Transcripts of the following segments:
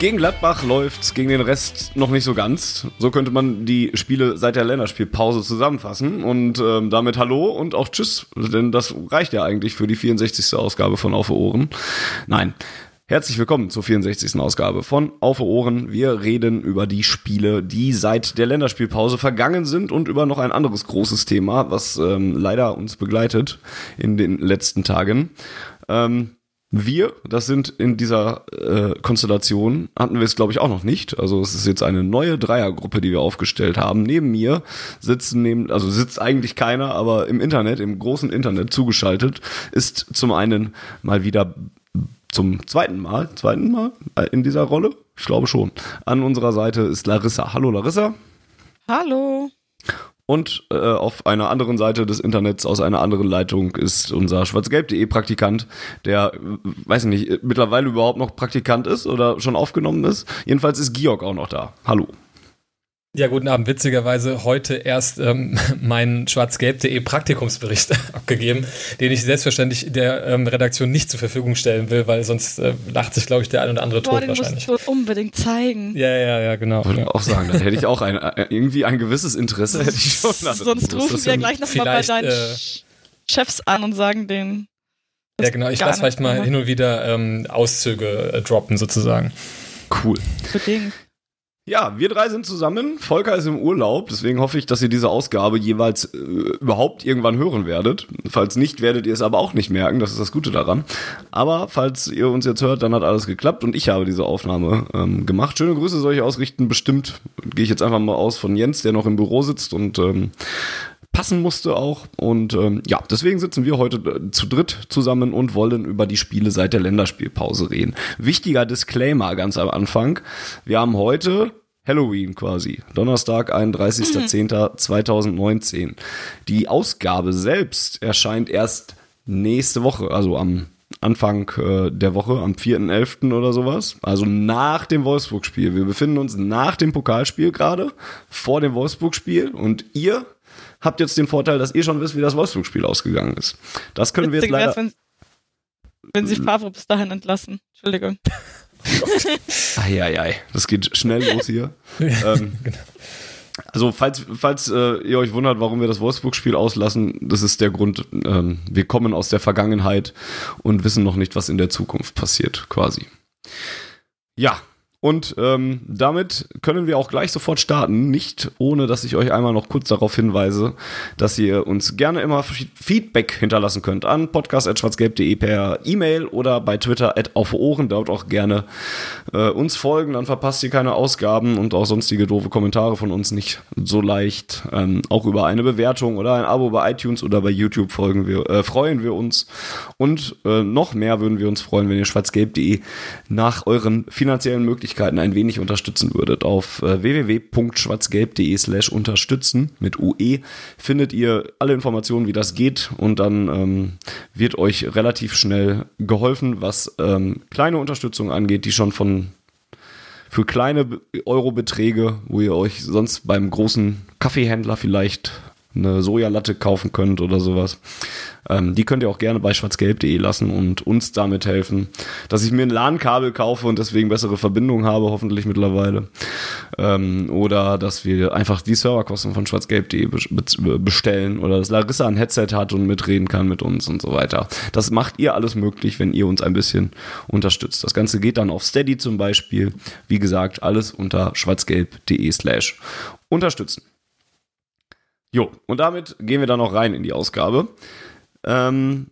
Gegen Gladbach läuft's, gegen den Rest noch nicht so ganz. So könnte man die Spiele seit der Länderspielpause zusammenfassen. Und ähm, damit Hallo und auch Tschüss, denn das reicht ja eigentlich für die 64. Ausgabe von Auf Ohren. Nein. Herzlich willkommen zur 64. Ausgabe von Auf Ohren. Wir reden über die Spiele, die seit der Länderspielpause vergangen sind und über noch ein anderes großes Thema, was ähm, leider uns begleitet in den letzten Tagen. Ähm, wir, das sind in dieser äh, Konstellation, hatten wir es glaube ich auch noch nicht. Also es ist jetzt eine neue Dreiergruppe, die wir aufgestellt haben. Neben mir sitzen neben, also sitzt eigentlich keiner, aber im Internet, im großen Internet zugeschaltet, ist zum einen mal wieder zum zweiten Mal, zweiten Mal äh, in dieser Rolle, ich glaube schon. An unserer Seite ist Larissa. Hallo Larissa. Hallo. Und äh, auf einer anderen Seite des Internets, aus einer anderen Leitung, ist unser schwarzgelb.de Praktikant, der, weiß ich nicht, mittlerweile überhaupt noch Praktikant ist oder schon aufgenommen ist. Jedenfalls ist Georg auch noch da. Hallo. Ja, guten Abend. Witzigerweise heute erst ähm, meinen schwarzgelb.de Praktikumsbericht abgegeben, den ich selbstverständlich der ähm, Redaktion nicht zur Verfügung stellen will, weil sonst äh, lacht sich, glaube ich, der ein oder andere Boah, tot den wahrscheinlich. musst du unbedingt zeigen. Ja, ja, ja, genau. Wollte Ja. auch sagen, da hätte ich auch ein, äh, irgendwie ein gewisses Interesse, hätte ich schon. Also, Sonst das rufen wir ja- gleich nochmal bei deinen äh, Chefs an und sagen denen. Ja, genau. Ich lasse vielleicht mal hin und wieder ähm, Auszüge äh, droppen, sozusagen. Cool. Bedingt. Ja, wir drei sind zusammen. Volker ist im Urlaub, deswegen hoffe ich, dass ihr diese Ausgabe jeweils äh, überhaupt irgendwann hören werdet. Falls nicht, werdet ihr es aber auch nicht merken. Das ist das Gute daran. Aber falls ihr uns jetzt hört, dann hat alles geklappt und ich habe diese Aufnahme ähm, gemacht. Schöne Grüße soll ich ausrichten. Bestimmt gehe ich jetzt einfach mal aus von Jens, der noch im Büro sitzt und ähm, passen musste auch. Und ähm, ja, deswegen sitzen wir heute äh, zu dritt zusammen und wollen über die Spiele seit der Länderspielpause reden. Wichtiger Disclaimer ganz am Anfang. Wir haben heute Halloween quasi. Donnerstag, 31.10.2019. Die Ausgabe selbst erscheint erst nächste Woche, also am Anfang äh, der Woche, am 4.11. oder sowas. Also nach dem Wolfsburg-Spiel. Wir befinden uns nach dem Pokalspiel gerade, vor dem Wolfsburg-Spiel und ihr habt jetzt den Vorteil, dass ihr schon wisst, wie das Wolfsburg-Spiel ausgegangen ist. Das können wir jetzt Witzig leider. wenn, wenn sie Favre bis dahin entlassen. Entschuldigung. Eieiei, das geht schnell los hier. ähm, also falls, falls äh, ihr euch wundert, warum wir das Wolfsburg-Spiel auslassen, das ist der Grund, ähm, wir kommen aus der Vergangenheit und wissen noch nicht, was in der Zukunft passiert, quasi. Ja, und ähm, damit können wir auch gleich sofort starten, nicht ohne dass ich euch einmal noch kurz darauf hinweise, dass ihr uns gerne immer Feedback hinterlassen könnt an podcast.schwarzgelb.de per E-Mail oder bei Twitter auf Ohren, dort auch gerne äh, uns folgen, dann verpasst ihr keine Ausgaben und auch sonstige doofe Kommentare von uns nicht so leicht. Ähm, auch über eine Bewertung oder ein Abo bei iTunes oder bei YouTube folgen wir, äh, freuen wir uns. Und äh, noch mehr würden wir uns freuen, wenn ihr schwarzgelb.de nach euren finanziellen Möglichkeiten ein wenig unterstützen würdet. Auf äh, www.schwarzgelb.de slash unterstützen mit UE findet ihr alle Informationen, wie das geht und dann ähm, wird euch relativ schnell geholfen, was ähm, kleine Unterstützung angeht, die schon von für kleine Be- Eurobeträge, wo ihr euch sonst beim großen Kaffeehändler vielleicht eine Sojalatte kaufen könnt oder sowas. Ähm, die könnt ihr auch gerne bei schwarzgelb.de lassen und uns damit helfen, dass ich mir ein LAN-Kabel kaufe und deswegen bessere Verbindungen habe, hoffentlich mittlerweile. Ähm, oder dass wir einfach die Serverkosten von schwarzgelb.de be be bestellen oder dass Larissa ein Headset hat und mitreden kann mit uns und so weiter. Das macht ihr alles möglich, wenn ihr uns ein bisschen unterstützt. Das Ganze geht dann auf Steady zum Beispiel. Wie gesagt, alles unter schwarzgelb.de slash unterstützen. Jo, und damit gehen wir dann noch rein in die Ausgabe. Ähm,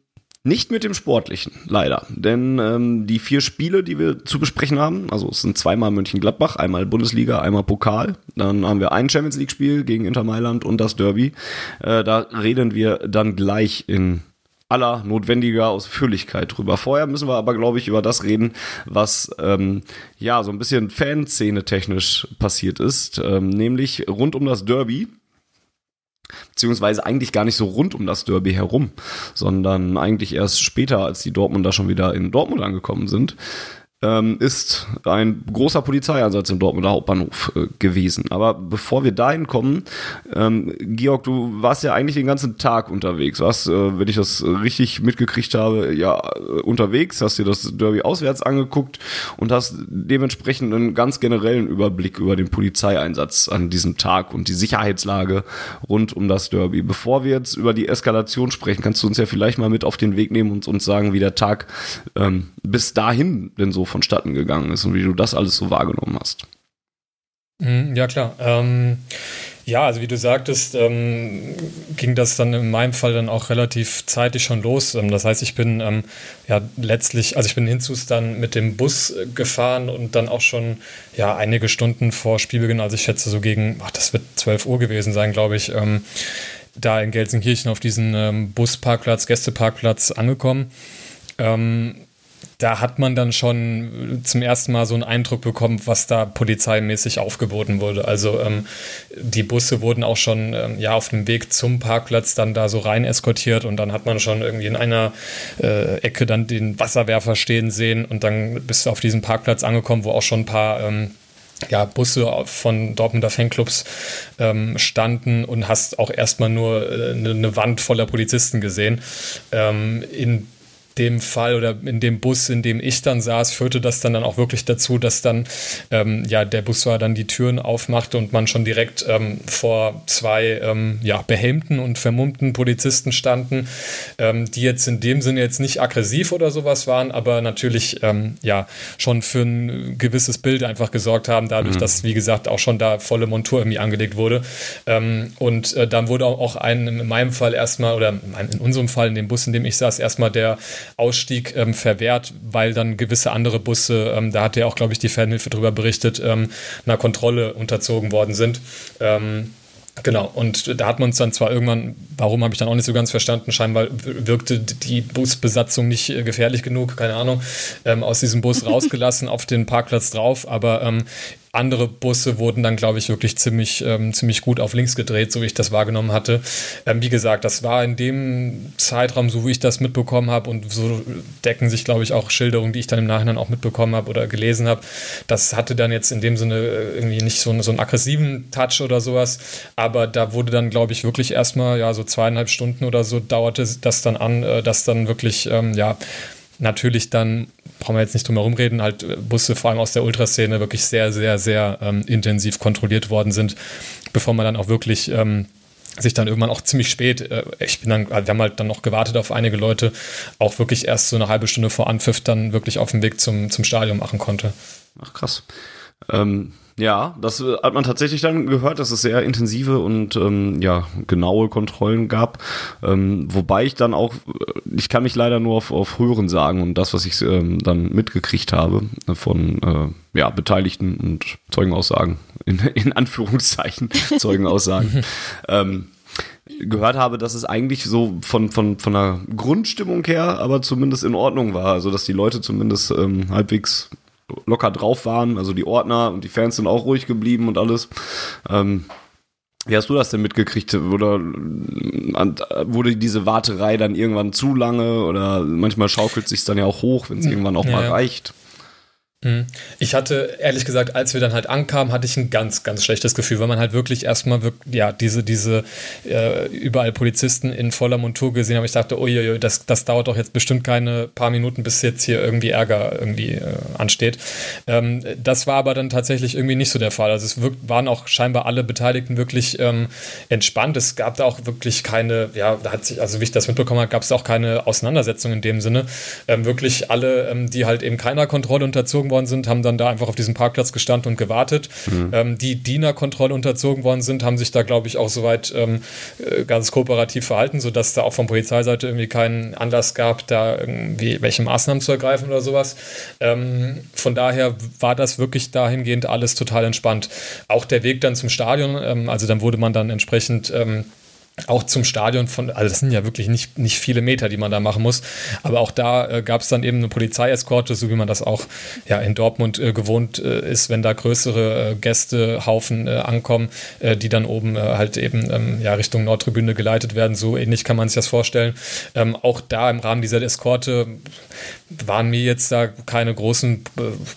nicht mit dem Sportlichen, leider. Denn ähm, die vier Spiele, die wir zu besprechen haben, also es sind zweimal Mönchengladbach, einmal Bundesliga, einmal Pokal. Dann haben wir ein Champions League-Spiel gegen Inter Mailand und das Derby. Äh, da reden wir dann gleich in aller notwendiger Ausführlichkeit drüber. Vorher müssen wir aber, glaube ich, über das reden, was ähm, ja so ein bisschen Fanszene technisch passiert ist, ähm, nämlich rund um das Derby beziehungsweise eigentlich gar nicht so rund um das Derby herum, sondern eigentlich erst später, als die Dortmunder schon wieder in Dortmund angekommen sind, ähm, ist ein großer Polizeieinsatz im Dortmunder Hauptbahnhof äh, gewesen. Aber bevor wir dahin kommen, ähm, Georg, du warst ja eigentlich den ganzen Tag unterwegs. Warst, äh, wenn ich das richtig mitgekriegt habe, ja äh, unterwegs, hast dir das Derby auswärts angeguckt und hast dementsprechend einen ganz generellen Überblick über den Polizeieinsatz an diesem Tag und die Sicherheitslage rund um das Derby. Bevor wir jetzt über die Eskalation sprechen, kannst du uns ja vielleicht mal mit auf den Weg nehmen und uns sagen, wie der Tag ähm, bis dahin denn so vonstatten gegangen ist und wie du das alles so wahrgenommen hast. Mhm, ja, klar. Ähm, ja, also wie du sagtest, ähm, ging das dann in meinem Fall dann auch relativ zeitig schon los. Ähm, das heißt, ich bin ähm, ja letztlich, also ich bin hinzus dann mit dem Bus gefahren und dann auch schon ja einige Stunden vor Spielbeginn, also ich schätze so gegen, ach, das wird 12 Uhr gewesen sein, glaube ich, ähm, da in Gelsenkirchen auf diesen ähm, Busparkplatz, Gästeparkplatz angekommen. Ähm, da hat man dann schon zum ersten Mal so einen Eindruck bekommen, was da polizeimäßig aufgeboten wurde. Also ähm, die Busse wurden auch schon ähm, ja auf dem Weg zum Parkplatz dann da so rein eskortiert und dann hat man schon irgendwie in einer äh, Ecke dann den Wasserwerfer stehen sehen und dann bist du auf diesem Parkplatz angekommen, wo auch schon ein paar ähm, ja, Busse von Dortmunder Fanclubs ähm, standen und hast auch erstmal nur äh, eine, eine Wand voller Polizisten gesehen. Ähm, in dem Fall oder in dem Bus, in dem ich dann saß, führte das dann, dann auch wirklich dazu, dass dann ähm, ja der Busfahrer dann die Türen aufmachte und man schon direkt ähm, vor zwei ähm, ja, behelmten und vermummten Polizisten standen, ähm, die jetzt in dem Sinne jetzt nicht aggressiv oder sowas waren, aber natürlich ähm, ja schon für ein gewisses Bild einfach gesorgt haben, dadurch, mhm. dass wie gesagt auch schon da volle Montur irgendwie angelegt wurde. Ähm, und äh, dann wurde auch ein in meinem Fall erstmal oder in unserem Fall in dem Bus, in dem ich saß, erstmal der Ausstieg ähm, verwehrt, weil dann gewisse andere Busse, ähm, da hat ja auch, glaube ich, die Fanhilfe darüber berichtet, ähm, einer Kontrolle unterzogen worden sind. Ähm, Genau, und da hat man uns dann zwar irgendwann, warum habe ich dann auch nicht so ganz verstanden, scheinbar wirkte die Busbesatzung nicht äh, gefährlich genug, keine Ahnung, ähm, aus diesem Bus rausgelassen auf den Parkplatz drauf, aber ähm, andere Busse wurden dann, glaube ich, wirklich ziemlich, ähm, ziemlich gut auf links gedreht, so wie ich das wahrgenommen hatte. Ähm, wie gesagt, das war in dem Zeitraum, so wie ich das mitbekommen habe, und so decken sich, glaube ich, auch Schilderungen, die ich dann im Nachhinein auch mitbekommen habe oder gelesen habe. Das hatte dann jetzt in dem Sinne äh, irgendwie nicht so, so einen aggressiven Touch oder sowas, aber da wurde dann, glaube ich, wirklich erstmal, ja, so zweieinhalb Stunden oder so dauerte das dann an, äh, dass dann wirklich, ähm, ja, natürlich dann, brauchen wir jetzt nicht drum herum reden, halt äh, Busse vor allem aus der Ultraszene wirklich sehr, sehr, sehr ähm, intensiv kontrolliert worden sind, bevor man dann auch wirklich ähm, sich dann irgendwann auch ziemlich spät, äh, ich bin dann, wir haben halt dann noch gewartet auf einige Leute, auch wirklich erst so eine halbe Stunde vor Anpfiff dann wirklich auf dem Weg zum, zum Stadion machen konnte. Ach krass. Ähm, ja, das äh, hat man tatsächlich dann gehört, dass es sehr intensive und ähm, ja genaue Kontrollen gab. Ähm, wobei ich dann auch, äh, ich kann mich leider nur auf, auf Hören sagen und das, was ich ähm, dann mitgekriegt habe von äh, ja, Beteiligten und Zeugenaussagen, in, in Anführungszeichen Zeugenaussagen. ähm, gehört habe, dass es eigentlich so von, von, von der Grundstimmung her aber zumindest in Ordnung war. Also, dass die Leute zumindest ähm, halbwegs locker drauf waren. Also die Ordner und die Fans sind auch ruhig geblieben und alles. Ähm, wie hast du das denn mitgekriegt? Oder wurde diese Warterei dann irgendwann zu lange oder manchmal schaukelt sich dann ja auch hoch, wenn es irgendwann auch ja, mal reicht? Mhm. Ich hatte, ehrlich gesagt, als wir dann halt ankamen, hatte ich ein ganz, ganz schlechtes Gefühl, weil man halt wirklich erstmal wirklich, ja, diese, diese äh, überall Polizisten in voller Montur gesehen haben. Ich dachte, uiuiui, das, das dauert doch jetzt bestimmt keine paar Minuten, bis jetzt hier irgendwie Ärger irgendwie äh, ansteht. Ähm, das war aber dann tatsächlich irgendwie nicht so der Fall. Also es wirkt, waren auch scheinbar alle Beteiligten wirklich ähm, entspannt. Es gab da auch wirklich keine, ja, da hat sich, also wie ich das mitbekommen habe, gab es auch keine Auseinandersetzung in dem Sinne. Ähm, wirklich alle, ähm, die halt eben keiner Kontrolle unterzogen unterzogen worden sind, haben dann da einfach auf diesem Parkplatz gestanden und gewartet. Mhm. Ähm, die Dienerkontrolle unterzogen worden sind, haben sich da, glaube ich, auch soweit ähm, äh, ganz kooperativ verhalten, sodass da auch von Polizeiseite irgendwie keinen Anlass gab, da irgendwie welche Maßnahmen zu ergreifen oder sowas. Ähm, von daher war das wirklich dahingehend alles total entspannt. Auch der Weg dann zum Stadion, ähm, also dann wurde man dann entsprechend ähm, auch zum Stadion von, also das sind ja wirklich nicht, nicht viele Meter, die man da machen muss. Aber auch da äh, gab es dann eben eine Polizeieskorte, so wie man das auch ja, in Dortmund äh, gewohnt äh, ist, wenn da größere äh, Gästehaufen äh, ankommen, äh, die dann oben halt eben ähm, ja, Richtung Nordtribüne geleitet werden. So ähnlich kann man sich das vorstellen. Ähm, auch da im Rahmen dieser Eskorte waren mir jetzt da keine großen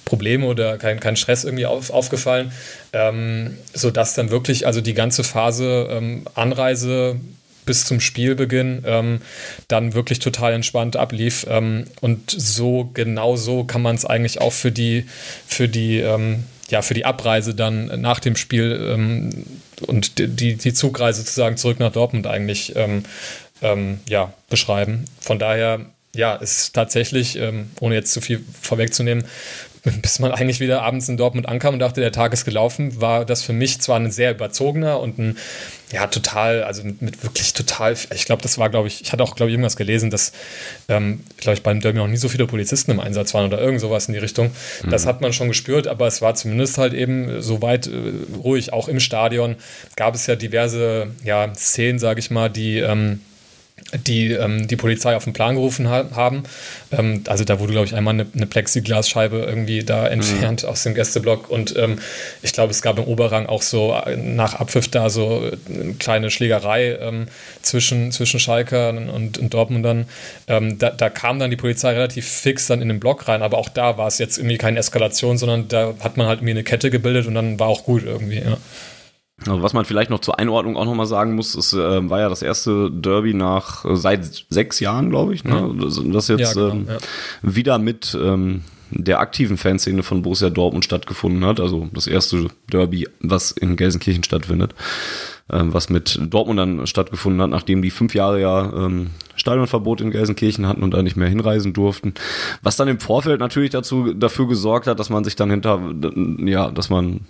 Probleme oder kein, kein Stress irgendwie auf, aufgefallen ähm, sodass dann wirklich also die ganze Phase ähm, Anreise bis zum Spielbeginn ähm, dann wirklich total entspannt ablief. Ähm, und so, genau so kann man es eigentlich auch für die, für die, ähm, ja, für die Abreise dann nach dem Spiel ähm, und die, die Zugreise sozusagen zurück nach Dortmund eigentlich ähm, ja, beschreiben. Von daher, ja, es ist tatsächlich, ohne jetzt zu viel vorwegzunehmen, bis man eigentlich wieder abends in Dortmund ankam und dachte, der Tag ist gelaufen, war das für mich zwar ein sehr überzogener und ein, ja, total, also mit, mit wirklich total, ich glaube, das war, glaube ich, ich hatte auch, glaube ich, irgendwas gelesen, dass, ähm, glaube ich, beim Derby noch nie so viele Polizisten im Einsatz waren oder irgend sowas in die Richtung. Mhm. Das hat man schon gespürt, aber es war zumindest halt eben soweit äh, ruhig. Auch im Stadion gab es ja diverse, ja, Szenen, sage ich mal, die, ähm, die ähm, die Polizei auf den Plan gerufen ha haben. Ähm, also da wurde, glaube ich, einmal eine, eine, Plexiglasscheibe irgendwie da mhm. entfernt mhm. aus dem Gästeblock und ähm, ich glaube, es gab im Oberrang auch so äh, nach Abpfiff da so eine kleine Schlägerei ähm, zwischen, zwischen Schalke und, und Dortmundern. Ähm, da, da kam dann die Polizei relativ fix dann in den Block rein, aber auch da war es jetzt irgendwie keine Eskalation, sondern da hat man halt irgendwie eine Kette gebildet und dann war auch gut irgendwie, ja. Also was man vielleicht noch zur Einordnung auch nochmal sagen muss, es äh, war ja das erste Derby nach äh, seit sechs Jahren, glaube ich, ne? das, das jetzt ja, genau, ähm, ja. wieder mit ähm, der aktiven Fanszene von Borussia Dortmund stattgefunden hat. Also das erste Derby, was in Gelsenkirchen stattfindet, was mit Dortmund dann stattgefunden hat, nachdem die fünf Jahre ja ähm, Stadionverbot in Gelsenkirchen hatten und da nicht mehr hinreisen durften. Was dann im Vorfeld natürlich dazu dafür gesorgt hat, dass man sich dann hinter, ja, dass man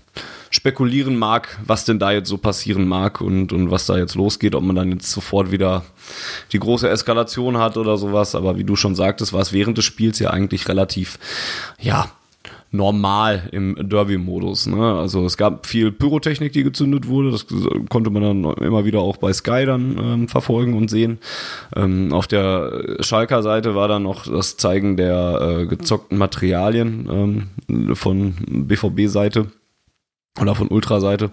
spekulieren mag, was denn da jetzt so passieren mag und, und was da jetzt losgeht, ob man dann jetzt sofort wieder die große Eskalation hat oder sowas. Aber wie du schon sagtest, war es während des Spiels ja eigentlich relativ, ja, normal im Derby-Modus. Ne? Also es gab viel Pyrotechnik, die gezündet wurde. Das konnte man dann immer wieder auch bei Sky dann ähm, verfolgen und sehen. Ähm, auf der Schalker Seite war dann noch das Zeigen der äh, gezockten Materialien ähm, von BVB-Seite oder von Ultra-Seite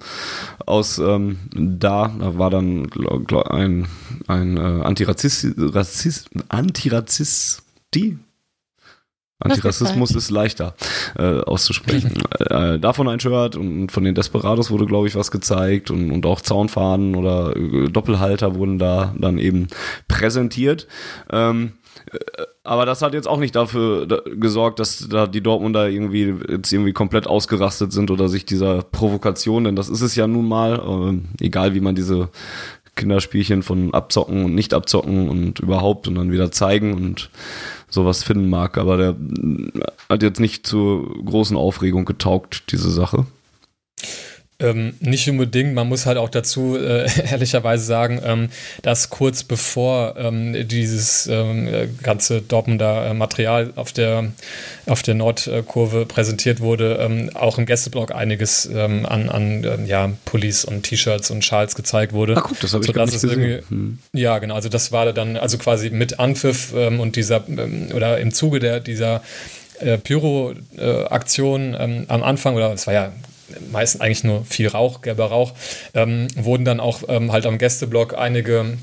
aus ähm, da. Da war dann glaub, glaub, ein, ein äh, Antirassist, Rassist, Antirassisti, Antirassismus ist leichter äh, auszusprechen. äh, davon ein Shirt und von den Desperados wurde, glaube ich, was gezeigt und, und auch Zaunfahnen oder äh, Doppelhalter wurden da dann eben präsentiert. Ähm, äh, aber das hat jetzt auch nicht dafür da, gesorgt, dass da die Dortmunder irgendwie jetzt irgendwie komplett ausgerastet sind oder sich dieser Provokation, denn das ist es ja nun mal, äh, egal wie man diese Kinderspielchen von abzocken und nicht abzocken und überhaupt und dann wieder zeigen und sowas finden mag. Aber der hat jetzt nicht zur großen Aufregung getaugt, diese Sache. Ähm, nicht unbedingt. Man muss halt auch dazu äh, ehrlicherweise sagen, ähm, dass kurz bevor ähm, dieses ähm, ganze Dortmunder äh, Material auf der, auf der Nordkurve präsentiert wurde, ähm, auch im Gästeblock einiges ähm, an, an ja, Pullis und T-Shirts und Schals gezeigt wurde. Ah, guck, das habe ich gar nicht gesehen. Hm. Ja, genau. Also das war dann also quasi mit Anpfiff und dieser oder im Zuge der dieser äh, Pyro-Aktion äh, am Anfang, oder es war ja meistens eigentlich nur viel Rauch, gelber Rauch, ähm, wurden dann auch ähm, halt am Gästeblock einige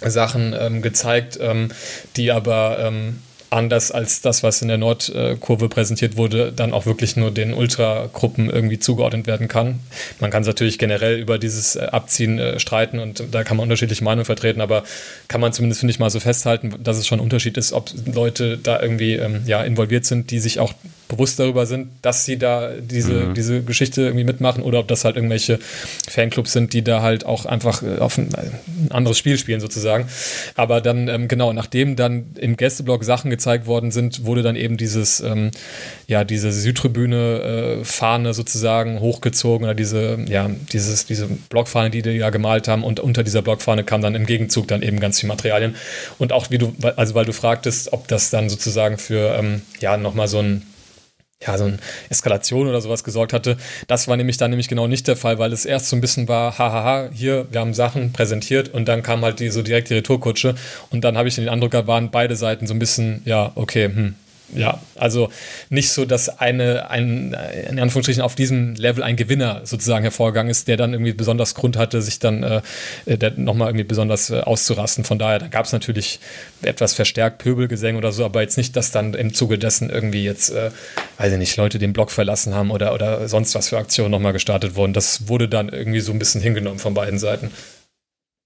Sachen ähm, gezeigt, ähm, die aber ähm, anders als das, was in der Nordkurve präsentiert wurde, dann auch wirklich nur den Ultragruppen irgendwie zugeordnet werden kann. Man kann es natürlich generell über dieses äh, Abziehen äh, streiten und da kann man unterschiedliche Meinungen vertreten, aber kann man zumindest, finde ich, mal so festhalten, dass es schon ein Unterschied ist, ob Leute da irgendwie ähm, ja, involviert sind, die sich auch bewusst darüber sind, dass sie da diese, mhm. diese Geschichte irgendwie mitmachen oder ob das halt irgendwelche Fanclubs sind, die da halt auch einfach äh, auf ein, ein anderes Spiel spielen sozusagen. Aber dann, ähm, genau, nachdem dann im Gästeblock Sachen gezeigt worden sind, wurde dann eben dieses, ähm, ja, diese Südtribüne-Fahne äh, sozusagen hochgezogen oder diese, ja, dieses, diese Blockfahne, die die ja gemalt haben und unter dieser Blockfahne kam dann im Gegenzug dann eben ganz viel Materialien. Und auch wie du, also weil du fragtest, ob das dann sozusagen für, ähm, ja, nochmal so ein ja, so eine Eskalation oder sowas gesorgt hatte. Das war nämlich dann nämlich genau nicht der Fall, weil es erst so ein bisschen war, hahaha, hier, wir haben Sachen präsentiert und dann kam halt die so direkt die Retourkutsche und dann habe ich den Eindruck, da waren beide Seiten so ein bisschen, ja, okay, hm, ja, also nicht so, dass eine, ein, in Anführungsstrichen auf diesem Level ein Gewinner sozusagen hervorgegangen ist, der dann irgendwie besonders Grund hatte, sich dann äh, nochmal irgendwie besonders äh, auszurasten. Von daher, da gab es natürlich etwas verstärkt Pöbelgesänge oder so, aber jetzt nicht, dass dann im Zuge dessen irgendwie jetzt, äh, weiß ich nicht, Leute den Block verlassen haben oder, oder sonst was für Aktionen nochmal gestartet wurden. Das wurde dann irgendwie so ein bisschen hingenommen von beiden Seiten.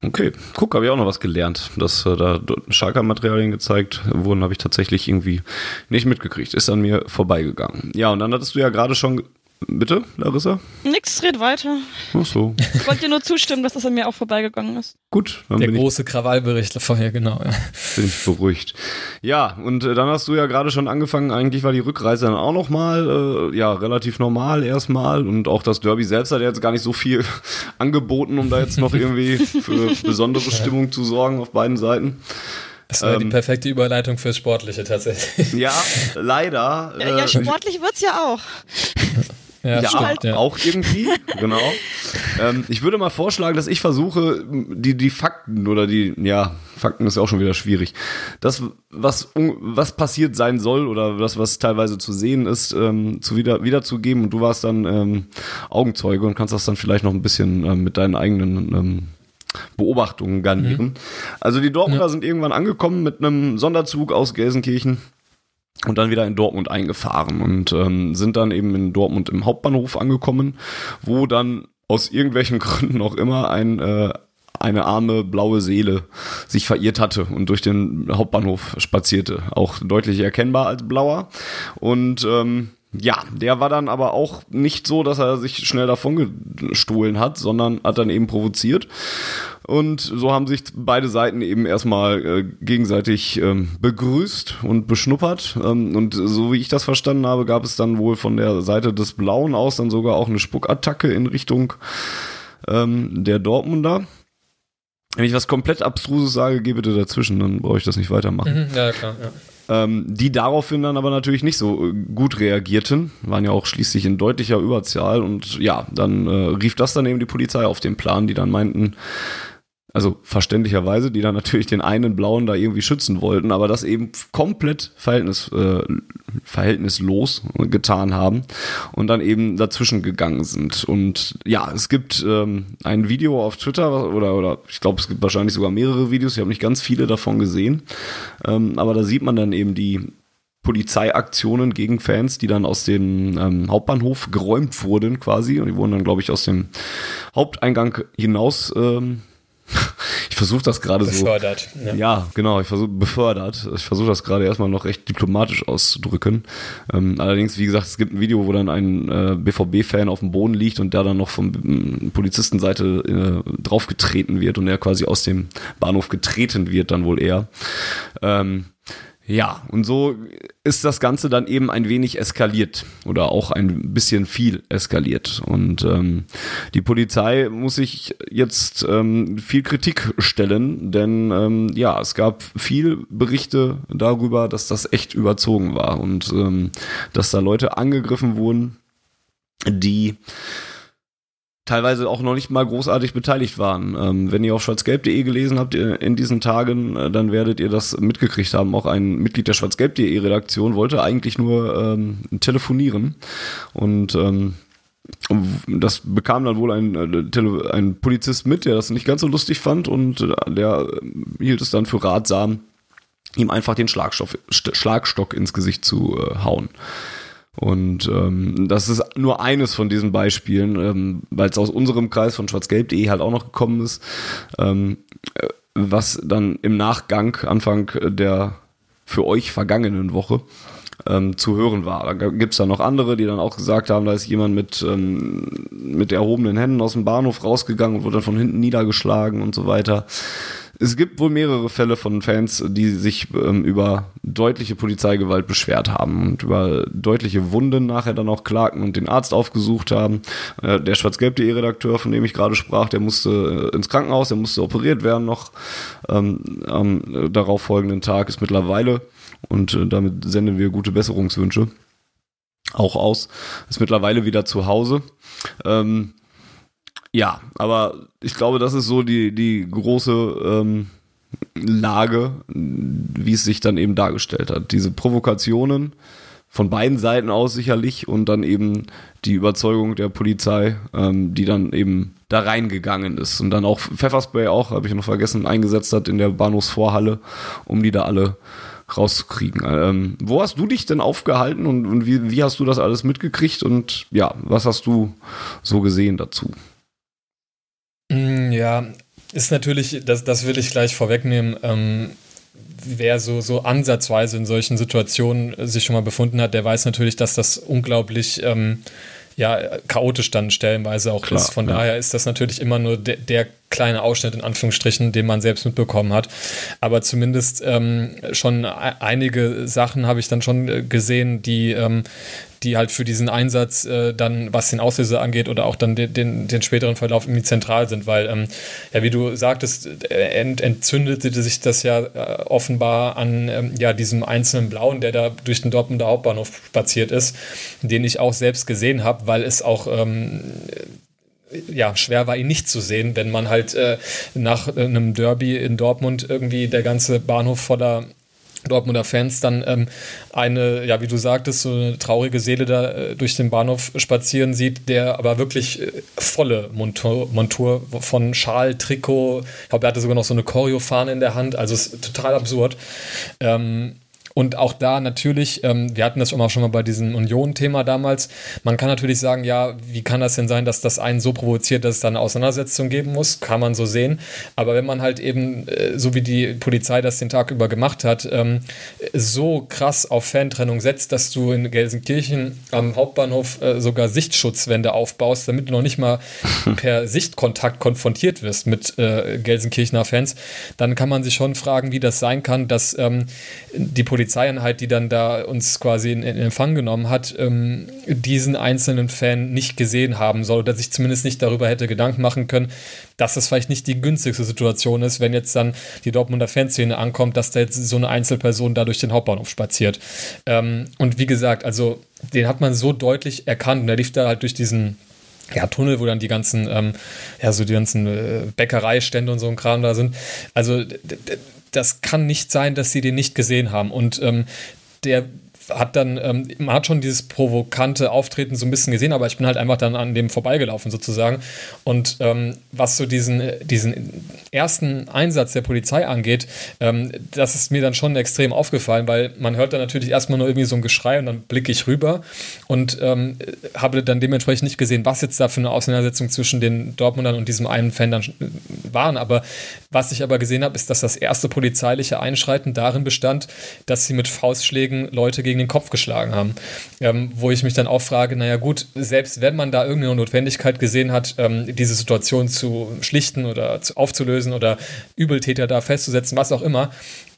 Okay, guck, habe ich auch noch was gelernt, dass äh, da Schalker-Materialien gezeigt wurden, habe ich tatsächlich irgendwie nicht mitgekriegt. Ist an mir vorbeigegangen. Ja, und dann hattest du ja gerade schon Bitte, Larissa? Nix, red weiter. Ach so. Ich wollte dir nur zustimmen, dass das an mir auch vorbeigegangen ist. Gut. Dann Der große ich, Krawallbericht vorher, genau. Ja. Bin ich beruhigt. Ja, und äh, dann hast du ja gerade schon angefangen, eigentlich war die Rückreise dann auch nochmal, äh, ja, relativ normal erstmal und auch das Derby selbst hat jetzt gar nicht so viel angeboten, um da jetzt noch irgendwie für besondere Stimmung zu sorgen auf beiden Seiten. Das war ähm, die perfekte Überleitung fürs Sportliche tatsächlich. Ja, leider. Ja, ja äh, sportlich wird's ja auch. Ja, ja, stimmt, ja, auch irgendwie, genau. Ähm, ich würde mal vorschlagen, dass ich versuche, die, die Fakten oder die, ja, Fakten ist ja auch schon wieder schwierig. Das, was, was passiert sein soll oder das, was teilweise zu sehen ist, ähm, zu wieder, wiederzugeben. Und du warst dann ähm, Augenzeuge und kannst das dann vielleicht noch ein bisschen ähm, mit deinen eigenen ähm, Beobachtungen garnieren. Mhm. Also die Dortmunder ja. sind irgendwann angekommen mit einem Sonderzug aus Gelsenkirchen und dann wieder in Dortmund eingefahren und ähm, sind dann eben in Dortmund im Hauptbahnhof angekommen, wo dann aus irgendwelchen Gründen auch immer ein äh, eine arme blaue Seele sich verirrt hatte und durch den Hauptbahnhof spazierte. Auch deutlich erkennbar als blauer. Und ähm, ja, der war dann aber auch nicht so, dass er sich schnell davon gestohlen hat, sondern hat dann eben provoziert. Und so haben sich beide Seiten eben erstmal äh, gegenseitig ähm, begrüßt und beschnuppert. Ähm, und so wie ich das verstanden habe, gab es dann wohl von der Seite des Blauen aus dann sogar auch eine Spuckattacke in Richtung ähm, der Dortmunder. Wenn ich was komplett Abstruses sage, geh bitte dazwischen, dann brauche ich das nicht weitermachen. Mhm, ja, klar, ja ähm, die daraufhin dann aber natürlich nicht so äh, gut reagierten, waren ja auch schließlich in deutlicher Überzahl und ja, dann äh, rief das dann eben die Polizei auf den Plan, die dann meinten, also verständlicherweise, die dann natürlich den einen Blauen da irgendwie schützen wollten, aber das eben komplett verhältnis, äh, verhältnislos getan haben und dann eben dazwischen gegangen sind. Und ja, es gibt ähm, ein Video auf Twitter oder, oder ich glaube, es gibt wahrscheinlich sogar mehrere Videos, ich habe nicht ganz viele davon gesehen, ähm, aber da sieht man dann eben die Polizeiaktionen gegen Fans, die dann aus dem ähm, Hauptbahnhof geräumt wurden quasi und die wurden dann, glaube ich, aus dem Haupteingang hinaus ähm, ich versuche das gerade so. Befördert. Ja. ja, genau, ich versuche befördert. Ich versuche das gerade erstmal noch recht diplomatisch auszudrücken. Ähm, allerdings, wie gesagt, es gibt ein Video, wo dann ein äh, BVB-Fan auf dem Boden liegt und der dann noch vom Polizistenseite äh, draufgetreten wird und er quasi aus dem Bahnhof getreten wird, dann wohl eher. Ähm, ja, und so ist das Ganze dann eben ein wenig eskaliert oder auch ein bisschen viel eskaliert. Und ähm, die Polizei muss sich jetzt ähm, viel Kritik stellen, denn ähm, ja, es gab viel Berichte darüber, dass das echt überzogen war und ähm, dass da Leute angegriffen wurden, die teilweise auch noch nicht mal großartig beteiligt waren. Ähm, wenn ihr auf schwarzgelb.de gelesen habt in diesen Tagen, äh, dann werdet ihr das mitgekriegt haben. Auch ein Mitglied der schwarzgelb.de Redaktion wollte eigentlich nur ähm, telefonieren und ähm, das bekam dann wohl ein, äh, ein Polizist mit, der das nicht ganz so lustig fand und äh, der hielt es dann für ratsam, ihm einfach den Schlagstock, Schlagstock ins Gesicht zu äh, hauen. Und ähm, das ist nur eines von diesen Beispielen, ähm, weil es aus unserem Kreis von schwarzgelb.de halt auch noch gekommen ist, ähm, äh, was dann im Nachgang, Anfang der für euch vergangenen Woche, ähm, zu hören war. Da gibt's dann noch andere, die dann auch gesagt haben, da ist jemand mit, ähm, mit erhobenen Händen aus dem Bahnhof rausgegangen und wurde dann von hinten niedergeschlagen und so weiter. Es gibt wohl mehrere Fälle von Fans, die sich ähm, über deutliche Polizeigewalt beschwert haben und über deutliche Wunden nachher dann auch klagten und den Arzt aufgesucht haben. Äh, der schwarz-gelb.de Redakteur, von dem ich gerade sprach, der musste äh, ins Krankenhaus, der musste operiert werden noch ähm, am darauf folgenden Tag, ist mittlerweile und äh, damit senden wir gute Besserungswünsche. auch aus. Ist mittlerweile wieder zu Hause. Ähm, ja, aber ich glaube, das ist so die, die große ähm, Lage, wie es sich dann eben dargestellt hat. Diese Provokationen von beiden Seiten aus sicherlich und dann eben die Überzeugung der Polizei, ähm, die dann eben da reingegangen ist und dann auch Pfefferspray auch, habe ich noch vergessen, eingesetzt hat in der Bahnhofsvorhalle, um die da alle rauszukriegen. Ähm, wo hast du dich denn aufgehalten und, und wie, wie hast du das alles mitgekriegt und ja, was hast du so gesehen dazu? Mm, ja, ist natürlich, das, das will ich gleich vorwegnehmen. Ähm, wer so, so ansatzweise in solchen Situationen sich schon mal befunden hat, der weiß natürlich, dass das unglaublich ähm, ja, chaotisch dann stellenweise auch Klar, ist. Von ja. daher ist das natürlich immer nur de der kleine Ausschnitt in Anführungsstrichen, den man selbst mitbekommen hat. Aber zumindest ähm, schon e-, einige Sachen habe ich dann schon äh, gesehen, die, ähm, die halt für diesen Einsatz äh, dann, was den Auslöser angeht oder auch dann den, den, den späteren Verlauf irgendwie zentral sind, weil, ähm, ja, wie du sagtest, äh, ent, entzündete sich das ja äh, offenbar an ähm, ja, diesem einzelnen Blauen, der da durch den Dortmunder Hauptbahnhof spaziert ist, den ich auch selbst gesehen habe, weil es auch ähm, ja, schwer war, ihn nicht zu sehen, wenn man halt äh, nach einem Derby in Dortmund irgendwie der ganze Bahnhof voller Dortmunder Fans dann ähm, eine, ja, wie du sagtest, so eine traurige Seele da äh, durch den Bahnhof spazieren sieht, der aber wirklich äh, volle Montur, Montur von Schal, Trikot, ich glaube, er hatte sogar noch so eine Choreofahne in der Hand, also ist total absurd. Ähm, und auch da natürlich, ähm, wir hatten das auch schon mal bei diesem Union-Thema damals, man kann natürlich sagen, ja, wie kann das denn sein, dass das einen so provoziert, dass es da eine Auseinandersetzung geben muss? Kann man so sehen. Aber wenn man halt eben, äh, so wie die Polizei das den Tag über gemacht hat, ähm, so krass auf Fantrennung setzt, dass du in Gelsenkirchen am Hauptbahnhof äh, sogar Sichtschutzwände aufbaust, damit du noch nicht mal per Sichtkontakt konfrontiert wirst mit äh, Gelsenkirchener Fans, dann kann man sich schon fragen, wie das sein kann, dass ähm, die Polizei Polizeieinheit, die dann da uns quasi in, in Empfang genommen hat, ähm, diesen einzelnen Fan nicht gesehen haben soll oder sich zumindest nicht darüber hätte Gedanken machen können, dass das vielleicht nicht die günstigste Situation ist, wenn jetzt dann die Dortmunder Fanszene ankommt, dass da jetzt so eine Einzelperson da durch den Hauptbahnhof spaziert. Ähm, und wie gesagt, also den hat man so deutlich erkannt und er lief da halt durch diesen ja, Tunnel, wo dann die ganzen, ähm, ja, so die ganzen äh, Bäckereistände und so ein Kram da sind. Also das kann nicht sein, dass sie den nicht gesehen haben. Und ähm, der hat dann, ähm, man hat schon dieses provokante Auftreten so ein bisschen gesehen, aber ich bin halt einfach dann an dem vorbeigelaufen sozusagen. Und ähm, was so diesen, diesen ersten Einsatz der Polizei angeht, ähm, das ist mir dann schon extrem aufgefallen, weil man hört dann natürlich erstmal nur irgendwie so ein Geschrei und dann blicke ich rüber und ähm, habe dann dementsprechend nicht gesehen, was jetzt da für eine Auseinandersetzung zwischen den Dortmundern und diesem einen Fan dann waren. Aber was ich aber gesehen habe, ist, dass das erste polizeiliche Einschreiten darin bestand, dass sie mit Faustschlägen Leute gegen den Kopf geschlagen haben. Ähm, wo ich mich dann auch frage, naja gut, selbst wenn man da irgendeine Notwendigkeit gesehen hat, ähm, diese Situation zu schlichten oder zu, aufzulösen oder Übeltäter da festzusetzen, was auch immer,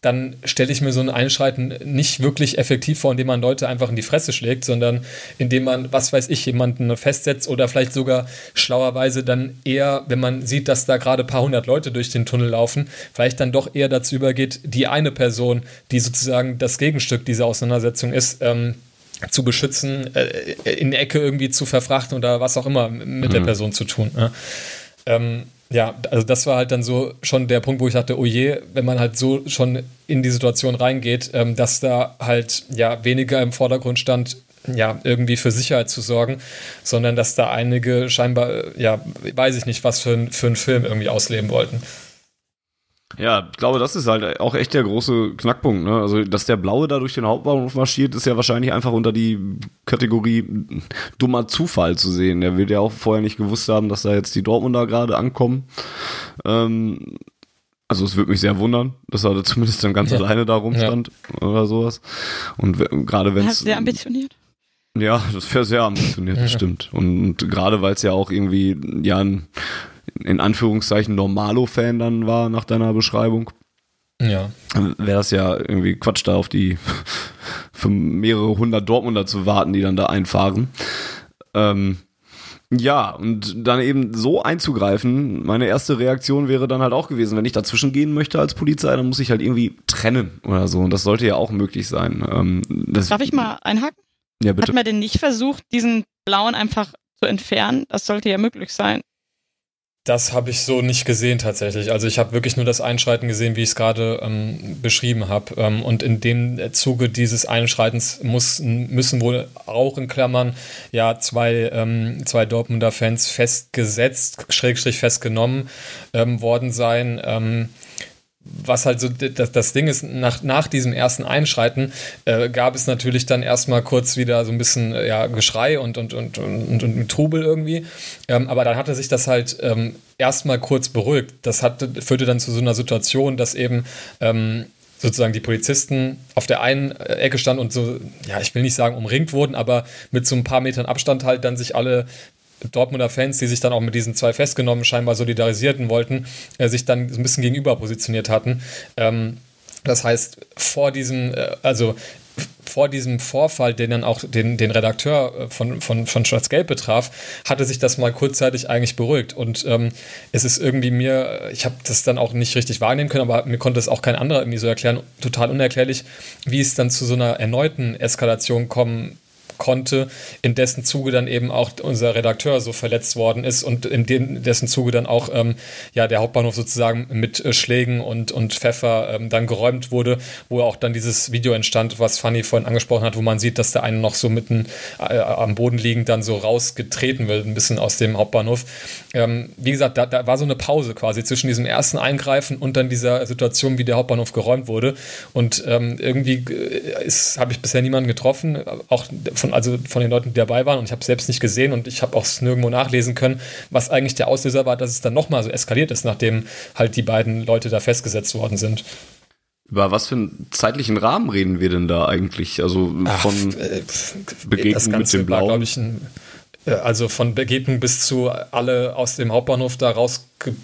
dann stelle ich mir so ein Einschreiten nicht wirklich effektiv vor, indem man Leute einfach in die Fresse schlägt, sondern indem man, was weiß ich, jemanden festsetzt oder vielleicht sogar schlauerweise dann eher, wenn man sieht, dass da gerade ein paar hundert Leute durch den Tunnel laufen, vielleicht dann doch eher dazu übergeht, die eine Person, die sozusagen das Gegenstück dieser Auseinandersetzung ist, ähm, zu beschützen, äh, in die Ecke irgendwie zu verfrachten oder was auch immer mit mhm. der Person zu tun. Ja. Ähm, ja, also das war halt dann so schon der Punkt, wo ich dachte, oh je, wenn man halt so schon in die Situation reingeht, ähm, dass da halt ja weniger im Vordergrund stand, ja, irgendwie für Sicherheit zu sorgen, sondern dass da einige scheinbar, ja, weiß ich nicht, was für, für einen Film irgendwie ausleben wollten. Ja, ich glaube, das ist halt auch echt der große Knackpunkt. Ne? Also, dass der Blaue da durch den Hauptbahnhof marschiert, ist ja wahrscheinlich einfach unter die Kategorie dummer Zufall zu sehen. Der wird ja auch vorher nicht gewusst haben, dass da jetzt die Dortmunder gerade ankommen. Ähm, also es würde mich sehr wundern, dass er da zumindest dann ganz ja. alleine da rumstand ja. oder sowas. Und gerade wenn es... Sehr ambitioniert. Ja, das wäre sehr ambitioniert, das stimmt. Und, und gerade weil es ja auch irgendwie ja ein in Anführungszeichen Normalo-Fan dann war nach deiner Beschreibung. Ja. Wäre das ja irgendwie Quatsch, da auf die für mehrere hundert Dortmunder zu warten, die dann da einfahren. Ähm, ja, und dann eben so einzugreifen, meine erste Reaktion wäre dann halt auch gewesen, wenn ich dazwischen gehen möchte als Polizei, dann muss ich halt irgendwie trennen oder so. Und das sollte ja auch möglich sein. Ähm, Darf ich mal einhaken? Ja, bitte. Hat man denn nicht versucht, diesen blauen einfach zu entfernen? Das sollte ja möglich sein. Das habe ich so nicht gesehen tatsächlich. Also ich habe wirklich nur das Einschreiten gesehen, wie ich es gerade ähm, beschrieben habe. Ähm, und in dem Zuge dieses Einschreitens muss, müssen wohl auch in Klammern ja zwei, ähm, zwei Dortmunder Fans festgesetzt, schrägstrich festgenommen ähm, worden sein. Was halt so das, das Ding ist, nach, nach diesem ersten Einschreiten äh, gab es natürlich dann erstmal kurz wieder so ein bisschen äh, ja, Geschrei und, und, und, und, und, und Trubel irgendwie. Ähm, aber dann hatte sich das halt ähm, erstmal kurz beruhigt. Das hatte, führte dann zu so einer Situation, dass eben ähm, sozusagen die Polizisten auf der einen äh, Ecke standen und so, ja, ich will nicht sagen umringt wurden, aber mit so ein paar Metern Abstand halt dann sich alle Dortmunder Fans, die sich dann auch mit diesen zwei festgenommen scheinbar solidarisierten wollten, äh, sich dann so ein bisschen gegenüber positioniert hatten. Ähm, das heißt, vor diesem, äh, also vor diesem Vorfall, den dann auch den, den Redakteur äh, von, von, von Schwarz-Gelb betraf, hatte sich das mal kurzzeitig eigentlich beruhigt. Und ähm, es ist irgendwie mir, ich habe das dann auch nicht richtig wahrnehmen können, aber mir konnte es auch kein anderer irgendwie so erklären, total unerklärlich, wie es dann zu so einer erneuten Eskalation kommen konnte, in dessen Zuge dann eben auch unser Redakteur so verletzt worden ist und in dem, dessen Zuge dann auch ähm, ja, der Hauptbahnhof sozusagen mit äh, Schlägen und, und Pfeffer ähm, dann geräumt wurde, wo auch dann dieses Video entstand, was Fanny vorhin angesprochen hat, wo man sieht, dass der eine noch so mitten äh, am Boden liegend dann so rausgetreten wird, ein bisschen aus dem Hauptbahnhof. Ähm, wie gesagt, da, da war so eine Pause quasi zwischen diesem ersten Eingreifen und dann dieser Situation, wie der Hauptbahnhof geräumt wurde. Und ähm, irgendwie äh, habe ich bisher niemanden getroffen, auch von, also von den Leuten, die dabei waren. Und ich habe es selbst nicht gesehen und ich habe auch nirgendwo nachlesen können, was eigentlich der Auslöser war, dass es dann nochmal so eskaliert ist, nachdem halt die beiden Leute da festgesetzt worden sind. Über was für einen zeitlichen Rahmen reden wir denn da eigentlich? Also von Ach, äh, Begegnung mit dem Blauen? War, ich, ein, äh, also von Begegnung bis zu alle aus dem Hauptbahnhof da rausge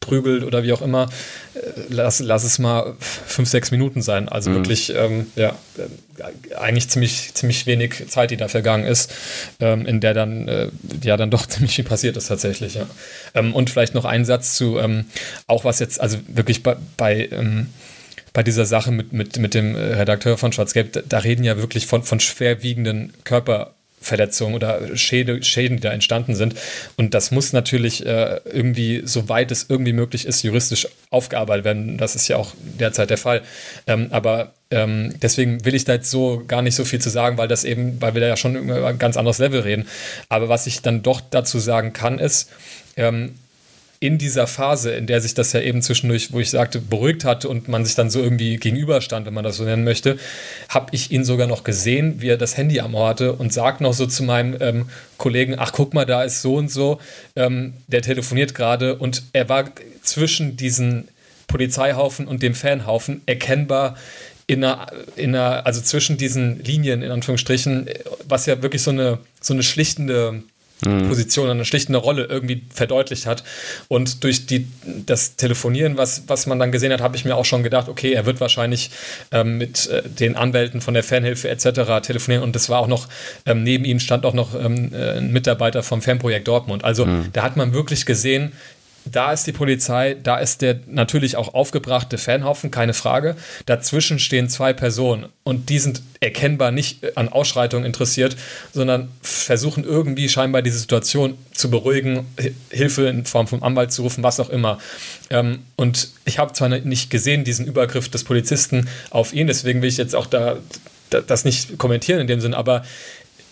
prügelt oder wie auch immer, äh, lass, lass es mal fünf, sechs Minuten sein. Also mhm. wirklich, ähm, ja, äh, eigentlich ziemlich, ziemlich wenig Zeit, die da vergangen ist, ähm, in der dann, äh, ja, dann doch ziemlich viel passiert ist tatsächlich, ja. Ähm, und vielleicht noch ein Satz zu, ähm, auch was jetzt, also wirklich bei, bei ähm, bei dieser Sache mit, mit, mit dem Redakteur von Schwarzgelb, da, da reden ja wirklich von, von schwerwiegenden Körper Verletzungen oder Schäde, Schäden, die da entstanden sind. Und das muss natürlich äh, irgendwie, soweit es irgendwie möglich ist, juristisch aufgearbeitet werden. Das ist ja auch derzeit der Fall. Ähm, aber ähm, deswegen will ich da jetzt so gar nicht so viel zu sagen, weil das eben, weil wir da ja schon über ein ganz anderes Level reden. Aber was ich dann doch dazu sagen kann, ist, ähm, in dieser Phase, in der sich das ja eben zwischendurch, wo ich sagte, beruhigt hatte und man sich dann so irgendwie gegenüberstand, wenn man das so nennen möchte, habe ich ihn sogar noch gesehen, wie er das Handy am Ohr hatte und sagt noch so zu meinem ähm, Kollegen, ach guck mal, da ist so und so, ähm, der telefoniert gerade und er war zwischen diesen Polizeihaufen und dem Fanhaufen erkennbar in einer, in einer, also zwischen diesen Linien, in Anführungsstrichen, was ja wirklich so eine, so eine schlichtende. Position, eine schlichtende Rolle irgendwie verdeutlicht hat. Und durch die, das Telefonieren, was, was man dann gesehen hat, habe ich mir auch schon gedacht, okay, er wird wahrscheinlich ähm, mit äh, den Anwälten von der Fanhilfe etc. telefonieren. Und das war auch noch, ähm, neben ihm stand auch noch ähm, äh, ein Mitarbeiter vom Fanprojekt Dortmund. Also mhm. da hat man wirklich gesehen, da ist die Polizei, da ist der natürlich auch aufgebrachte Fanhaufen, keine Frage. Dazwischen stehen zwei Personen und die sind erkennbar nicht an Ausschreitungen interessiert, sondern versuchen irgendwie scheinbar diese Situation zu beruhigen, Hilfe in Form von Anwalt zu rufen, was auch immer. Ähm, und ich habe zwar nicht gesehen, diesen Übergriff des Polizisten auf ihn, deswegen will ich jetzt auch da das nicht kommentieren in dem Sinn, aber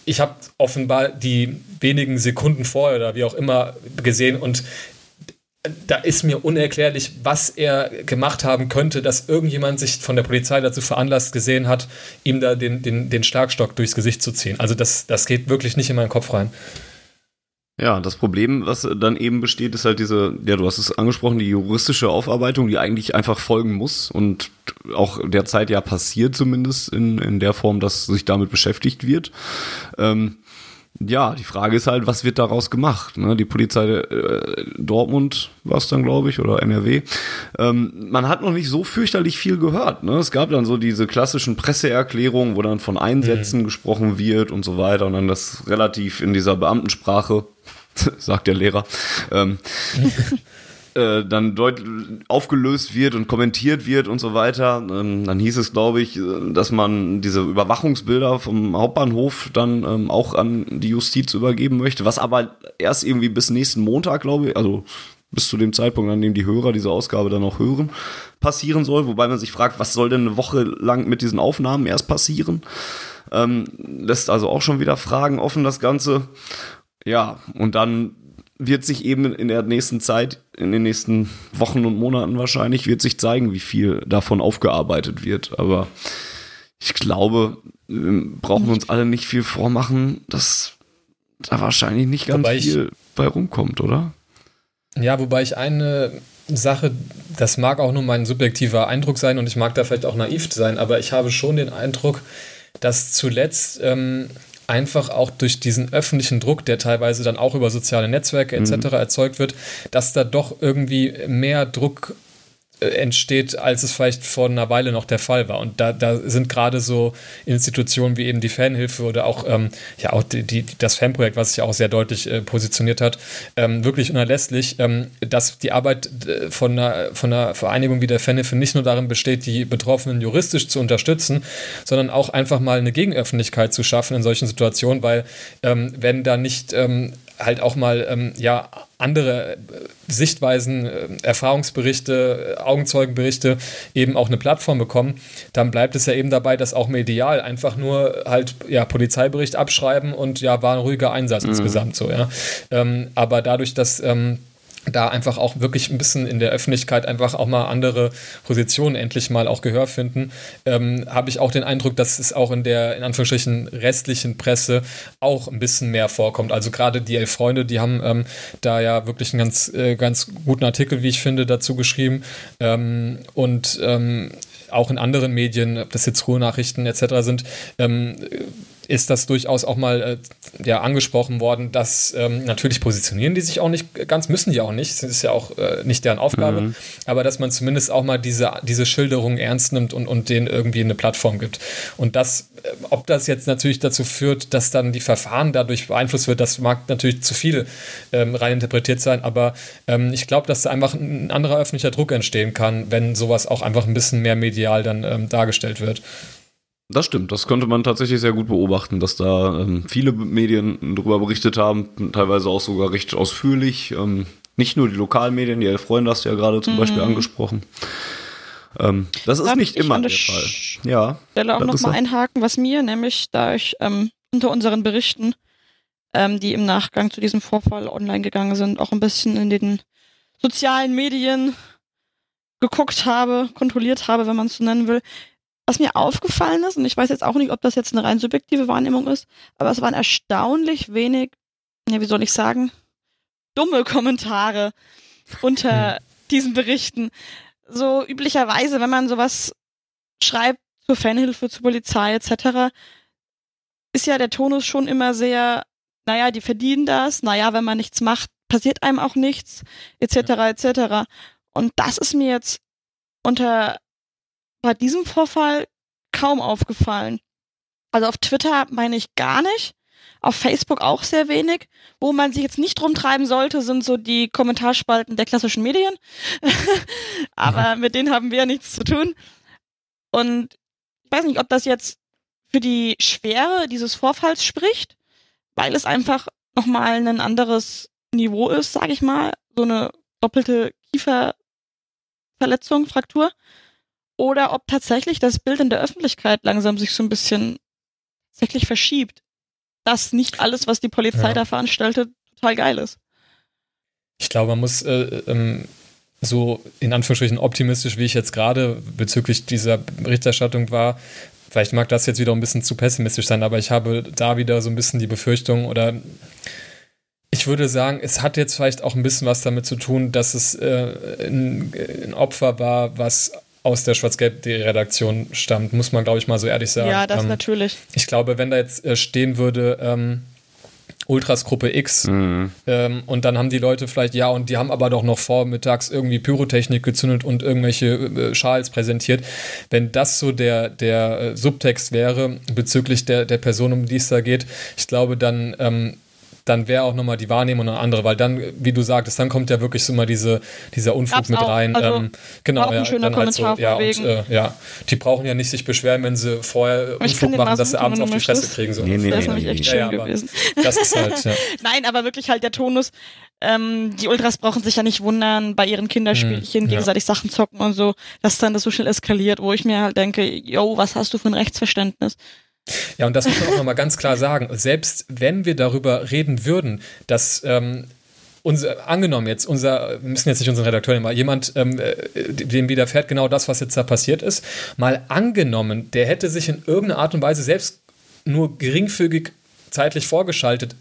ich habe offenbar die wenigen Sekunden vorher oder wie auch immer gesehen und da ist mir unerklärlich, was er gemacht haben könnte, dass irgendjemand sich von der Polizei dazu veranlasst gesehen hat, ihm da den, den, den Schlagstock durchs Gesicht zu ziehen. Also das, das geht wirklich nicht in meinen Kopf rein. Ja, das Problem, was dann eben besteht, ist halt diese, ja, du hast es angesprochen, die juristische Aufarbeitung, die eigentlich einfach folgen muss und auch derzeit ja passiert zumindest in, in der Form, dass sich damit beschäftigt wird. Ähm, ja, die Frage ist halt, was wird daraus gemacht? Ne? Die Polizei äh, Dortmund war es dann, glaube ich, oder NRW. Ähm, man hat noch nicht so fürchterlich viel gehört. Ne? Es gab dann so diese klassischen Presseerklärungen, wo dann von Einsätzen mhm. gesprochen wird und so weiter und dann das relativ in dieser Beamtensprache, sagt der Lehrer. Ähm, äh, dann deut aufgelöst wird und kommentiert wird und so weiter. Ähm, dann hieß es, glaube ich, äh, dass man diese Überwachungsbilder vom Hauptbahnhof dann ähm, auch an die Justiz übergeben möchte, was aber erst irgendwie bis nächsten Montag, glaube ich, also bis zu dem Zeitpunkt, an dem die Hörer diese Ausgabe dann auch hören, passieren soll. Wobei man sich fragt, was soll denn eine Woche lang mit diesen Aufnahmen erst passieren? Ähm, lässt also auch schon wieder Fragen offen, das Ganze. Ja, und dann wird sich eben in der nächsten Zeit, in den nächsten Wochen und Monaten wahrscheinlich, wird sich zeigen, wie viel davon aufgearbeitet wird. Aber ich glaube, wir brauchen uns alle nicht viel vormachen, dass da wahrscheinlich nicht ganz Wobei viel bei rumkommt, oder? Ja, wobei ich eine Sache, das mag auch nur mein subjektiver Eindruck sein und ich mag da vielleicht auch naiv sein, aber ich habe schon den Eindruck, dass zuletzt ähm, einfach auch durch diesen öffentlichen Druck, der teilweise dann auch über soziale Netzwerke etc. Mhm. erzeugt wird, dass da doch irgendwie mehr Druck entsteht, als es vielleicht vor einer Weile noch der Fall war. Und da, da sind gerade so Institutionen wie eben die Fanhilfe oder auch, ähm, ja, auch die, die, das Fanprojekt, was sich auch sehr deutlich äh, positioniert hat, ähm, wirklich unerlässlich, ähm, dass die Arbeit äh, von einer, von einer Vereinigung wie der Fanhilfe nicht nur darin besteht, die Betroffenen juristisch zu unterstützen, sondern auch einfach mal eine Gegenöffentlichkeit zu schaffen in solchen Situationen, weil ähm, wenn da nicht ähm, halt auch mal ähm, ja andere äh, Sichtweisen, äh, Erfahrungsberichte, äh, Augenzeugenberichte eben auch eine Plattform bekommen, dann bleibt es ja eben dabei, dass auch medial einfach nur halt ja Polizeibericht abschreiben und ja war ein ruhiger Einsatz mhm. insgesamt so ja. Ähm, aber dadurch, dass ähm, da einfach auch wirklich ein bisschen in der Öffentlichkeit einfach auch mal andere Positionen endlich mal auch Gehör finden, ähm, habe ich auch den Eindruck, dass es auch in der, in Anführungsstrichen, restlichen Presse auch ein bisschen mehr vorkommt. Also gerade die Elf Freunde, die haben ähm, da ja wirklich einen ganz, äh, ganz guten Artikel, wie ich finde, dazu geschrieben. Ähm, und ähm, auch in anderen Medien, ob das jetzt Ruhrnachrichten etc. sind, ähm, ist das durchaus auch mal äh, ja, angesprochen worden, dass ähm, natürlich positionieren die sich auch nicht ganz, müssen die auch nicht, das ist ja auch äh, nicht deren Aufgabe, mhm. aber dass man zumindest auch mal diese, diese Schilderung ernst nimmt und, und denen irgendwie eine Plattform gibt. Und das, äh, ob das jetzt natürlich dazu führt, dass dann die Verfahren dadurch beeinflusst wird, das mag natürlich zu viel ähm, rein interpretiert sein, aber ähm, ich glaube, dass da einfach ein anderer öffentlicher Druck entstehen kann, wenn sowas auch einfach ein bisschen mehr medial dann ähm, dargestellt wird. Das stimmt, das konnte man tatsächlich sehr gut beobachten, dass da ähm, viele Medien darüber berichtet haben, teilweise auch sogar recht ausführlich. Ähm, nicht nur die Lokalmedien, die Elf Freunde hast du ja gerade zum mhm. Beispiel angesprochen. Ähm, das ist nicht immer der Fall. Ja. Ich will auch nochmal einhaken, was mir nämlich, da ich ähm, unter unseren Berichten, ähm, die im Nachgang zu diesem Vorfall online gegangen sind, auch ein bisschen in den sozialen Medien geguckt habe, kontrolliert habe, wenn man es so nennen will, was mir aufgefallen ist, und ich weiß jetzt auch nicht, ob das jetzt eine rein subjektive Wahrnehmung ist, aber es waren erstaunlich wenig, ja, wie soll ich sagen, dumme Kommentare unter hm. diesen Berichten. So üblicherweise, wenn man sowas schreibt zur Fanhilfe, zur Polizei etc., ist ja der Tonus schon immer sehr, naja, die verdienen das, naja, wenn man nichts macht, passiert einem auch nichts, etc., etc. Und das ist mir jetzt unter bei diesem Vorfall kaum aufgefallen. Also auf Twitter meine ich gar nicht. Auf Facebook auch sehr wenig. Wo man sich jetzt nicht drum treiben sollte, sind so die Kommentarspalten der klassischen Medien. Aber mit denen haben wir ja nichts zu tun. Und ich weiß nicht, ob das jetzt für die Schwere dieses Vorfalls spricht, weil es einfach nochmal ein anderes Niveau ist, sage ich mal. So eine doppelte Kieferverletzung, Fraktur oder ob tatsächlich das Bild in der Öffentlichkeit langsam sich so ein bisschen tatsächlich verschiebt. Dass nicht alles, was die Polizei ja. da veranstaltet, total geil ist. Ich glaube, man muss äh, ähm, so in Anführungsstrichen optimistisch, wie ich jetzt gerade bezüglich dieser Berichterstattung war, vielleicht mag das jetzt wieder ein bisschen zu pessimistisch sein, aber ich habe da wieder so ein bisschen die Befürchtung oder ich würde sagen, es hat jetzt vielleicht auch ein bisschen was damit zu tun, dass es äh, ein, ein Opfer war, was aus der Schwarz-Gelb-Redaktion stammt, muss man, glaube ich, mal so ehrlich sagen. Ja, das ähm, natürlich. Ich glaube, wenn da jetzt äh, stehen würde, ähm, Ultras Gruppe X mhm. ähm, und dann haben die Leute vielleicht, ja, und die haben aber doch noch vormittags irgendwie Pyrotechnik gezündet und irgendwelche äh, Schals präsentiert. Wenn das so der, der äh, Subtext wäre bezüglich der, der Person, um die es da geht, ich glaube, dann ähm, dann wäre auch nochmal die Wahrnehmung eine andere, weil dann, wie du sagtest, dann kommt ja wirklich so mal diese, dieser Unfug Gab's mit auch. rein. Also, ähm, genau, ja, dann halt so, ja, und, äh, ja, die brauchen ja nicht sich beschweren, wenn sie vorher Unfug machen, dass sie abends auf die Fresse kriegen. So. Nee, nee, das ist nämlich echt schön gewesen. Das ist halt, ja. Nein, aber wirklich halt der Tonus, ähm, die Ultras brauchen sich ja nicht wundern, bei ihren Kinderspielchen hm, gegenseitig ja. Sachen zocken und so, dass dann das so schnell eskaliert, wo ich mir halt denke, yo, was hast du für ein Rechtsverständnis? Ja, und das muss man auch nochmal ganz klar sagen. Selbst wenn wir darüber reden würden, dass ähm, unser, angenommen jetzt, unser, müssen jetzt nicht unseren Redakteur nehmen, jemand, ähm, äh, dem widerfährt genau das, was jetzt da passiert ist, mal angenommen, der hätte sich in irgendeiner Art und Weise selbst nur geringfügig zeitlich vorgeschaltet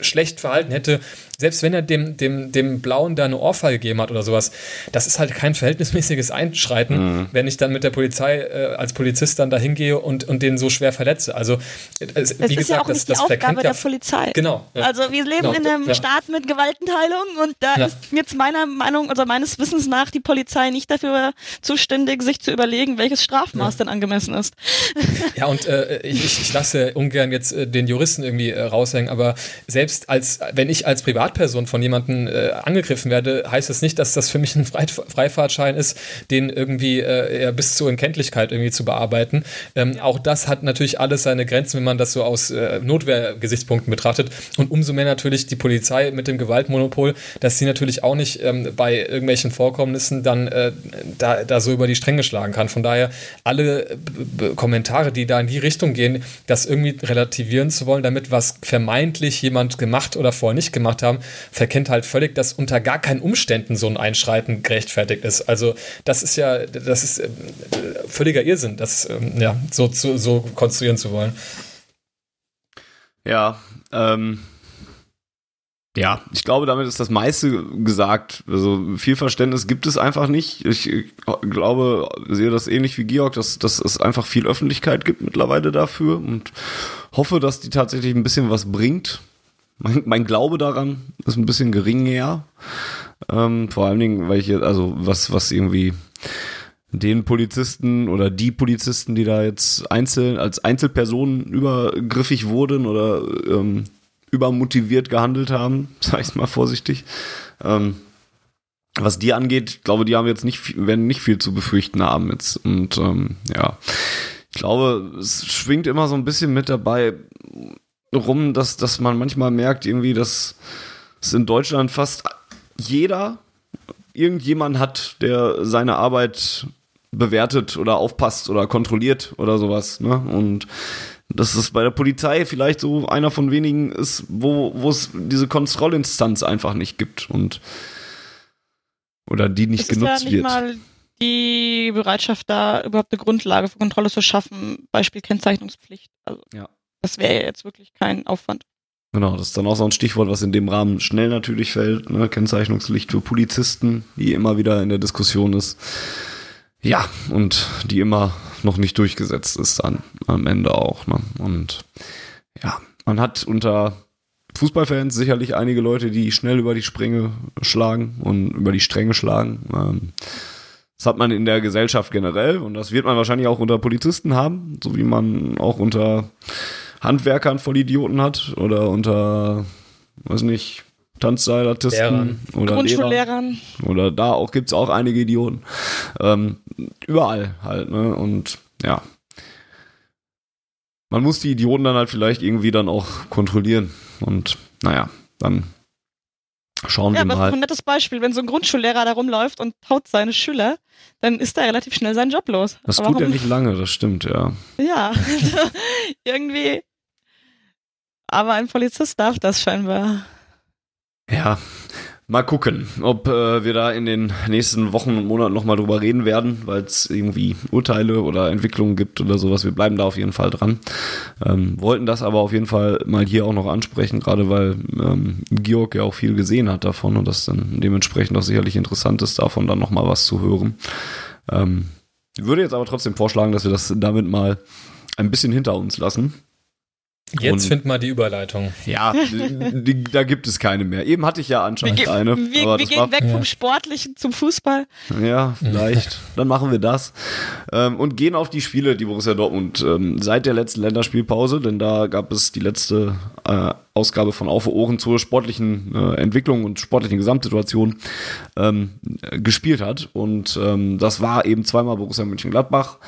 schlecht verhalten hätte, selbst wenn er dem, dem, dem Blauen da eine Ohrfeige gegeben hat oder sowas, das ist halt kein verhältnismäßiges Einschreiten, mhm. wenn ich dann mit der Polizei äh, als Polizist dann da hingehe und, und den so schwer verletze. Also, äh, das wie ist gesagt, ja auch das, nicht das die Aufgabe der Polizei. Genau. Ja. Also, wir leben genau. in einem ja. Staat mit Gewaltenteilung und da ja. ist jetzt meiner Meinung oder meines Wissens nach die Polizei nicht dafür zuständig, sich zu überlegen, welches Strafmaß denn angemessen ist. Ja, und äh, ich, ich lasse ungern jetzt äh, den Juristen irgendwie äh, raushängen, aber selbst als, wenn ich als Privat Privatperson von jemandem äh, angegriffen werde, heißt das nicht, dass das für mich ein Freifahrtschein ist, den irgendwie äh, bis zur Unkenntlichkeit irgendwie zu bearbeiten. Ähm. Auch das hat natürlich alles seine Grenzen, wenn man das so aus äh, Notwehrgesichtspunkten betrachtet. Und umso mehr natürlich die Polizei mit dem Gewaltmonopol, dass sie natürlich auch nicht ähm, bei irgendwelchen Vorkommnissen dann äh, da, da so über die Stränge schlagen kann. Von daher alle Kommentare, die da in die Richtung gehen, das irgendwie relativieren zu wollen, damit was vermeintlich jemand gemacht oder vorher nicht gemacht haben, verkennt halt völlig, dass unter gar keinen Umständen so ein Einschreiten gerechtfertigt ist. Also das ist ja, das ist äh, völliger Irrsinn, das ähm, ja, so, zu, so konstruieren zu wollen. Ja, ähm, ja, ich glaube, damit ist das meiste gesagt. Also viel Verständnis gibt es einfach nicht. Ich glaube, sehe das ähnlich wie Georg, dass, dass es einfach viel Öffentlichkeit gibt mittlerweile dafür und hoffe, dass die tatsächlich ein bisschen was bringt. Mein, mein Glaube daran ist ein bisschen geringer. Ähm, vor allen Dingen, weil ich jetzt, also was, was irgendwie den Polizisten oder die Polizisten, die da jetzt einzeln als Einzelpersonen übergriffig wurden oder ähm, übermotiviert gehandelt haben, sag ich mal vorsichtig. Ähm, was die angeht, glaube, die haben jetzt nicht, werden nicht viel zu befürchten haben jetzt. Und ähm, ja, ich glaube, es schwingt immer so ein bisschen mit dabei, rum, dass, dass man manchmal merkt, irgendwie, dass es in Deutschland fast jeder irgendjemand hat, der seine Arbeit bewertet oder aufpasst oder kontrolliert oder sowas. Ne? Und dass es bei der Polizei vielleicht so einer von wenigen ist, wo, wo es diese Kontrollinstanz einfach nicht gibt und oder die nicht es genutzt ist ja nicht wird. Mal die Bereitschaft da überhaupt eine Grundlage für Kontrolle zu schaffen, Beispiel Kennzeichnungspflicht. Also. Ja. Das wäre ja jetzt wirklich kein Aufwand. Genau, das ist dann auch so ein Stichwort, was in dem Rahmen schnell natürlich fällt. Ne? Kennzeichnungspflicht für Polizisten, die immer wieder in der Diskussion ist. Ja, und die immer noch nicht durchgesetzt ist dann am Ende auch. Ne? Und ja, man hat unter Fußballfans sicherlich einige Leute, die schnell über die Sprünge schlagen und über die Stränge schlagen. Ähm, das hat man in der Gesellschaft generell und das wird man wahrscheinlich auch unter Polizisten haben, so wie man auch unter Handwerkern voll Idioten hat oder unter, weiß nicht, Tanzseilartisten oder Grundschullehrern. Oder da auch gibt's auch einige Idioten. Ähm, überall halt, ne? Und ja. Man muss die Idioten dann halt vielleicht irgendwie dann auch kontrollieren. Und naja, dann schauen ja, wir mal. Ja, aber ein nettes Beispiel, wenn so ein Grundschullehrer da rumläuft und haut seine Schüler, dann ist er relativ schnell seinen Job los. Das aber tut er nicht lange, das stimmt, ja. Ja, also irgendwie aber ein Polizist darf das scheinbar. Ja, mal gucken, ob äh, wir da in den nächsten Wochen und Monaten nochmal drüber reden werden, weil es irgendwie Urteile oder Entwicklungen gibt oder sowas. Wir bleiben da auf jeden Fall dran. Ähm, wollten das aber auf jeden Fall mal hier auch noch ansprechen, gerade weil ähm, Georg ja auch viel gesehen hat davon und das dann dementsprechend auch sicherlich interessant ist, davon dann nochmal was zu hören. Ähm, würde jetzt aber trotzdem vorschlagen, dass wir das damit mal ein bisschen hinter uns lassen Jetzt find mal die Überleitung. Ja, die, da gibt es keine mehr. Eben hatte ich ja anscheinend wir, eine. Wir, wir gehen war, weg ja. vom Sportlichen zum Fußball. Ja, vielleicht. Dann machen wir das. Ähm, und gehen auf die Spiele, die Borussia Dortmund ähm, seit der letzten Länderspielpause, denn da gab es die letzte äh, Ausgabe von Auf Ohren zur sportlichen äh, Entwicklung und sportlichen Gesamtsituation ähm, gespielt hat. Und ähm, das war eben zweimal Borussia Mönchengladbach,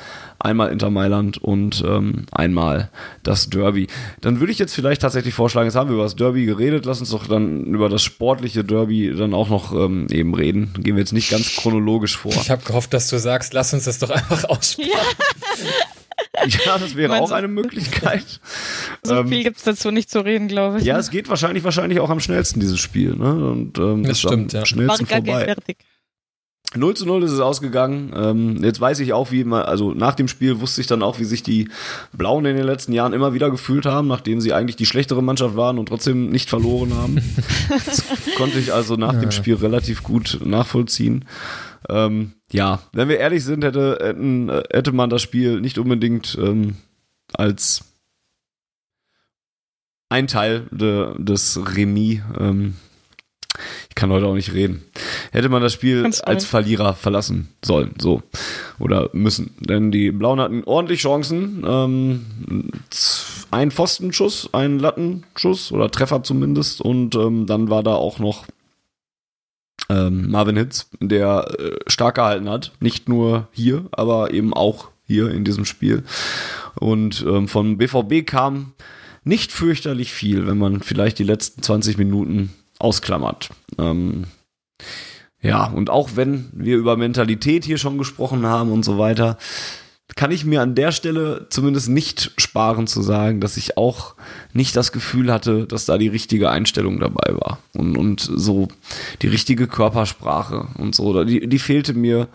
einmal Inter Mailand und ähm, einmal das Derby. Dann würde ich jetzt vielleicht tatsächlich vorschlagen, jetzt haben wir über das Derby geredet, lass uns doch dann über das sportliche Derby dann auch noch ähm, eben reden. Gehen wir jetzt nicht ganz chronologisch vor. Ich habe gehofft, dass du sagst, lass uns das doch einfach aussprechen. Ja. Ja, das wäre auch eine Möglichkeit. So ähm, viel gibt es dazu nicht zu reden, glaube ich. Ja, es geht wahrscheinlich, wahrscheinlich auch am schnellsten, dieses Spiel. Ne? Und, ähm, das stimmt, ja. Schnellsten vorbei. Fertig. 0 zu 0 ist es ausgegangen. Ähm, jetzt weiß ich auch, wie man, also nach dem Spiel wusste ich dann auch, wie sich die Blauen in den letzten Jahren immer wieder gefühlt haben, nachdem sie eigentlich die schlechtere Mannschaft waren und trotzdem nicht verloren haben. das konnte ich also nach ja. dem Spiel relativ gut nachvollziehen. Ähm, ja, wenn wir ehrlich sind, hätte, hätten, hätte man das Spiel nicht unbedingt ähm, als ein Teil de, des Remis ähm, ich kann heute auch nicht reden. Hätte man das Spiel als Verlierer verlassen sollen, so. Oder müssen. Denn die Blauen hatten ordentlich Chancen. Ähm, ein Pfostenschuss, ein Lattenschuss oder Treffer zumindest. Und ähm, dann war da auch noch ähm, Marvin Hitz, der äh, stark gehalten hat. Nicht nur hier, aber eben auch hier in diesem Spiel. Und ähm, vom BVB kam nicht fürchterlich viel, wenn man vielleicht die letzten 20 Minuten ausklammert. Ähm, ja, und auch wenn wir über Mentalität hier schon gesprochen haben und so weiter, kann ich mir an der Stelle zumindest nicht sparen zu sagen, dass ich auch nicht das Gefühl hatte, dass da die richtige Einstellung dabei war und, und so die richtige Körpersprache und so. Die, die fehlte mir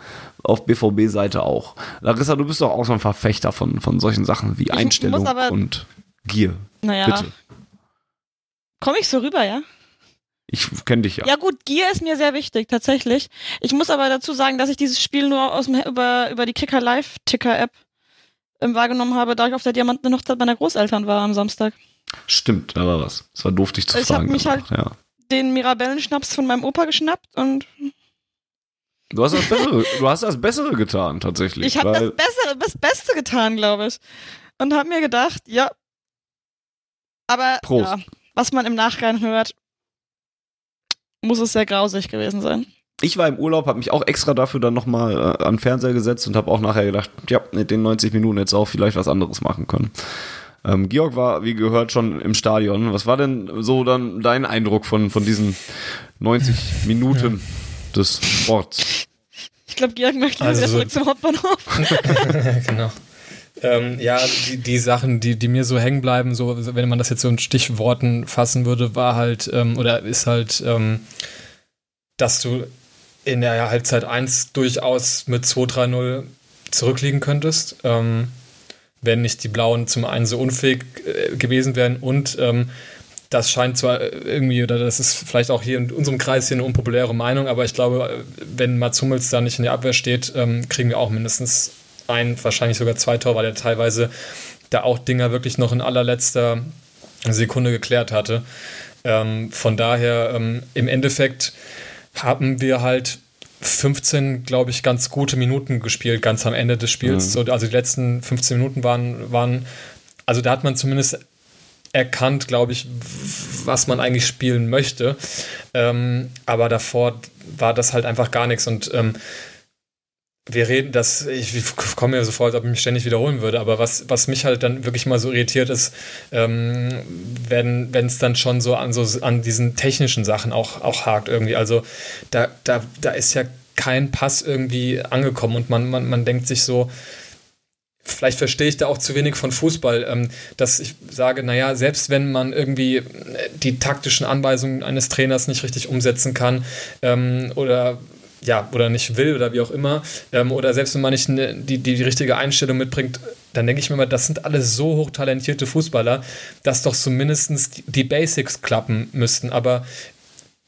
auf BVB-Seite auch. Larissa, du bist doch auch so ein Verfechter von, von solchen Sachen wie Einstellung und Gier. Naja. Bitte. Komme ich so rüber, ja? Ich kenne dich ja. Ja gut, Gier ist mir sehr wichtig, tatsächlich. Ich muss aber dazu sagen, dass ich dieses Spiel nur aus dem, über, über die Kicker Live Ticker App ähm, wahrgenommen habe, da ich auf der Diamanten Hochzeit meiner Großeltern war am Samstag. Stimmt, da war was. Es war doof, dich zu ich fragen. Ich habe mich halt ja. den Mirabellenschnaps von meinem Opa geschnappt und Du hast das Bessere, du hast das Bessere getan, tatsächlich. Ich habe das Bessere, das Beste getan, glaube ich. Und habe mir gedacht, ja. Aber ja, was man im Nachgang hört, muss es sehr grausig gewesen sein. Ich war im Urlaub, habe mich auch extra dafür dann nochmal äh, an den Fernseher gesetzt und habe auch nachher gedacht, ja, mit den 90 Minuten jetzt auch vielleicht was anderes machen können. Ähm, Georg war, wie gehört, schon im Stadion. Was war denn so dann dein Eindruck von, von diesen 90 Minuten des Sports? Ich glaube, Georg möchte also wieder zurück zum Hauptbahnhof. genau. Ähm, ja, die, die Sachen, die, die mir so hängen bleiben, so, wenn man das jetzt so in Stichworten fassen würde, war halt, ähm, oder ist halt, ähm, dass du in der Halbzeit 1 durchaus mit 2-3-0 zurückliegen könntest, ähm, wenn nicht die Blauen zum einen so unfähig äh, gewesen wären und ähm, das scheint zwar irgendwie, oder das ist vielleicht auch hier in unserem Kreis hier eine unpopuläre Meinung, aber ich glaube, wenn Mats Hummels da nicht in der Abwehr steht, ähm, kriegen wir auch mindestens ein, wahrscheinlich sogar zwei Tore, weil er teilweise da auch Dinger wirklich noch in allerletzter Sekunde geklärt hatte. Ähm, von daher, ähm, im Endeffekt haben wir halt 15, glaube ich, ganz gute Minuten gespielt, ganz am Ende des Spiels. Mhm. So, also die letzten 15 Minuten waren, waren, also da hat man zumindest erkannt, glaube ich, was man eigentlich spielen möchte. Ähm, aber davor war das halt einfach gar nichts. Und ähm, wir reden, dass ich, komme mir so vor, als ob ich mich ständig wiederholen würde, aber was, was mich halt dann wirklich mal so irritiert ist, ähm, wenn es dann schon so an, so an diesen technischen Sachen auch, auch hakt irgendwie. Also da, da, da ist ja kein Pass irgendwie angekommen und man, man, man denkt sich so, vielleicht verstehe ich da auch zu wenig von Fußball, ähm, dass ich sage, naja, selbst wenn man irgendwie die taktischen Anweisungen eines Trainers nicht richtig umsetzen kann ähm, oder ja, oder nicht will oder wie auch immer, ähm, oder selbst wenn man nicht ne, die, die, die richtige Einstellung mitbringt, dann denke ich mir immer, das sind alles so hochtalentierte Fußballer, dass doch zumindest die, die Basics klappen müssten. Aber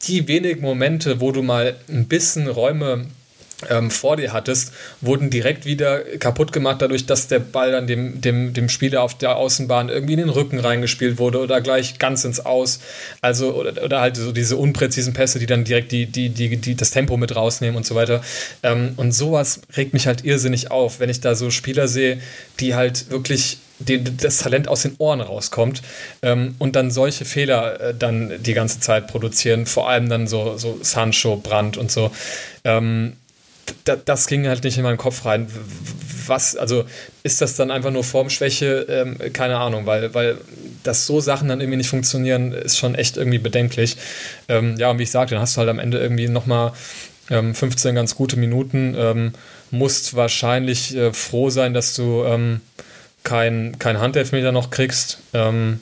die wenigen Momente, wo du mal ein bisschen Räume ähm, vor dir hattest, wurden direkt wieder kaputt gemacht, dadurch, dass der Ball dann dem, dem, dem Spieler auf der Außenbahn irgendwie in den Rücken reingespielt wurde oder gleich ganz ins Aus. Also, oder, oder halt so diese unpräzisen Pässe, die dann direkt die, die, die, die das Tempo mit rausnehmen und so weiter. Ähm, und sowas regt mich halt irrsinnig auf, wenn ich da so Spieler sehe, die halt wirklich die, das Talent aus den Ohren rauskommt ähm, und dann solche Fehler äh, dann die ganze Zeit produzieren, vor allem dann so, so Sancho, Brandt und so. Ähm, das ging halt nicht in meinen Kopf rein. Was, also ist das dann einfach nur Formschwäche? Ähm, keine Ahnung, weil, weil dass so Sachen dann irgendwie nicht funktionieren, ist schon echt irgendwie bedenklich. Ähm, ja, und wie ich sagte, dann hast du halt am Ende irgendwie nochmal ähm, 15 ganz gute Minuten. Ähm, musst wahrscheinlich äh, froh sein, dass du ähm, kein, kein Handelfmeter noch kriegst. Ähm,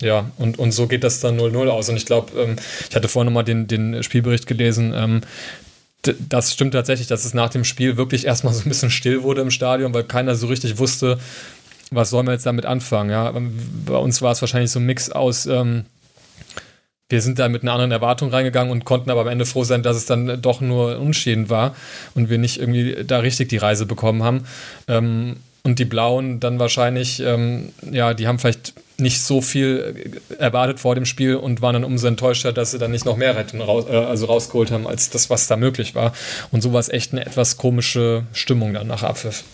ja, und, und so geht das dann 0-0 aus. Und ich glaube, ähm, ich hatte vorhin nochmal den, den Spielbericht gelesen, ähm, das stimmt tatsächlich, dass es nach dem Spiel wirklich erstmal so ein bisschen still wurde im Stadion, weil keiner so richtig wusste, was sollen wir jetzt damit anfangen. Ja? Bei uns war es wahrscheinlich so ein Mix aus, ähm, wir sind da mit einer anderen Erwartung reingegangen und konnten aber am Ende froh sein, dass es dann doch nur unschädend war und wir nicht irgendwie da richtig die Reise bekommen haben. Ähm, und die Blauen dann wahrscheinlich, ähm, ja, die haben vielleicht nicht so viel erwartet vor dem Spiel und waren dann umso enttäuschter, dass sie dann nicht noch mehr retten, raus, äh, also rausgeholt haben, als das, was da möglich war. Und so war es echt eine etwas komische Stimmung dann nach Abpfiff.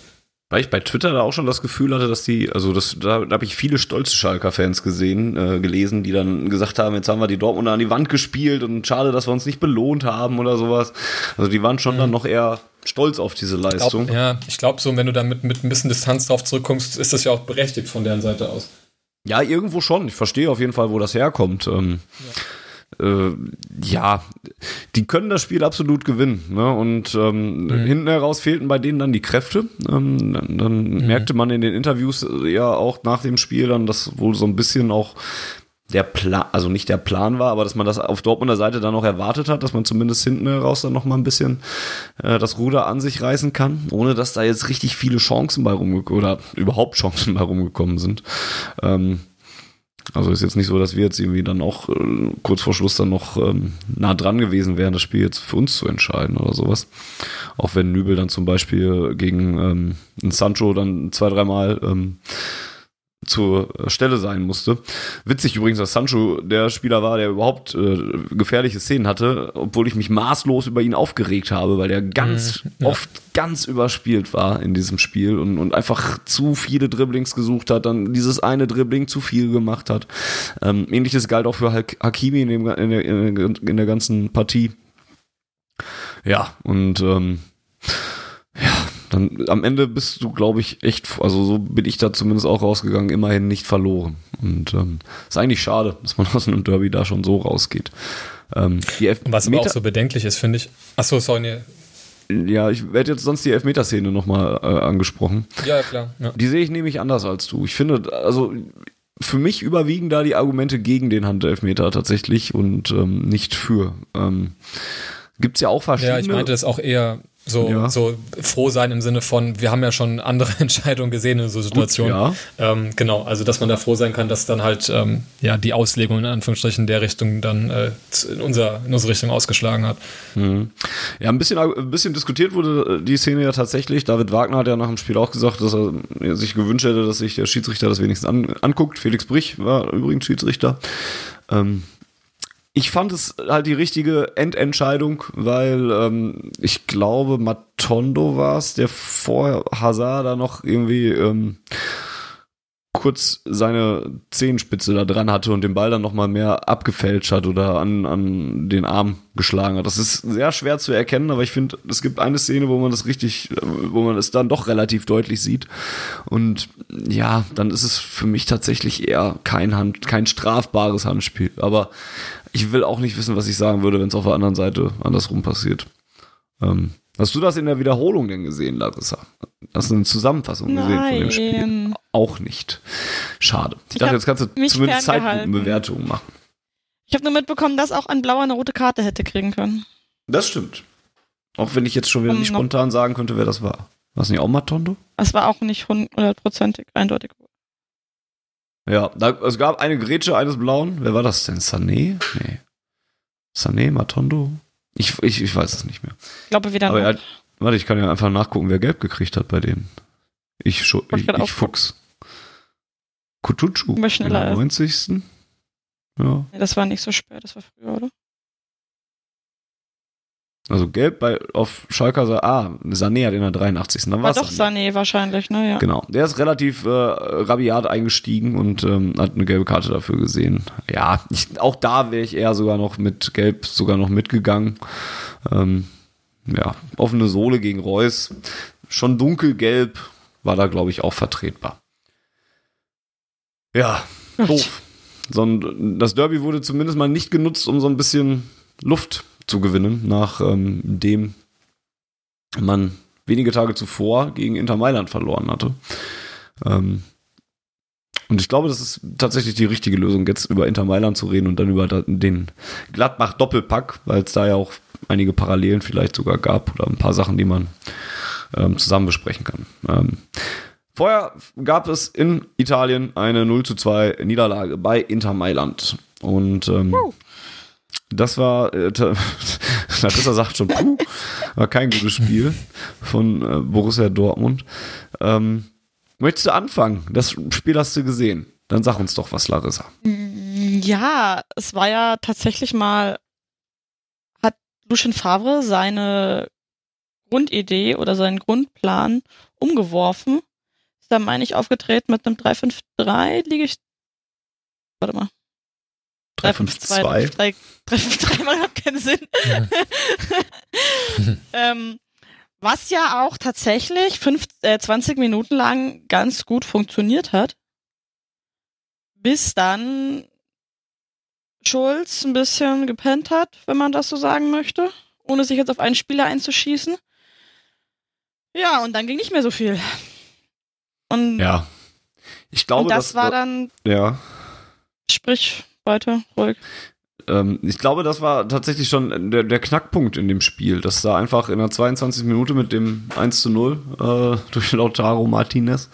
Weil ich bei Twitter da auch schon das Gefühl hatte, dass die, also das, da, da habe ich viele stolze Schalker-Fans gesehen, äh, gelesen, die dann gesagt haben, jetzt haben wir die Dortmunder an die Wand gespielt und schade, dass wir uns nicht belohnt haben oder sowas. Also die waren schon mhm. dann noch eher stolz auf diese Leistung. Ich glaub, ja, ich glaube so, wenn du da mit, mit ein bisschen Distanz drauf zurückkommst, ist das ja auch berechtigt von deren Seite aus. Ja, irgendwo schon. Ich verstehe auf jeden Fall, wo das herkommt. Ähm, ja. Äh, ja. die können das Spiel absolut gewinnen. Ne? Und ähm, mhm. hinten heraus fehlten bei denen dann die Kräfte. Ähm, dann, dann mhm. merkte man in den Interviews ja auch nach dem Spiel dann, dass wohl so ein bisschen auch der Plan, also nicht der Plan war, aber dass man das auf Dortmunder Seite dann noch erwartet hat, dass man zumindest hinten heraus dann noch mal ein bisschen äh, das Ruder an sich reißen kann, ohne dass da jetzt richtig viele Chancen bei rumgekommen oder überhaupt Chancen bei rumgekommen sind. Ähm, also ist jetzt nicht so, dass wir jetzt irgendwie dann auch äh, kurz vor Schluss dann noch ähm, nah dran gewesen wären, das Spiel jetzt für uns zu entscheiden oder sowas. Auch wenn Nübel dann zum Beispiel gegen ähm, Sancho dann zwei, dreimal ähm, zur Stelle sein musste. Witzig übrigens, dass Sancho der Spieler war, der überhaupt äh, gefährliche Szenen hatte, obwohl ich mich maßlos über ihn aufgeregt habe, weil der ganz mhm, ja. oft ganz überspielt war in diesem Spiel und, und einfach zu viele Dribblings gesucht hat, dann dieses eine Dribbling zu viel gemacht hat. Ähm, ähnliches galt auch für Hakimi in, dem, in, der, in der ganzen Partie. Ja, und ähm, ja, dann am Ende bist du, glaube ich, echt, also so bin ich da zumindest auch rausgegangen, immerhin nicht verloren. Und ähm, ist eigentlich schade, dass man aus einem Derby da schon so rausgeht. Ähm, Was aber auch so bedenklich ist, finde ich. Achso, sorry, nee. Ja, ich werde jetzt sonst die Elfmeterszene nochmal äh, angesprochen. Ja, klar. Ja. Die sehe ich nämlich anders als du. Ich finde, also für mich überwiegen da die Argumente gegen den Handelfmeter tatsächlich und ähm, nicht für. Ähm, Gibt es ja auch verschiedene. Ja, ich meinte das auch eher so, ja. so froh sein im Sinne von, wir haben ja schon andere Entscheidungen gesehen in so Situationen. Gut, ja. ähm, genau, also dass man da froh sein kann, dass dann halt ähm, ja die Auslegung in Anführungsstrichen der Richtung dann äh, in, unser, in unsere Richtung ausgeschlagen hat. Mhm. Ja, ein bisschen, ein bisschen diskutiert wurde die Szene ja tatsächlich. David Wagner hat ja nach dem Spiel auch gesagt, dass er sich gewünscht hätte, dass sich der Schiedsrichter das wenigstens an, anguckt. Felix Brich war übrigens Schiedsrichter. Ähm, ich fand es halt die richtige Endentscheidung, weil ähm, ich glaube, Matondo war es, der vor Hazard da noch irgendwie ähm, kurz seine Zehenspitze da dran hatte und den Ball dann nochmal mehr abgefälscht hat oder an, an den Arm geschlagen hat. Das ist sehr schwer zu erkennen, aber ich finde, es gibt eine Szene, wo man das richtig, wo man es dann doch relativ deutlich sieht. Und ja, dann ist es für mich tatsächlich eher kein Hand, kein strafbares Handspiel. Aber ich will auch nicht wissen, was ich sagen würde, wenn es auf der anderen Seite andersrum passiert. Ähm, hast du das in der Wiederholung denn gesehen, Larissa? Hast du eine Zusammenfassung Nein. gesehen von dem Spiel? Auch nicht. Schade. Ich, ich dachte, jetzt kannst du zumindest Zeitgruppenbewertungen machen. Ich habe nur mitbekommen, dass auch ein Blauer eine rote Karte hätte kriegen können. Das stimmt. Auch wenn ich jetzt schon wieder um, nicht spontan sagen könnte, wer das war. War es nicht auch Matondo? Es war auch nicht hundertprozentig eindeutig. Ja, da, es gab eine Grätsche eines Blauen. Wer war das denn? Sané? Nee. Sané, Matondo? Ich, ich, ich weiß es nicht mehr. Ich glaube wieder. Aber er, warte, ich kann ja einfach nachgucken, wer gelb gekriegt hat bei denen. Ich, ich, ich, ich Fuchs. Kutucu. Schneller. 90. Ja. Nee, das war nicht so spät, das war früher, oder? Also gelb bei, auf Schalker, ah, Sané hat in der 83. Dann war doch Sané. Sané wahrscheinlich, ne? Ja. Genau. Der ist relativ äh, rabiat eingestiegen und ähm, hat eine gelbe Karte dafür gesehen. Ja, ich, auch da wäre ich eher sogar noch mit gelb sogar noch mitgegangen. Ähm, ja, offene Sohle gegen Reus. Schon dunkelgelb war da, glaube ich, auch vertretbar. Ja, doof. So, das Derby wurde zumindest mal nicht genutzt, um so ein bisschen Luft zu gewinnen, nachdem ähm, man wenige Tage zuvor gegen Inter Mailand verloren hatte. Ähm, und ich glaube, das ist tatsächlich die richtige Lösung, jetzt über Inter Mailand zu reden und dann über den Gladbach-Doppelpack, weil es da ja auch einige Parallelen vielleicht sogar gab oder ein paar Sachen, die man ähm, zusammen besprechen kann. Vorher gab es in Italien eine 0 zu 2 Niederlage bei Inter Mailand. Und ähm. Das war, äh, Larissa sagt schon, puh, war kein gutes Spiel von äh, Borussia Dortmund. Ähm, möchtest du anfangen? Das Spiel hast du gesehen. Dann sag uns doch was, Larissa. Mm, ja, es war ja tatsächlich mal, hat Lucien Favre seine Grundidee oder seinen Grundplan umgeworfen. Ist da, meine ich, aufgetreten mit einem 3-5-3, liege ich. Warte mal. 352. 353 macht keinen Sinn. Ja. ähm, was ja auch tatsächlich fünf, äh, 20 Minuten lang ganz gut funktioniert hat. Bis dann Schulz ein bisschen gepennt hat, wenn man das so sagen möchte, ohne sich jetzt auf einen Spieler einzuschießen. Ja, und dann ging nicht mehr so viel. Und ja, ich glaube, und das, das war dann. Ja. Sprich, weiter, ruhig. Ähm, ich glaube, das war tatsächlich schon der, der, Knackpunkt in dem Spiel, dass da einfach in der 22. Minute mit dem 1 zu 0 äh, durch Lautaro Martinez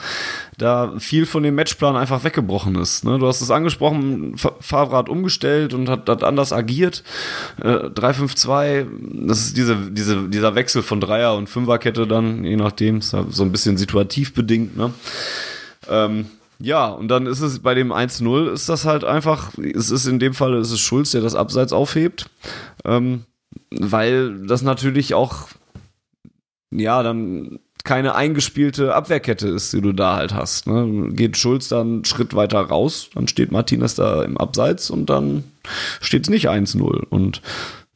da viel von dem Matchplan einfach weggebrochen ist. Ne? Du hast es angesprochen, Favre hat umgestellt und hat, hat anders agiert. Äh, 3-5-2, das ist diese, diese, dieser Wechsel von Dreier- und Fünferkette dann, je nachdem, ist so ein bisschen situativ bedingt. Ne? Ähm, ja, und dann ist es bei dem 1-0 ist das halt einfach, es ist in dem Fall, ist es Schulz, der das Abseits aufhebt, ähm, weil das natürlich auch, ja, dann keine eingespielte Abwehrkette ist, die du da halt hast. Ne? Geht Schulz dann einen Schritt weiter raus, dann steht Martinez da im Abseits und dann steht es nicht 1-0. Und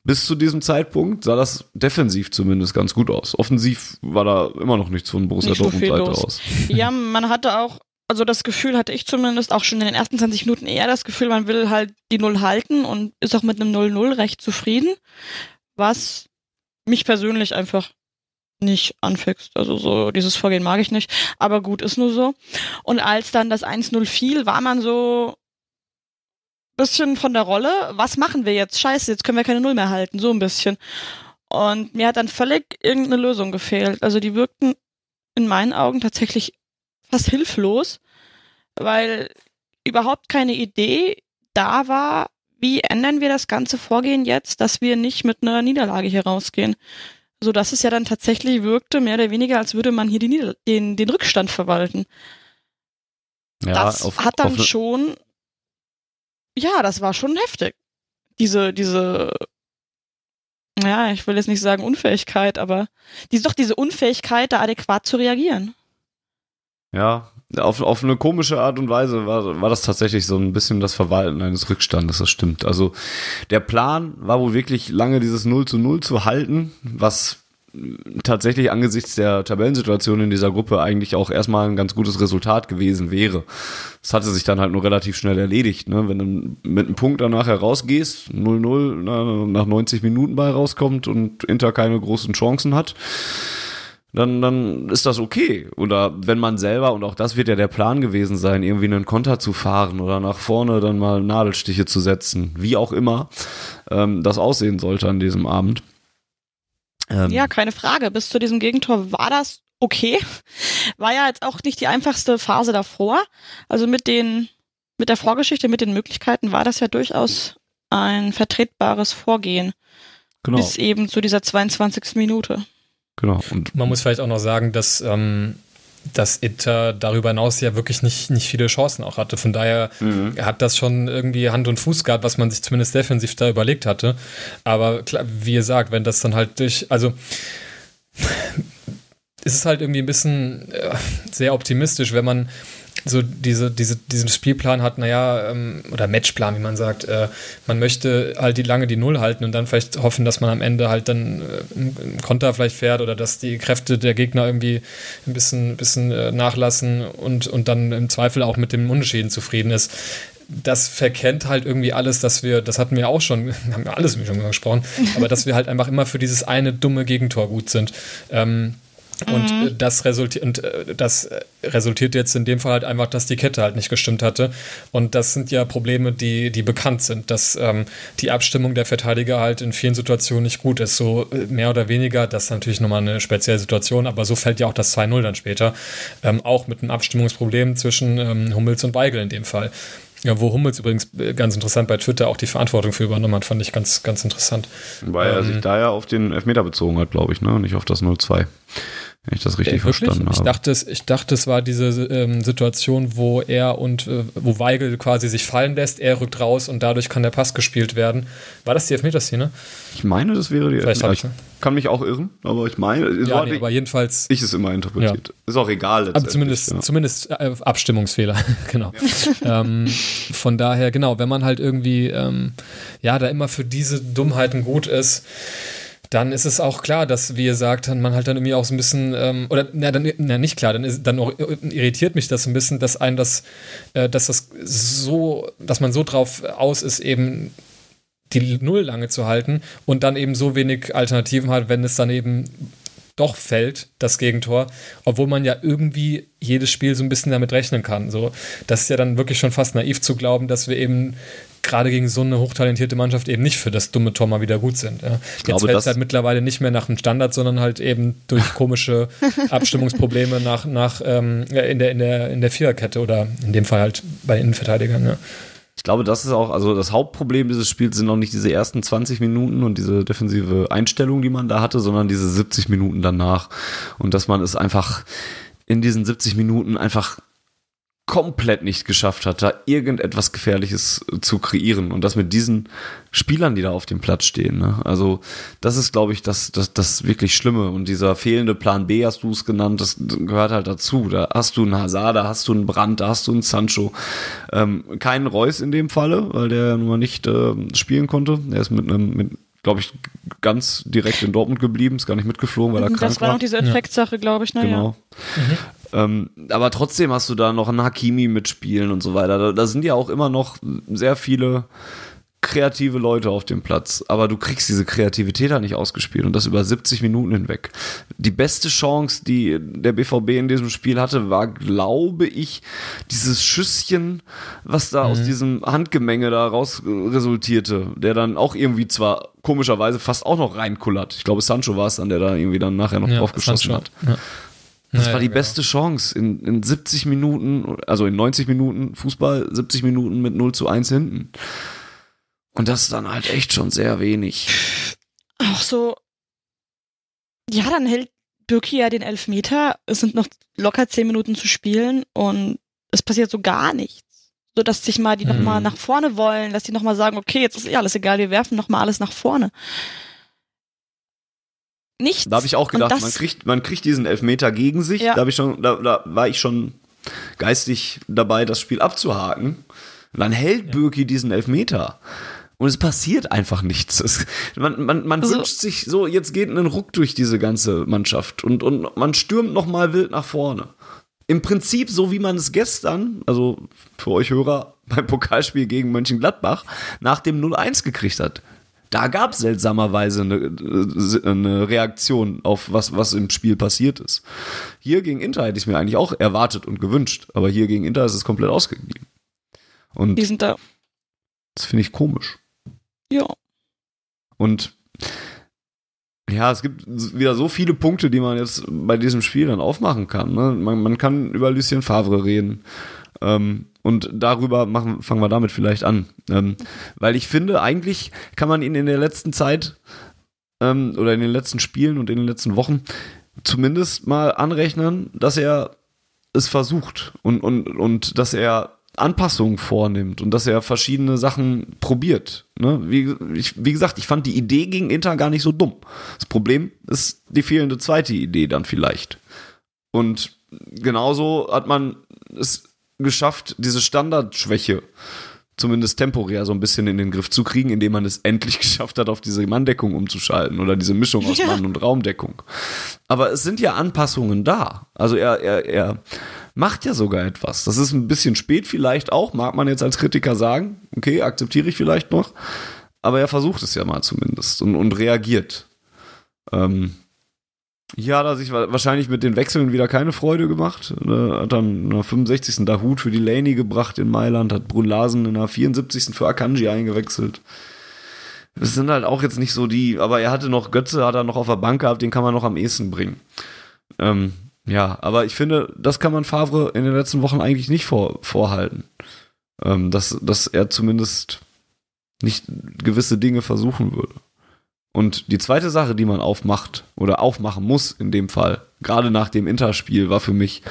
bis zu diesem Zeitpunkt sah das defensiv zumindest ganz gut aus. Offensiv war da immer noch nichts von Borussia Dortmund Seite aus. Ja, man hatte auch also das Gefühl hatte ich zumindest auch schon in den ersten 20 Minuten eher das Gefühl, man will halt die Null halten und ist auch mit einem 0-0 recht zufrieden, was mich persönlich einfach nicht anfixt. Also so dieses Vorgehen mag ich nicht, aber gut, ist nur so. Und als dann das 1-0 fiel, war man so bisschen von der Rolle, was machen wir jetzt? Scheiße, jetzt können wir keine Null mehr halten, so ein bisschen. Und mir hat dann völlig irgendeine Lösung gefehlt. Also die wirkten in meinen Augen tatsächlich fast hilflos, weil überhaupt keine Idee da war, wie ändern wir das ganze Vorgehen jetzt, dass wir nicht mit einer Niederlage hier rausgehen. So dass es ja dann tatsächlich wirkte, mehr oder weniger, als würde man hier die den, den Rückstand verwalten. Ja, das auf, hat dann schon, ja, das war schon heftig. Diese, diese, ja, ich will jetzt nicht sagen Unfähigkeit, aber die doch diese Unfähigkeit, da adäquat zu reagieren. Ja, auf, auf eine komische Art und Weise war, war das tatsächlich so ein bisschen das Verwalten eines Rückstandes, das stimmt. Also der Plan war wohl wirklich lange dieses 0 zu 0 zu halten, was tatsächlich angesichts der Tabellensituation in dieser Gruppe eigentlich auch erstmal ein ganz gutes Resultat gewesen wäre. Das hatte sich dann halt nur relativ schnell erledigt. Ne? Wenn du mit einem Punkt danach herausgehst, 0-0 nach 90 Minuten bei rauskommt und Inter keine großen Chancen hat, dann, dann ist das okay. Oder wenn man selber, und auch das wird ja der Plan gewesen sein, irgendwie einen Konter zu fahren oder nach vorne dann mal Nadelstiche zu setzen, wie auch immer ähm, das aussehen sollte an diesem Abend. Ähm, ja, keine Frage. Bis zu diesem Gegentor war das okay. War ja jetzt auch nicht die einfachste Phase davor. Also mit den, mit der Vorgeschichte, mit den Möglichkeiten war das ja durchaus ein vertretbares Vorgehen. Genau. Bis eben zu dieser 22. Minute. Genau. Und Man muss vielleicht auch noch sagen, dass, ähm, dass Inter darüber hinaus ja wirklich nicht, nicht viele Chancen auch hatte. Von daher mhm. hat das schon irgendwie Hand und Fuß gehabt, was man sich zumindest defensiv da überlegt hatte. Aber klar, wie ihr sagt, wenn das dann halt durch, also ist es halt irgendwie ein bisschen äh, sehr optimistisch, wenn man so diese, diese, diesen Spielplan hat, naja, ähm, oder Matchplan, wie man sagt, äh, man möchte halt die lange die Null halten und dann vielleicht hoffen, dass man am Ende halt dann äh, einen Konter vielleicht fährt oder dass die Kräfte der Gegner irgendwie ein bisschen, bisschen äh, nachlassen und, und dann im Zweifel auch mit dem Unentschieden zufrieden ist das verkennt halt irgendwie alles, dass wir, das hatten wir auch schon, haben wir alles schon gesprochen, aber dass wir halt einfach immer für dieses eine dumme Gegentor gut sind. Ähm, und mhm. das resultiert und äh, das äh, resultiert jetzt in dem Fall halt einfach, dass die Kette halt nicht gestimmt hatte. Und das sind ja Probleme, die, die bekannt sind, dass ähm, die Abstimmung der Verteidiger halt in vielen Situationen nicht gut ist. So äh, mehr oder weniger, das ist natürlich nochmal eine spezielle Situation, aber so fällt ja auch das 2-0 dann später. Ähm, auch mit einem Abstimmungsproblem zwischen ähm, Hummels und Weigel in dem Fall. Ja, wo Hummels übrigens ganz interessant bei Twitter auch die Verantwortung für übernommen hat, fand ich ganz, ganz interessant. Weil er sich ähm, da ja auf den Elfmeter bezogen hat, glaube ich, ne? Nicht auf das 0-2 wenn ich das richtig äh, verstanden habe. Ich dachte, es, ich dachte, es war diese ähm, Situation, wo er und äh, wo Weigel quasi sich fallen lässt, er rückt raus und dadurch kann der Pass gespielt werden. War das die Elfmeterszene? Ich meine, das wäre die Vielleicht ich, kann mich auch irren, aber ich meine, ja, nee, aber jedenfalls ich es immer interpretiert. Ja. Ist auch egal. Aber zumindest, ja. zumindest äh, Abstimmungsfehler, genau. ähm, von daher, genau, wenn man halt irgendwie ähm, ja da immer für diese Dummheiten gut ist dann ist es auch klar, dass, wie ihr sagt, man halt dann irgendwie auch so ein bisschen, ähm, oder na, dann, na, nicht klar, dann, ist, dann irritiert mich das ein bisschen, dass ein das, äh, dass das so, dass man so drauf aus ist, eben die Null lange zu halten und dann eben so wenig Alternativen hat, wenn es dann eben doch fällt, das Gegentor, obwohl man ja irgendwie jedes Spiel so ein bisschen damit rechnen kann. So, das ist ja dann wirklich schon fast naiv zu glauben, dass wir eben gerade gegen so eine hochtalentierte Mannschaft eben nicht für das dumme Tor mal wieder gut sind. Ja. Jetzt glaube, fällt es halt mittlerweile nicht mehr nach dem Standard, sondern halt eben durch komische Abstimmungsprobleme nach, nach ähm, in, der, in, der, in der Viererkette oder in dem Fall halt bei Innenverteidigern. Ja. Ich glaube, das ist auch, also das Hauptproblem dieses Spiels sind noch nicht diese ersten 20 Minuten und diese defensive Einstellung, die man da hatte, sondern diese 70 Minuten danach. Und dass man es einfach in diesen 70 Minuten einfach komplett nicht geschafft hat, da irgendetwas Gefährliches zu kreieren. Und das mit diesen Spielern, die da auf dem Platz stehen. Ne? Also das ist, glaube ich, das, das, das wirklich Schlimme. Und dieser fehlende Plan B, hast du es genannt, das gehört halt dazu. Da hast du einen Hazard, da hast du einen Brand, da hast du einen Sancho. Ähm, keinen Reus in dem Falle, weil der ja nun mal nicht äh, spielen konnte. Er ist mit einem, mit, glaube ich, ganz direkt in Dortmund geblieben, ist gar nicht mitgeflogen, weil er das krank war. Das war noch diese Infektsache, glaube ich, ne? Genau. Ja. Mhm. Ähm, aber trotzdem hast du da noch einen Hakimi mitspielen und so weiter. Da, da, sind ja auch immer noch sehr viele kreative Leute auf dem Platz, aber du kriegst diese Kreativität halt nicht ausgespielt und das über 70 Minuten hinweg. Die beste Chance, die der BVB in diesem Spiel hatte, war, glaube ich, dieses Schüsschen, was da mhm. aus diesem Handgemenge da raus resultierte, der dann auch irgendwie zwar komischerweise fast auch noch reinkullert. Ich glaube, Sancho war es dann, der da irgendwie dann nachher noch ja, drauf geschossen Sancho. hat. Ja. Das ja, war die genau. beste Chance. In, in 70 Minuten, also in 90 Minuten Fußball, 70 Minuten mit 0 zu 1 hinten. Und das ist dann halt echt schon sehr wenig. Auch so, ja, dann hält Birki ja den Elfmeter. Es sind noch locker 10 Minuten zu spielen und es passiert so gar nichts. So dass sich mal die mhm. nochmal nach vorne wollen, dass die nochmal sagen, okay, jetzt ist eh alles egal, wir werfen nochmal alles nach vorne nichts. Da habe ich auch gedacht, man kriegt, man kriegt diesen Elfmeter gegen sich. Ja. Da, ich schon, da, da war ich schon geistig dabei, das Spiel abzuhaken. Und dann hält ja. Birki diesen Elfmeter. Und es passiert einfach nichts. Es, man man, man also, wünscht sich so, jetzt geht ein Ruck durch diese ganze Mannschaft und, und man stürmt nochmal wild nach vorne. Im Prinzip so, wie man es gestern, also für euch Hörer, beim Pokalspiel gegen Mönchengladbach nach dem 0-1 gekriegt hat. Da gab es seltsamerweise eine, eine, Reaktion auf was, was im Spiel passiert ist. Hier gegen Inter hätte ich es mir eigentlich auch erwartet und gewünscht, aber hier gegen Inter ist es komplett ausgeblieben. Und Die sind da. Das finde ich komisch. Ja. Und ja, es gibt wieder so viele Punkte, die man jetzt bei diesem Spiel dann aufmachen kann. Ne? Man, man kann über Lucien Favre reden. Ähm, und darüber machen, fangen wir damit vielleicht an. Ähm, weil ich finde, eigentlich kann man ihn in der letzten Zeit ähm, oder in den letzten Spielen und in den letzten Wochen zumindest mal anrechnen, dass er es versucht und, und, und dass er Anpassungen vornimmt und dass er verschiedene Sachen probiert. Ne? Wie, ich, wie gesagt, ich fand die Idee gegen Inter gar nicht so dumm. Das Problem ist die fehlende zweite Idee dann vielleicht. Und genauso hat man es geschafft, diese Standardschwäche zumindest temporär so ein bisschen in den Griff zu kriegen, indem man es endlich geschafft hat, auf diese Manndeckung umzuschalten oder diese Mischung aus ja. Mann- und Raumdeckung. Aber es sind ja Anpassungen da. Also er, er, er macht ja sogar etwas. Das ist ein bisschen spät vielleicht auch, mag man jetzt als Kritiker sagen. Okay, akzeptiere ich vielleicht noch. Aber er versucht es ja mal zumindest und, und reagiert. Ähm, ja, da hat sich wahrscheinlich mit den Wechseln wieder keine Freude gemacht. Er hat dann in der 65. Dahut für die Laney gebracht in Mailand, hat Brun Larsen in der 74. für Akanji eingewechselt. Das sind halt auch jetzt nicht so die, aber er hatte noch Götze, hat er noch auf der Bank gehabt, den kann man noch am ehesten bringen. Ähm, ja, aber ich finde, das kann man Favre in den letzten Wochen eigentlich nicht vor, vorhalten. Ähm, dass, dass er zumindest nicht gewisse Dinge versuchen würde. Und die zweite Sache, die man aufmacht oder aufmachen muss in dem Fall, gerade nach dem Interspiel, war für mich,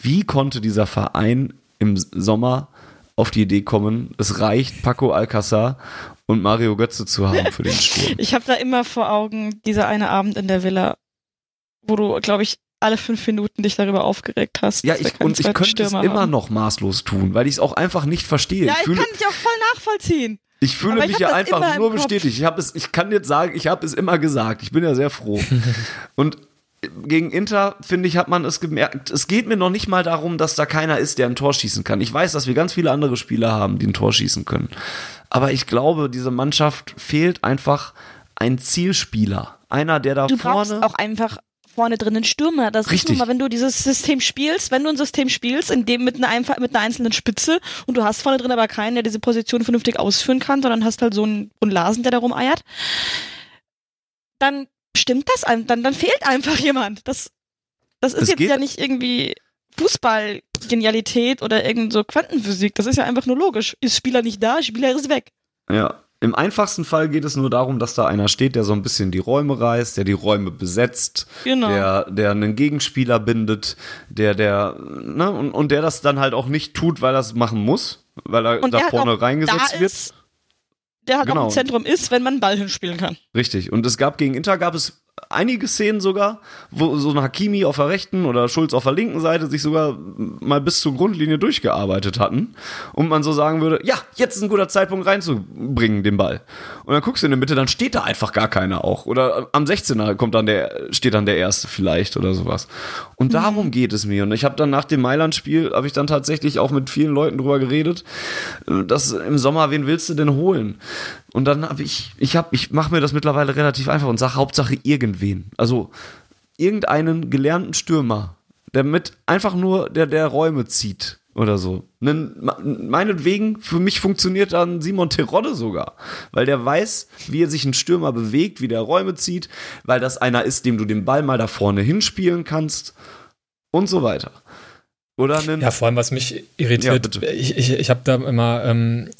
wie konnte dieser Verein im Sommer auf die Idee kommen, es reicht, Paco Alcázar und Mario Götze zu haben für den Sturm. Ich habe da immer vor Augen dieser eine Abend in der Villa, wo du, glaube ich, alle fünf Minuten dich darüber aufgeregt hast. Ja, ich, und ich könnte Stürmer es immer noch maßlos tun, weil ich es auch einfach nicht verstehe. Ja, ich, ich fühle, kann ja auch voll nachvollziehen. Ich fühle Aber mich ja einfach nur bestätigt. Ich es, ich kann jetzt sagen, ich habe es immer gesagt. Ich bin ja sehr froh. und gegen Inter, finde ich, hat man es gemerkt. Es geht mir noch nicht mal darum, dass da keiner ist, der ein Tor schießen kann. Ich weiß, dass wir ganz viele andere Spieler haben, die ein Tor schießen können. Aber ich glaube, diese Mannschaft fehlt einfach ein Zielspieler. Einer, der da du vorne. Du auch einfach vorne drin einen Stürmer. Das Richtig. ist nun mal, wenn du dieses System spielst, wenn du ein System spielst, in dem mit einer, mit einer einzelnen Spitze und du hast vorne drin aber keinen, der diese Position vernünftig ausführen kann, sondern hast halt so einen, Lasen, der da rumeiert, dann stimmt das, dann, dann fehlt einfach jemand. Das, das ist es jetzt ja nicht irgendwie Fußballgenialität oder irgend so Quantenphysik. Das ist ja einfach nur logisch. Ist Spieler nicht da, Spieler ist weg. Ja, im einfachsten Fall geht es nur darum, dass da einer steht, der so ein bisschen die Räume reißt, der die Räume besetzt, genau. der, der einen Gegenspieler bindet, der, der, ne, und, und der das dann halt auch nicht tut, weil er es machen muss, weil er und da vorne reingesetzt wird. Ist, der halt genau. auch im Zentrum ist, wenn man einen Ball hinspielen kann. Richtig. Und es gab gegen Inter gab es einige Szenen sogar, wo so ein Hakimi auf der rechten oder Schulz auf der linken Seite sich sogar mal bis zur Grundlinie durchgearbeitet hatten und man so sagen würde, ja, jetzt ist ein guter Zeitpunkt reinzubringen den Ball. Und dann guckst du in der Mitte, dann steht da einfach gar keiner auch oder am 16er kommt dann der steht dann der erste vielleicht oder sowas. Und mhm. darum geht es mir und ich habe dann nach dem Mailand Spiel habe ich dann tatsächlich auch mit vielen Leuten drüber geredet, dass im Sommer wen willst du denn holen? Und dann habe ich, ich habe, ich mache mir das mittlerweile relativ einfach und sage Hauptsache irgendwen. Also irgendeinen gelernten Stürmer, der mit einfach nur der, der Räume zieht oder so. Meinetwegen, für mich funktioniert dann Simon Terodde sogar, weil der weiß, wie er sich ein Stürmer bewegt, wie der Räume zieht, weil das einer ist, dem du den Ball mal da vorne hinspielen kannst und so weiter. Oder einen ja, vor allem, was mich irritiert, ja, ich, ich, ich habe da immer ähm,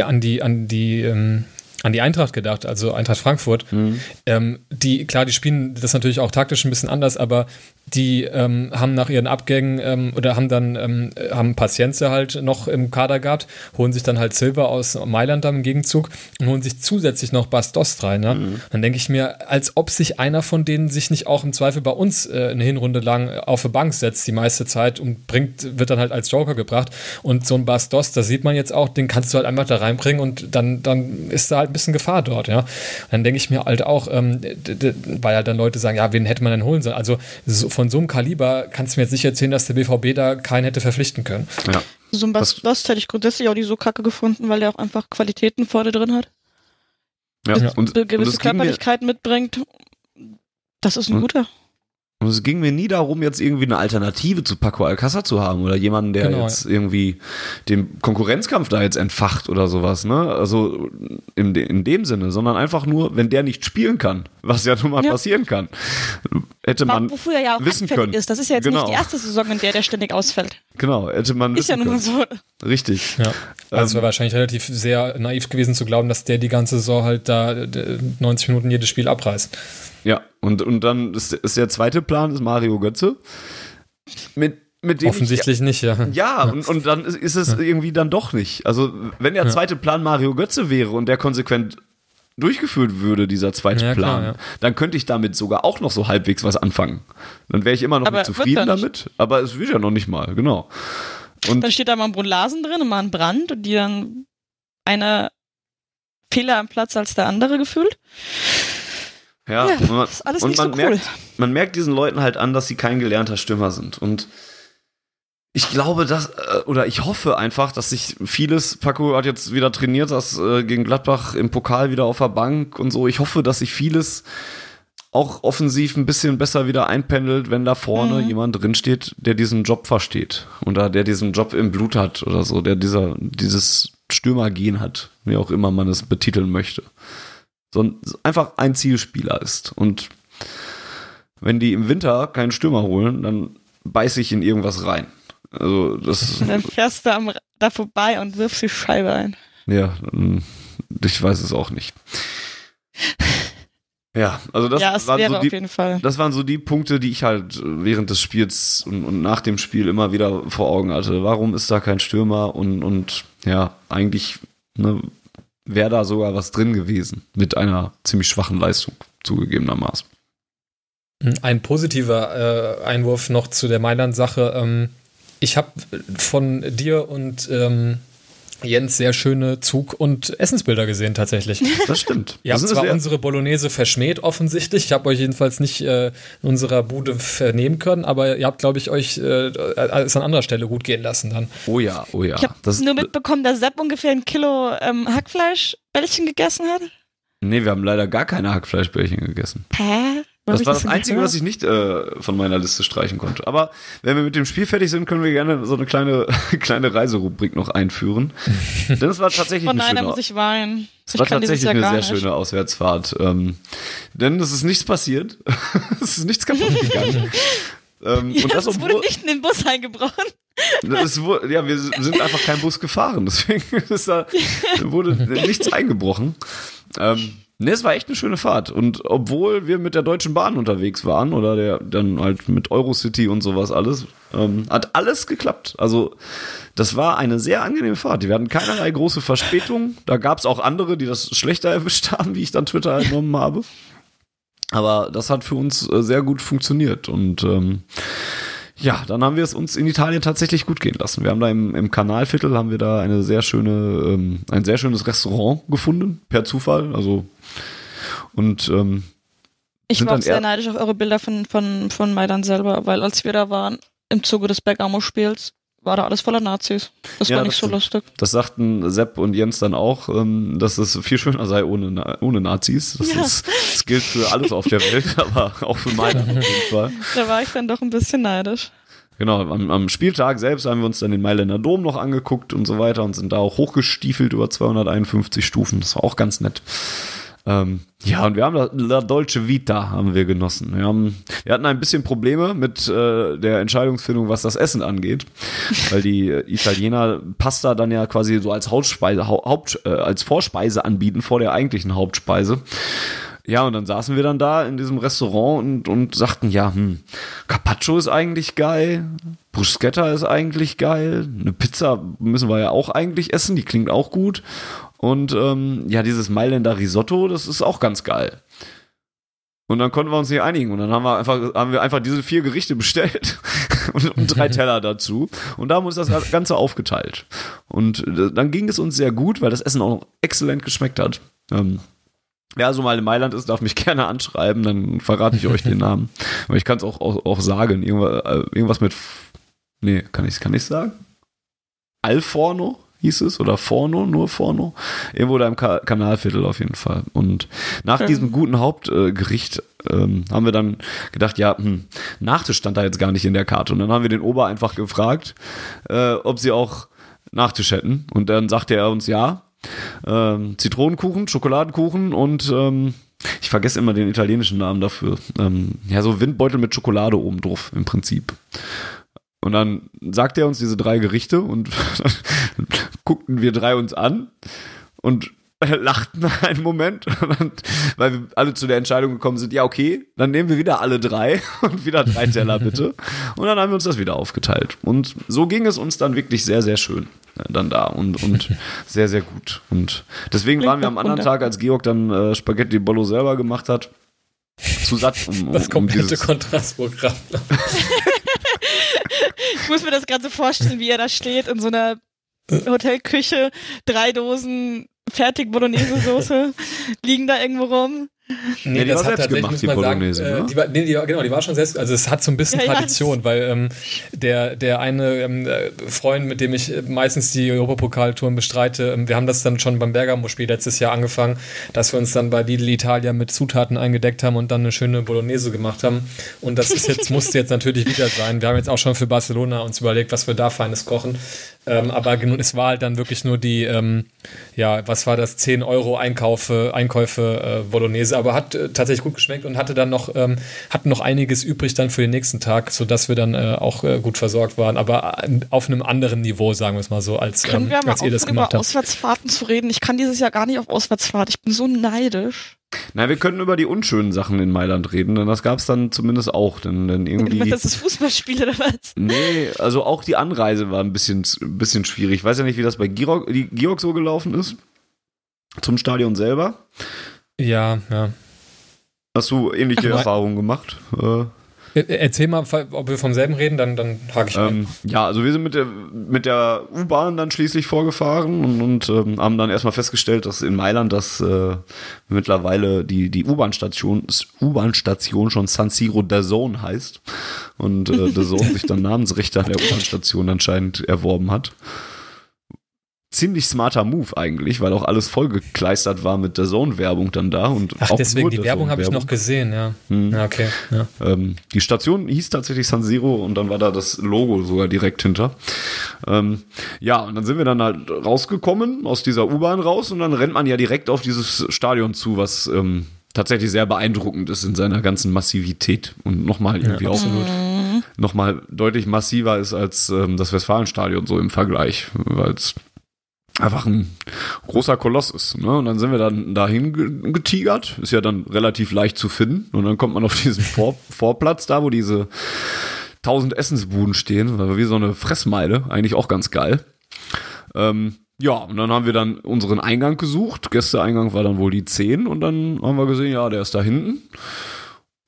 an die, an die ähm, an die Eintracht gedacht, also Eintracht Frankfurt. Mhm. Ähm, die, klar, die spielen das natürlich auch taktisch ein bisschen anders, aber die ähm, haben nach ihren Abgängen ähm, oder haben dann ähm, haben Patienze halt noch im Kader gehabt, holen sich dann halt Silver aus Mailand dann im Gegenzug und holen sich zusätzlich noch Bastos rein. Ne? Mhm. Dann denke ich mir, als ob sich einer von denen sich nicht auch im Zweifel bei uns äh, eine Hinrunde lang auf die Bank setzt, die meiste Zeit und bringt, wird dann halt als Joker gebracht. Und so ein Bastos, da sieht man jetzt auch, den kannst du halt einfach da reinbringen und dann, dann ist da halt ein bisschen Gefahr dort, ja. Dann denke ich mir halt auch, ähm, weil halt dann Leute sagen, ja, wen hätte man denn holen sollen? Also so von so einem Kaliber kannst du mir jetzt nicht erzählen, dass der BVB da keinen hätte verpflichten können. Ja. So ein Bast hätte ich grundsätzlich auch nicht so kacke gefunden, weil der auch einfach Qualitäten vorne drin hat. Ja, und, gewisse und Körperlichkeit mitbringt. Das ist ein guter. Und es ging mir nie darum, jetzt irgendwie eine Alternative zu Paco Alcázar zu haben oder jemanden, der genau, jetzt ja. irgendwie den Konkurrenzkampf da jetzt entfacht oder sowas, ne? Also in, de, in dem Sinne, sondern einfach nur, wenn der nicht spielen kann, was ja nun mal ja. passieren kann. hätte man Wofür er ja auch wissen können. ist. Das ist ja jetzt Genau. nicht die erste Saison, in der der ständig ausfällt. Genau, hätte man Ist ja wissen nun mal können. so. Richtig. Ja. Also es Ähm, wäre wahrscheinlich relativ sehr naiv gewesen zu glauben, dass der die ganze Saison halt da äh, 90 Minuten jedes Spiel abreißt. Ja, und, und dann ist, ist der zweite Plan ist Mario Götze. Mit, mit dem Offensichtlich nicht, ja. Ich, ja, und, und dann ist, ist es irgendwie dann doch nicht. Also, wenn der Ja. zweite Plan Mario Götze wäre und der konsequent durchgeführt würde, dieser zweite Ja, Plan, klar, ja. dann könnte ich damit sogar auch noch so halbwegs was anfangen. Dann wäre ich immer noch zufrieden nicht. damit, aber es wird ja noch nicht mal, genau. Und Dann steht da mal ein Brunlasen drin und mal ein Brand und die dann eine Fehler am Platz als der andere gefühlt. Ja, Ja, und man, ist alles nicht so cool. merkt, man merkt diesen Leuten halt an, dass sie kein gelernter Stürmer sind. Und ich glaube, dass, äh, oder ich hoffe einfach, dass sich vieles, Paco hat jetzt wieder trainiert, das äh, gegen Gladbach im Pokal wieder auf der Bank und so. Ich hoffe, dass sich vieles auch offensiv ein bisschen besser wieder einpendelt, wenn da vorne Mhm. jemand drinsteht, der diesen Job versteht. Oder der diesen Job im Blut hat oder so, der dieser, dieses Stürmergehen hat, wie auch immer man es betiteln möchte. Sondern einfach ein Zielspieler ist. Und wenn die im Winter keinen Stürmer holen, dann beiß ich in irgendwas rein. Also das, Und dann fährst du am, da vorbei und wirfst die Scheibe ein. ja, ich weiß es auch nicht. Ja, also das ja, waren wäre so auf die, jeden Fall. das waren so die Punkte, die ich halt während des Spiels und, und nach dem Spiel immer wieder vor Augen hatte. Warum ist da kein Stürmer und, und ja, eigentlich ne, wäre da sogar was drin gewesen mit einer ziemlich schwachen Leistung, zugegebenermaßen. Ein positiver äh, Einwurf noch zu der Mailand-Sache. Ähm, ich habe von dir und ähm, Jens sehr schöne Zug- und Essensbilder gesehen tatsächlich. Das stimmt. Ihr das habt ist zwar unsere Bolognese verschmäht, offensichtlich. Ich habe euch jedenfalls nicht äh, in unserer Bude vernehmen können, aber ihr habt, glaube ich, euch äh, es an anderer Stelle gut gehen lassen dann. oh ja, oh ja. Ich habe Das, nur mitbekommen, dass Sepp ungefähr ein Kilo ähm, Hackfleischbällchen gegessen hat. nee, wir haben leider gar keine Hackfleischbällchen gegessen. Hä? Das war das denn Einzige, gehört? was ich nicht äh, von meiner Liste streichen konnte. Aber wenn wir mit dem Spiel fertig sind, können wir gerne so eine kleine, kleine Reiserubrik noch einführen. Denn es war tatsächlich Oh eine nein, da schöne, muss ich weinen. es war tatsächlich eine sehr nicht. schöne Auswärtsfahrt. Ähm, denn es ist nichts passiert. es ist nichts kaputt gegangen. ähm, Ja, und das, es wurde obwohl, nicht in den Bus eingebrochen. es wurde, ja, wir sind einfach kein Bus gefahren, deswegen ist da, wurde nichts eingebrochen. Ähm, ne, es war echt eine schöne Fahrt. Und obwohl wir mit der Deutschen Bahn unterwegs waren oder der dann halt mit Eurocity und sowas alles, ähm, hat alles geklappt. Also das war eine sehr angenehme Fahrt. Wir hatten keinerlei große Verspätung. Da gab es auch andere, die das schlechter erwischt haben, wie ich dann Twitter entnommen habe. Aber das hat für uns äh, sehr gut funktioniert und ähm, ja, dann haben wir es uns in Italien tatsächlich gut gehen lassen. Wir haben da im, im Kanalviertel haben wir da eine sehr schöne, ähm, ein sehr schönes Restaurant gefunden, per Zufall. Also und ähm, Ich war sehr neidisch auf eure Bilder von, von, von Mailand selber, weil als wir da waren, im Zuge des Bergamo-Spiels, war da alles voller Nazis. Das Ja, war das nicht so stimmt. lustig. das sagten Sepp und Jens dann auch, ähm, dass es viel schöner sei ohne, ohne Nazis. Das, Ja. ist, das gilt für alles auf der Welt, aber auch für Mailand auf jeden Fall. Da war ich dann doch ein bisschen neidisch. Genau, am, am Spieltag selbst haben wir uns dann den Mailänder Dom noch angeguckt und so weiter und sind da auch hochgestiefelt über 251 Stufen. Das war auch ganz nett. Ähm, ja, und wir haben La, Dolce Vita haben wir genossen. Wir, haben, wir hatten ein bisschen Probleme mit äh, der Entscheidungsfindung, was das Essen angeht, weil die äh, Italiener Pasta dann ja quasi so als Hauptspeise, Hau- Haupt, äh, als Vorspeise anbieten vor der eigentlichen Hauptspeise. Ja, und dann saßen wir dann da in diesem Restaurant und, und sagten, ja, hm, Carpaccio ist eigentlich geil, Bruschetta ist eigentlich geil, eine Pizza müssen wir ja auch eigentlich essen, die klingt auch gut. Und ähm, ja, dieses Mailänder Risotto, das ist auch ganz geil. Und dann konnten wir uns nicht einigen. Und dann haben wir einfach, haben wir einfach diese vier Gerichte bestellt und, und drei Teller dazu. Und da haben wir uns das Ganze aufgeteilt. Und äh, dann ging es uns sehr gut, weil das Essen auch noch exzellent geschmeckt hat. Ähm, Wer also mal in Mailand ist, darf mich gerne anschreiben, dann verrate ich euch den Namen. Aber ich kann es auch, auch, auch sagen. Irgendwas, äh, irgendwas mit. Nee, kann ich kann ich sagen? Alforno hieß es oder Forno, nur Forno. Irgendwo da im Ka Kanalviertel auf jeden Fall. Und nach Schön. diesem guten Hauptgericht ähm, haben wir dann gedacht, ja, hm, Nachtisch stand da jetzt gar nicht in der Karte. Und dann haben wir den Ober einfach gefragt, äh, ob sie auch Nachtisch hätten. Und dann sagte er uns ja. Ähm, Zitronenkuchen, Schokoladenkuchen und ähm, ich vergesse immer den italienischen Namen dafür. Ähm, ja, so Windbeutel mit Schokolade oben drauf im Prinzip. Und dann sagt er uns diese drei Gerichte und guckten wir drei uns an und lachten einen Moment, weil wir alle zu der Entscheidung gekommen sind, ja, okay, dann nehmen wir wieder alle drei und wieder drei Teller bitte. Und dann haben wir uns das wieder aufgeteilt. Und so ging es uns dann wirklich sehr, sehr schön äh, dann da und, und sehr, sehr gut. Und deswegen waren wir am anderen Tag, als Georg dann äh, Spaghetti Bollo selber gemacht hat, zu satt. Um, um, das komplette um Kontrastprogramm. Ich muss mir das gerade so vorstellen, wie er da steht in so einer Hotelküche, drei Dosen fertig Bolognese-Soße liegen da irgendwo rum. Nee, ja, die das war hat selbst gemacht, die Bolognese. Sagen, äh, ne? die war, nee, die, genau, die war schon selbst. Also es hat so ein bisschen ja, Tradition, ja. weil ähm, der, der eine ähm, äh, Freund, mit dem ich meistens die Europapokaltouren bestreite, ähm, wir haben das dann schon beim Bergamo-Spiel letztes Jahr angefangen, dass wir uns dann bei Lidl Italia mit Zutaten eingedeckt haben und dann eine schöne Bolognese gemacht haben. Und das ist jetzt, musste jetzt natürlich wieder sein. Wir haben jetzt auch schon für Barcelona uns überlegt, was wir da Feines kochen. Ähm, aber es war halt dann wirklich nur die, ähm, ja, was war das, 10 Euro Einkaufe, Einkäufe äh, Bolognese, aber hat äh, tatsächlich gut geschmeckt und hatte dann noch, ähm, hatten noch einiges übrig dann für den nächsten Tag, sodass wir dann äh, auch äh, gut versorgt waren, aber äh, auf einem anderen Niveau, sagen wir es mal so, als, Können wir ähm, als ihr das gemacht habt. über Auswärtsfahrten zu reden? Ich kann dieses Jahr gar nicht auf Auswärtsfahrt, ich bin so neidisch. Na, wir können über die unschönen Sachen in Mailand reden, denn das gab es dann zumindest auch. Denn, denn irgendwie, das ist Fußballspiel oder was? Nee, also auch die Anreise war ein bisschen, ein bisschen schwierig. Ich weiß ja nicht, wie das bei Georg, Georg so gelaufen ist. Zum Stadion selber. Ja, ja. Hast du ähnliche Erfahrungen gemacht? Äh, Erzähl mal, ob wir vom selben reden, dann, dann hake ich ähm, Ja, also wir sind mit der, mit der U-Bahn dann schließlich vorgefahren und, und ähm, haben dann erstmal festgestellt, dass in Mailand das äh, mittlerweile die, die U-Bahn-Station U-Bahn-Station schon San Siro der Zone heißt und äh, der Zone sich dann Namensrechte an der U-Bahn-Station anscheinend erworben hat ziemlich smarter Move eigentlich, weil auch alles vollgekleistert war mit der Zone-Werbung dann da. Und Ach, auch deswegen, die Werbung habe ich noch gesehen, ja. Hm. ja okay. Ja. Ähm, die Station hieß tatsächlich San Siro und dann war da das Logo sogar direkt hinter. Ähm, ja, und dann sind wir dann halt rausgekommen aus dieser U-Bahn raus und dann rennt man ja direkt auf dieses Stadion zu, was ähm, tatsächlich sehr beeindruckend ist in seiner ganzen Massivität und nochmal irgendwie ja, auch nochmal deutlich massiver ist als ähm, das Westfalenstadion so im Vergleich, weil es einfach ein großer Koloss ist. Ne? Und dann sind wir dann dahin getigert. Ist ja dann relativ leicht zu finden. Und dann kommt man auf diesen Vor Vorplatz da, wo diese tausend Essensbuden stehen. Wie so eine Fressmeile. Eigentlich auch ganz geil. Ähm, ja, und dann haben wir dann unseren Eingang gesucht. Gästeeingang war dann wohl die 10. Und dann haben wir gesehen, ja, der ist da hinten.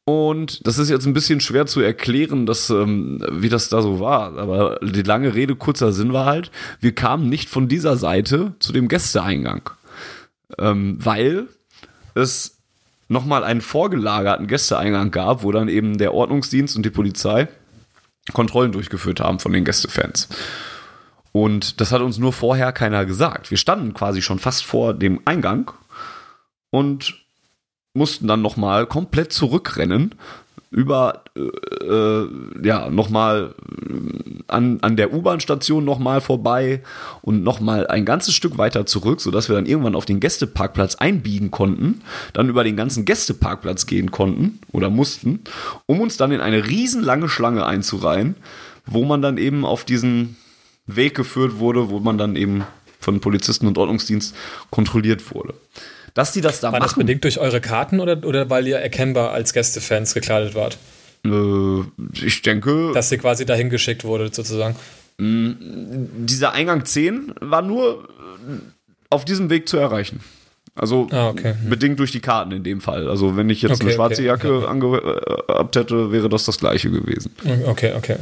Und das ist jetzt ein bisschen schwer zu erklären, dass, ähm, wie das da so war. Aber die lange Rede, kurzer Sinn war halt, wir kamen nicht von dieser Seite zu dem Gästeeingang. Ähm, weil es nochmal einen vorgelagerten Gästeeingang gab, wo dann eben der Ordnungsdienst und die Polizei Kontrollen durchgeführt haben von den Gästefans. Und das hat uns nur vorher keiner gesagt. Wir standen quasi schon fast vor dem Eingang und mussten dann nochmal komplett zurückrennen über äh, äh ja nochmal an, an der U-Bahn-Station nochmal vorbei und nochmal ein ganzes Stück weiter zurück, sodass wir dann irgendwann auf den Gästeparkplatz einbiegen konnten, dann über den ganzen Gästeparkplatz gehen konnten oder mussten, um uns dann in eine riesenlange Schlange einzureihen, wo man dann eben auf diesen Weg geführt wurde, wo man dann eben von Polizisten und Ordnungsdienst kontrolliert wurde dass die das da War machen. War das bedingt durch eure Karten oder, oder weil ihr erkennbar als Gästefans gekleidet wart? Äh, ich denke. Dass ihr quasi dahin geschickt wurde, sozusagen. Dieser Eingang 10 war nur auf diesem Weg zu erreichen. Also ah, okay. Hm. bedingt durch die Karten in dem Fall. Also wenn ich jetzt okay, eine schwarze okay, Jacke ja. angehabt hätte, wäre das das gleiche gewesen. Okay, okay.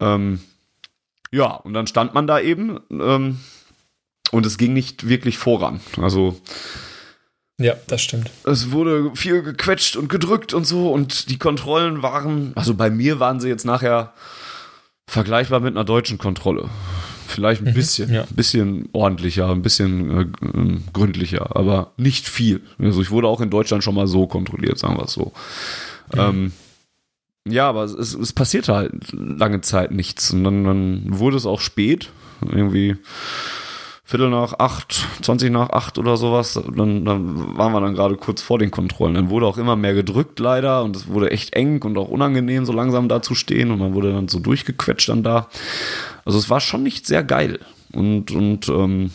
Ja, ähm, ja und dann stand man da eben ähm, und es ging nicht wirklich voran. Also ja, das stimmt. Es wurde viel gequetscht und gedrückt und so und die Kontrollen waren, also bei mir waren sie jetzt nachher vergleichbar mit einer deutschen Kontrolle. Vielleicht ein mhm, bisschen, ja. ein bisschen ordentlicher, ein bisschen äh, ähm, gründlicher, aber nicht viel. Also ich wurde auch in Deutschland schon mal so kontrolliert, sagen wir es so. Mhm. Ähm, ja, aber es, es passierte halt lange Zeit nichts und dann, dann wurde es auch spät, irgendwie Viertel nach acht, 20 nach acht oder sowas. Dann, dann waren wir dann gerade kurz vor den Kontrollen. Dann wurde auch immer mehr gedrückt leider und es wurde echt eng und auch unangenehm, so langsam da zu stehen und man wurde dann so durchgequetscht dann da. Also es war schon nicht sehr geil. Und, und ähm,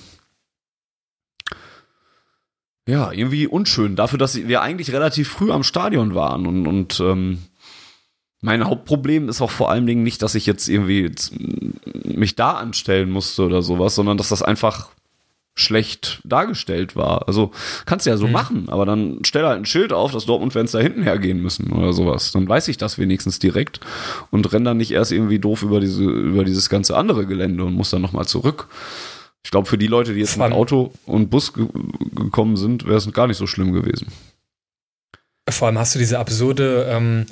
ja, irgendwie unschön. Dafür, dass wir eigentlich relativ früh am Stadion waren und, und ähm, mein Hauptproblem ist auch vor allen Dingen nicht, dass ich jetzt irgendwie mich da anstellen musste oder sowas, sondern dass das einfach schlecht dargestellt war. Also kannst du ja so mhm. machen, aber dann stell halt ein Schild auf, dass Dortmund-Fans da hinten hergehen müssen oder sowas. Dann weiß ich das wenigstens direkt und renn dann nicht erst irgendwie doof über diese über dieses ganze andere Gelände und muss dann nochmal zurück. Ich glaube, für die Leute, die jetzt mit Auto und Bus ge gekommen sind, wäre es gar nicht so schlimm gewesen. Vor allem hast du diese absurde ähm,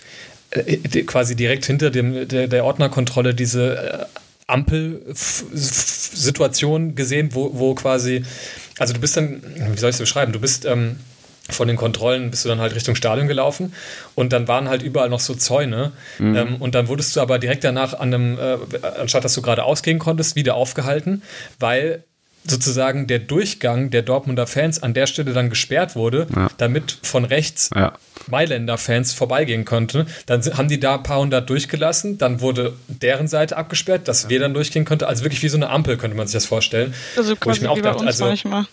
äh, quasi direkt hinter dem, der, der Ordnerkontrolle diese äh, Ampelsituation gesehen, wo, wo quasi, also du bist dann, wie soll ich es beschreiben, du bist ähm, von den Kontrollen bist du dann halt Richtung Stadion gelaufen und dann waren halt überall noch so Zäune mhm. ähm, und dann wurdest du aber direkt danach an einem, äh, anstatt dass du gerade ausgehen konntest, wieder aufgehalten, weil sozusagen der Durchgang der Dortmunder Fans an der Stelle dann gesperrt wurde, ja. damit von rechts ja. Mailänder Fans vorbeigehen konnten. Dann haben die da ein paar hundert durchgelassen, dann wurde deren Seite abgesperrt, dass ja. wir dann durchgehen konnten. Also wirklich wie so eine Ampel könnte man sich das vorstellen. Also quasi wo ich mir auch dachte, also manchmal.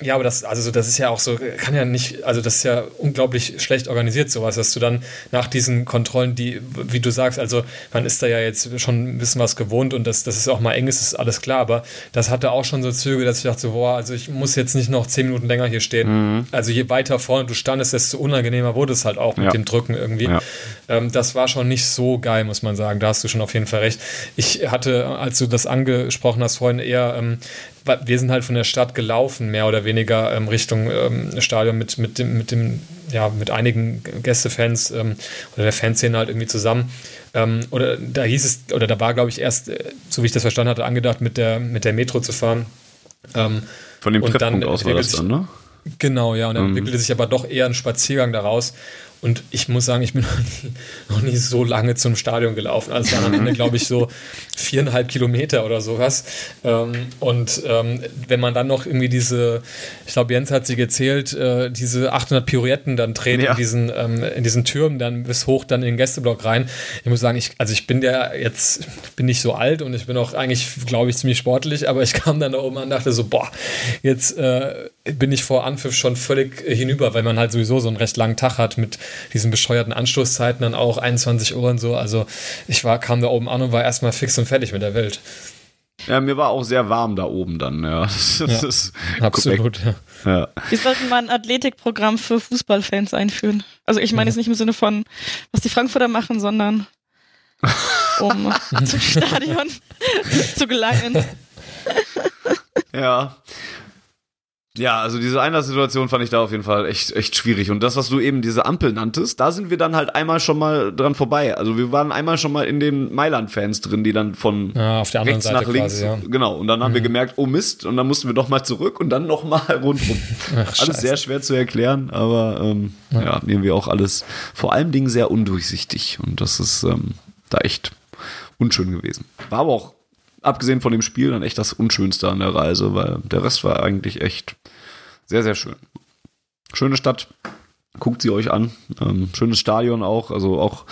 Ja, aber das, also das ist ja auch so, kann ja nicht, also das ist ja unglaublich schlecht organisiert, sowas, dass du dann nach diesen Kontrollen, die, wie du sagst, also man ist da ja jetzt schon ein bisschen was gewohnt und dass das ist auch mal eng ist, ist alles klar, aber das hatte auch schon so Züge, dass ich dachte, so, boah, also ich muss jetzt nicht noch zehn Minuten länger hier stehen. Mhm. Also je weiter vorne du standest, desto unangenehmer wurde es halt auch mit ja. dem Drücken irgendwie. Ja. Ähm, das war schon nicht so geil, muss man sagen. Da hast du schon auf jeden Fall recht. Ich hatte, als du das angesprochen hast, vorhin eher ähm, wir sind halt von der Stadt gelaufen, mehr oder weniger ähm, Richtung ähm, Stadion mit, mit, dem, mit dem, ja, mit einigen Gästefans ähm, oder der Fanszene halt irgendwie zusammen. Ähm, oder da hieß es, oder da war, glaube ich, erst, äh, so wie ich das verstanden hatte, angedacht, mit der, mit der Metro zu fahren. Ähm, von dem Treffpunkt aus war das dann, ne? Genau, ja, und dann mhm. entwickelte sich aber doch eher ein Spaziergang daraus. Und ich muss sagen, ich bin noch nie, noch nie so lange zum Stadion gelaufen. Also waren am Ende, glaube ich, so viereinhalb Kilometer oder sowas. Ähm, und ähm, wenn man dann noch irgendwie diese, ich glaube, Jens hat sie gezählt, äh, diese 800 Pirouetten dann dreht ja. in, diesen, ähm, in diesen Türmen dann bis hoch dann in den Gästeblock rein. Ich muss sagen, ich, also ich bin der jetzt, bin nicht so alt und ich bin auch eigentlich, glaube ich, ziemlich sportlich, aber ich kam dann da oben an und dachte so, boah, jetzt äh, bin ich vor Anpfiff schon völlig hinüber, weil man halt sowieso so einen recht langen Tag hat mit diesen bescheuerten Anstoßzeiten dann auch 21 Uhr und so. Also ich war, kam da oben an und war erstmal fix und fertig mit der Welt. Ja, mir war auch sehr warm da oben dann, ja. Das, ja ist absolut, ja. ja. Wir sollten mal ein Athletikprogramm für Fußballfans einführen. Also ich meine ja. jetzt nicht im Sinne von, was die Frankfurter machen, sondern um zum Stadion zu gelangen. Ja, ja, also diese Einlasssituation fand ich da auf jeden Fall echt, echt schwierig. Und das, was du eben diese Ampel nanntest, da sind wir dann halt einmal schon mal dran vorbei. Also wir waren einmal schon mal in den Mailand-Fans drin, die dann von ja, rechts Seite nach links, quasi, ja. genau. Und dann haben mhm. wir gemerkt, oh Mist, und dann mussten wir doch mal zurück und dann noch mal rundrum. Ach, alles sehr schwer zu erklären, aber ähm, ja. ja, irgendwie auch alles vor allem Dingen sehr undurchsichtig. Und das ist ähm, da echt unschön gewesen. War aber auch abgesehen von dem Spiel dann echt das Unschönste an der Reise, weil der Rest war eigentlich echt sehr, sehr schön. Schöne Stadt, guckt sie euch an. Ähm, schönes Stadion auch, also auch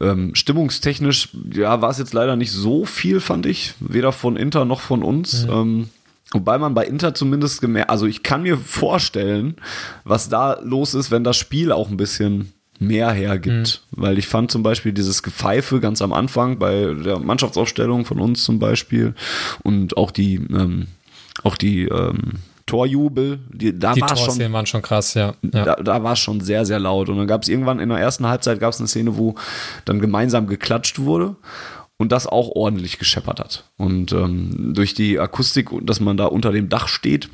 ähm, stimmungstechnisch, ja, war es jetzt leider nicht so viel, fand ich. Weder von Inter noch von uns. Mhm. Ähm, Wobei man bei Inter zumindest gemerkt, also ich kann mir vorstellen, was da los ist, wenn das Spiel auch ein bisschen mehr hergibt. Mhm. Weil ich fand zum Beispiel dieses Gepfeife ganz am Anfang bei der Mannschaftsaufstellung von uns zum Beispiel und auch die, ähm, auch die ähm, Torjubel, die, da die war schon, waren schon krass, ja. ja. Da, da war es schon sehr, sehr laut. Und dann gab es irgendwann in der ersten Halbzeit gab es eine Szene, wo dann gemeinsam geklatscht wurde und das auch ordentlich gescheppert hat. Und ähm, durch die Akustik, dass man da unter dem Dach steht,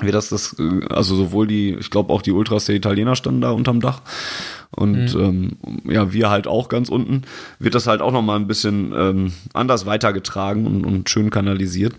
wie das das, äh, also sowohl die, ich glaube auch die Ultras der Italiener standen da unterm Dach und mhm. ähm, ja, wir halt auch ganz unten, wird das halt auch nochmal ein bisschen ähm, anders weitergetragen und, und schön kanalisiert.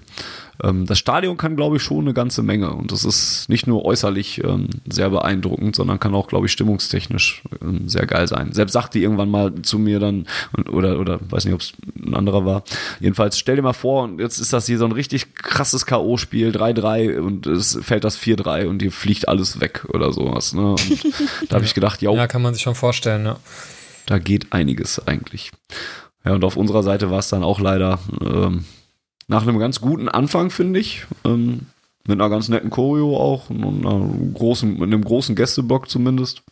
Ähm, das Stadion kann, glaube ich, schon eine ganze Menge. Und das ist nicht nur äußerlich ähm, sehr beeindruckend, sondern kann auch, glaube ich, stimmungstechnisch ähm, sehr geil sein. Selbst sagte irgendwann mal zu mir dann, oder, oder weiß nicht, ob es ein anderer war. Jedenfalls, stell dir mal vor, und jetzt ist das hier so ein richtig krasses K.O.-Spiel, 3-3 und es fällt das 4-3 und hier fliegt alles weg oder sowas. Ne? Und da habe ich gedacht, ja. Ja, kann man sich schon vorstellen, ja. Da geht einiges eigentlich. Ja, und auf unserer Seite war es dann auch leider ähm, nach einem ganz guten Anfang, finde ich. Ähm, mit einer ganz netten Choreo auch und einer großen, mit einem großen Gästeblock zumindest.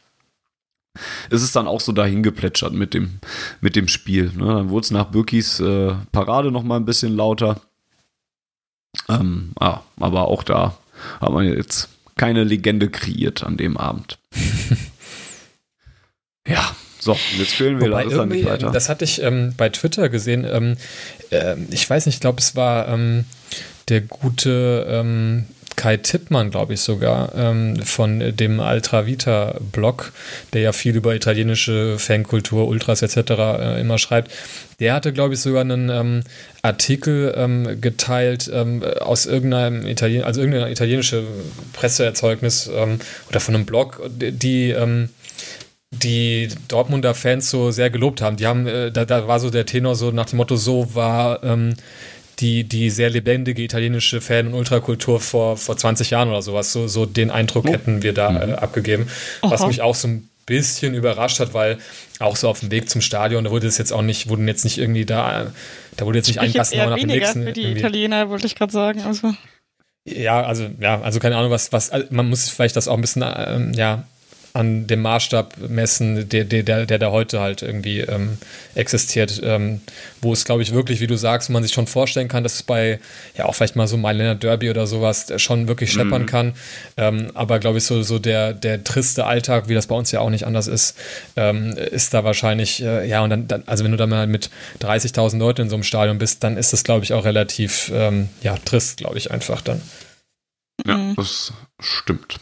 Ist es dann auch so dahin geplätschert mit dem, mit dem Spiel. Ne? Dann wurde es nach Birkis äh, Parade noch mal ein bisschen lauter. Ähm, ah, aber auch da hat man jetzt keine Legende kreiert an dem Abend. ja, so, jetzt spielen wir Wobei das nicht weiter. Das hatte ich ähm, bei Twitter gesehen. Ähm, äh, ich weiß nicht, ich glaube, es war ähm, der gute ähm, Kai Tippmann, glaube ich sogar, ähm, von dem Altra Vita Blog, der ja viel über italienische Fankultur, Ultras etc. Äh, immer schreibt. Der hatte, glaube ich, sogar einen ähm, Artikel geteilt aus irgendeinem Italien, also irgendeine italienische Presseerzeugnis oder von einem Blog, die die Dortmunder Fans so sehr gelobt haben. Die haben, äh, da, da war so der Tenor so nach dem Motto, so war ähm, die, die sehr lebendige italienische Fan- und Ultrakultur vor, vor 20 Jahren oder sowas. So, so den Eindruck oh. hätten wir da äh, mhm. abgegeben. Aha. Was mich auch so ein bisschen überrascht hat, weil auch so auf dem Weg zum Stadion, da wurde es jetzt auch nicht, wurden jetzt nicht irgendwie da, da wurde jetzt nicht ein Gassenhauer nach dem nächsten. Für die irgendwie. Italiener, wollte ich gerade sagen. Also. Ja, also, ja, also keine Ahnung, was, was, man muss vielleicht das auch ein bisschen, ähm, ja, an dem Maßstab messen, der, der, der da heute halt irgendwie ähm, existiert, ähm, wo es, glaube ich, wirklich, wie du sagst, man sich schon vorstellen kann, dass es bei, ja, auch vielleicht mal so Mailänder Derby oder sowas schon wirklich scheppern mhm. kann. Ähm, aber, glaube ich, so, so der, der triste Alltag, wie das bei uns ja auch nicht anders ist, ähm, ist da wahrscheinlich, äh, ja, und dann, dann, also wenn du da mal mit 30.000 Leuten in so einem Stadion bist, dann ist das, glaube ich, auch relativ, ähm, ja, trist, glaube ich, einfach dann. Ja, mhm. das stimmt.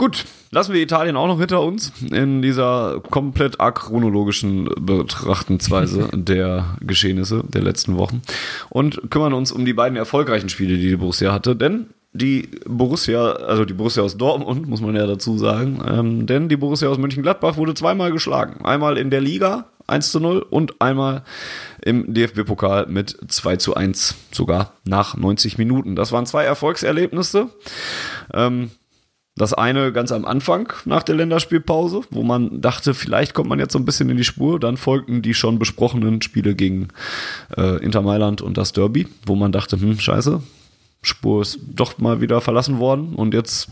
Gut, lassen wir Italien auch noch hinter uns in dieser komplett achronologischen Betrachtensweise der Geschehnisse der letzten Wochen und kümmern uns um die beiden erfolgreichen Spiele, die die Borussia hatte. Denn die Borussia, also die Borussia aus Dortmund, muss man ja dazu sagen, ähm, denn die Borussia aus Mönchengladbach wurde zweimal geschlagen. Einmal in der Liga 1 zu 0 und einmal im DFB-Pokal mit 2 zu 1, sogar nach 90 Minuten. Das waren zwei Erfolgserlebnisse. Ähm, das eine ganz am Anfang nach der Länderspielpause, wo man dachte, vielleicht kommt man jetzt so ein bisschen in die Spur. Dann folgten die schon besprochenen Spiele gegen äh, Inter Mailand und das Derby, wo man dachte, hm, scheiße, Spur ist doch mal wieder verlassen worden und jetzt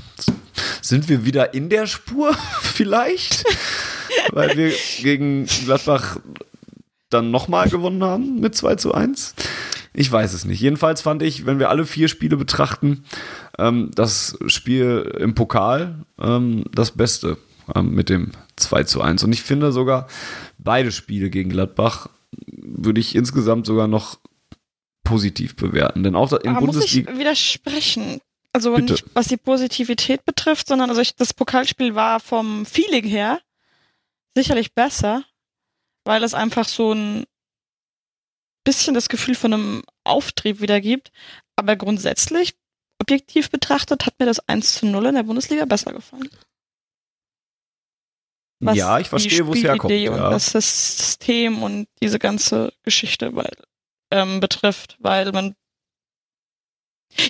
sind wir wieder in der Spur vielleicht, weil wir gegen Gladbach dann nochmal gewonnen haben mit 2 zu 1. Ich weiß es nicht. Jedenfalls fand ich, wenn wir alle vier Spiele betrachten, ähm, das Spiel im Pokal ähm, das Beste ähm, mit dem 2 zu 1. Und ich finde sogar, beide Spiele gegen Gladbach würde ich insgesamt sogar noch positiv bewerten. Denn auch in Aber Bundesliga. Muss ich widersprechen. Also Bitte. nicht was die Positivität betrifft, sondern also ich, das Pokalspiel war vom Feeling her sicherlich besser, weil es einfach so ein bisschen das Gefühl von einem Auftrieb wiedergibt. Aber grundsätzlich, objektiv betrachtet, hat mir das 1 zu 0 in der Bundesliga besser gefallen. Was ja, ich verstehe, wo es herkommt. Und ja. das System und diese ganze Geschichte weil, ähm, betrifft, weil man.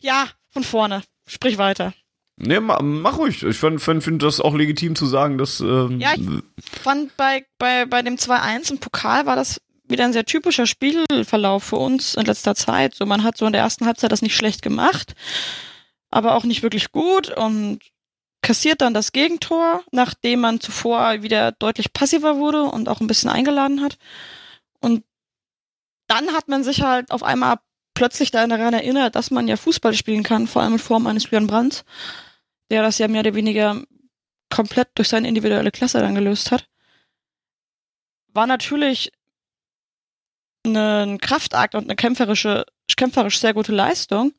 Ja, von vorne. Sprich weiter. Nee, mach, mach ruhig. Ich finde find, find das auch legitim zu sagen, dass. Ähm, ja, ich fand bei, bei, bei dem 2-1 im Pokal war das wieder ein sehr typischer Spielverlauf für uns in letzter Zeit. So, man hat so in der ersten Halbzeit das nicht schlecht gemacht, aber auch nicht wirklich gut und kassiert dann das Gegentor, nachdem man zuvor wieder deutlich passiver wurde und auch ein bisschen eingeladen hat. Und dann hat man sich halt auf einmal plötzlich daran erinnert, dass man ja Fußball spielen kann, vor allem in Form eines Björn Brandt, der das ja mehr oder weniger komplett durch seine individuelle Klasse dann gelöst hat. War natürlich einen Kraftakt und eine kämpferische, kämpferisch sehr gute Leistung.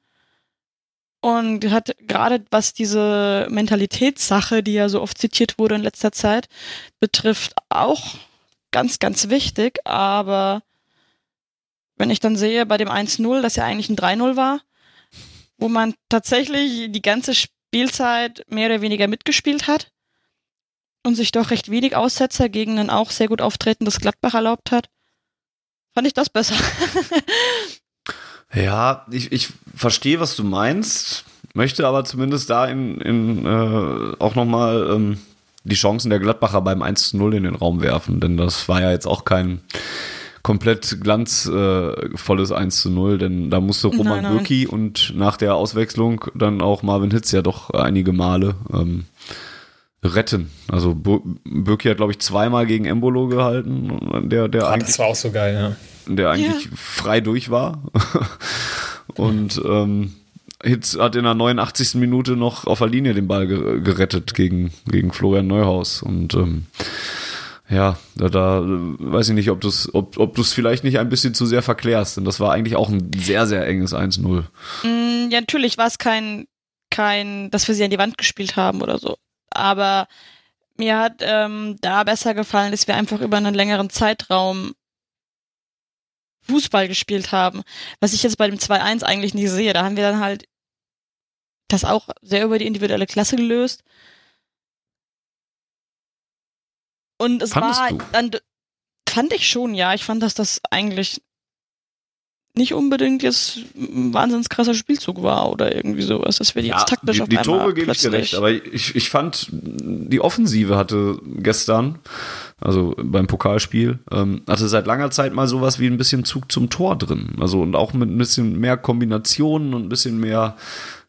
Und hat gerade was diese Mentalitätssache, die ja so oft zitiert wurde in letzter Zeit, betrifft, auch ganz, ganz wichtig. Aber wenn ich dann sehe bei dem 1-0, dass ja eigentlich ein 3-0 war, wo man tatsächlich die ganze Spielzeit mehr oder weniger mitgespielt hat und sich doch recht wenig Aussetzer gegen ein auch sehr gut auftretendes Gladbach erlaubt hat, fand ich das besser. ja, ich, ich verstehe, was du meinst, möchte aber zumindest da in, in äh, auch nochmal ähm, die Chancen der Gladbacher beim 1 zu 0 in den Raum werfen, denn das war ja jetzt auch kein komplett glanzvolles äh, 1 zu 0, denn da musste Roman nein, Bürki und nach der Auswechslung dann auch Marvin Hitz ja doch einige Male ähm, retten. Also Bürki hat, glaube ich, zweimal gegen Embolo gehalten, der, der ah, eigentlich, das war auch so geil, ja. Der eigentlich ja. frei durch war. und ähm, Hitz hat in der 89. Minute noch auf der Linie den Ball gerettet gegen, gegen Florian Neuhaus. Und ähm, ja, da, da weiß ich nicht, ob du es ob, ob vielleicht nicht ein bisschen zu sehr verklärst, denn das war eigentlich auch ein sehr, sehr enges 1-0. Mm, ja, natürlich war es kein, kein, dass wir sie an die Wand gespielt haben oder so. Aber mir hat ähm, da besser gefallen, dass wir einfach über einen längeren Zeitraum Fußball gespielt haben. Was ich jetzt bei dem 2-1 eigentlich nicht sehe. Da haben wir dann halt das auch sehr über die individuelle Klasse gelöst. Und es Fandest war du? dann fand ich schon, ja. Ich fand, dass das eigentlich nicht unbedingt jetzt ein wahnsinns krasser Spielzug war oder irgendwie sowas, dass wir die ja, jetzt taktisch die, auf Die Tore gebe ich dir recht, aber ich, ich fand, die Offensive hatte gestern, also beim Pokalspiel, ähm, hatte seit langer Zeit mal sowas wie ein bisschen Zug zum Tor drin. Also und auch mit ein bisschen mehr Kombinationen und ein bisschen mehr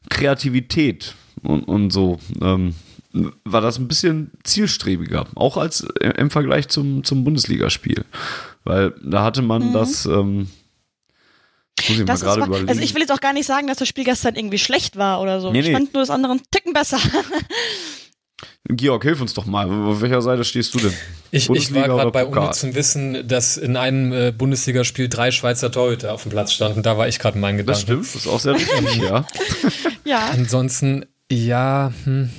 Kreativität und, und so. Ähm, war das ein bisschen zielstrebiger, auch als äh, im Vergleich zum, zum Bundesligaspiel. Weil da hatte man mhm. das, ähm, ich das mal gerade überlegen. Also ich will jetzt auch gar nicht sagen, dass das Spiel gestern irgendwie schlecht war oder so. Nee, ich fand nur das andere einen Ticken besser. Georg, hilf uns doch mal. Auf welcher Seite stehst du denn? Ich, ich war gerade bei unnützem Wissen, dass in einem äh, Bundesligaspiel drei Schweizer Torhüter auf dem Platz standen. Da war ich gerade in meinen Gedanken. Das stimmt, das ist auch sehr richtig, ja. ja. Ansonsten, ja, hm.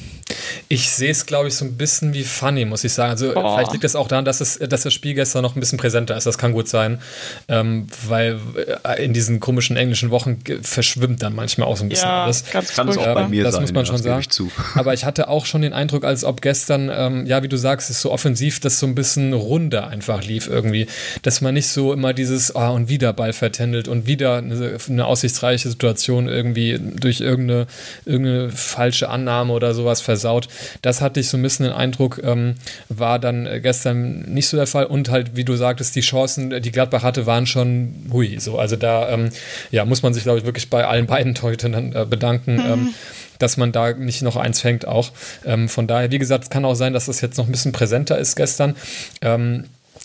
Ich sehe es, glaube ich, so ein bisschen wie funny, muss ich sagen. Also oh. vielleicht liegt es das auch daran, dass, es, dass das Spiel gestern noch ein bisschen präsenter ist. Das kann gut sein. Ähm, weil äh, in diesen komischen englischen Wochen verschwimmt dann manchmal auch so ein bisschen ja, alles. Ganz kann es auch bei mir das sein. muss man schon sagen. Ich zu. Aber ich hatte auch schon den Eindruck, als ob gestern, ähm, ja, wie du sagst, ist so offensiv, dass so ein bisschen runder einfach lief irgendwie. Dass man nicht so immer dieses, oh, und wieder Ball vertändelt und wieder eine, eine aussichtsreiche Situation irgendwie durch irgendeine, irgendeine falsche Annahme oder sowas versaut. Das hatte ich so ein bisschen den Eindruck, ähm, war dann gestern nicht so der Fall. Und halt, wie du sagtest, die Chancen, die Gladbach hatte, waren schon hui. So, also da ähm, ja, muss man sich, glaube ich, wirklich bei allen beiden Torhütern äh, bedanken. Mhm. Ähm, dass man da nicht noch eins fängt auch. Ähm, von daher, wie gesagt, es kann auch sein, dass das jetzt noch ein bisschen präsenter ist gestern. Ähm,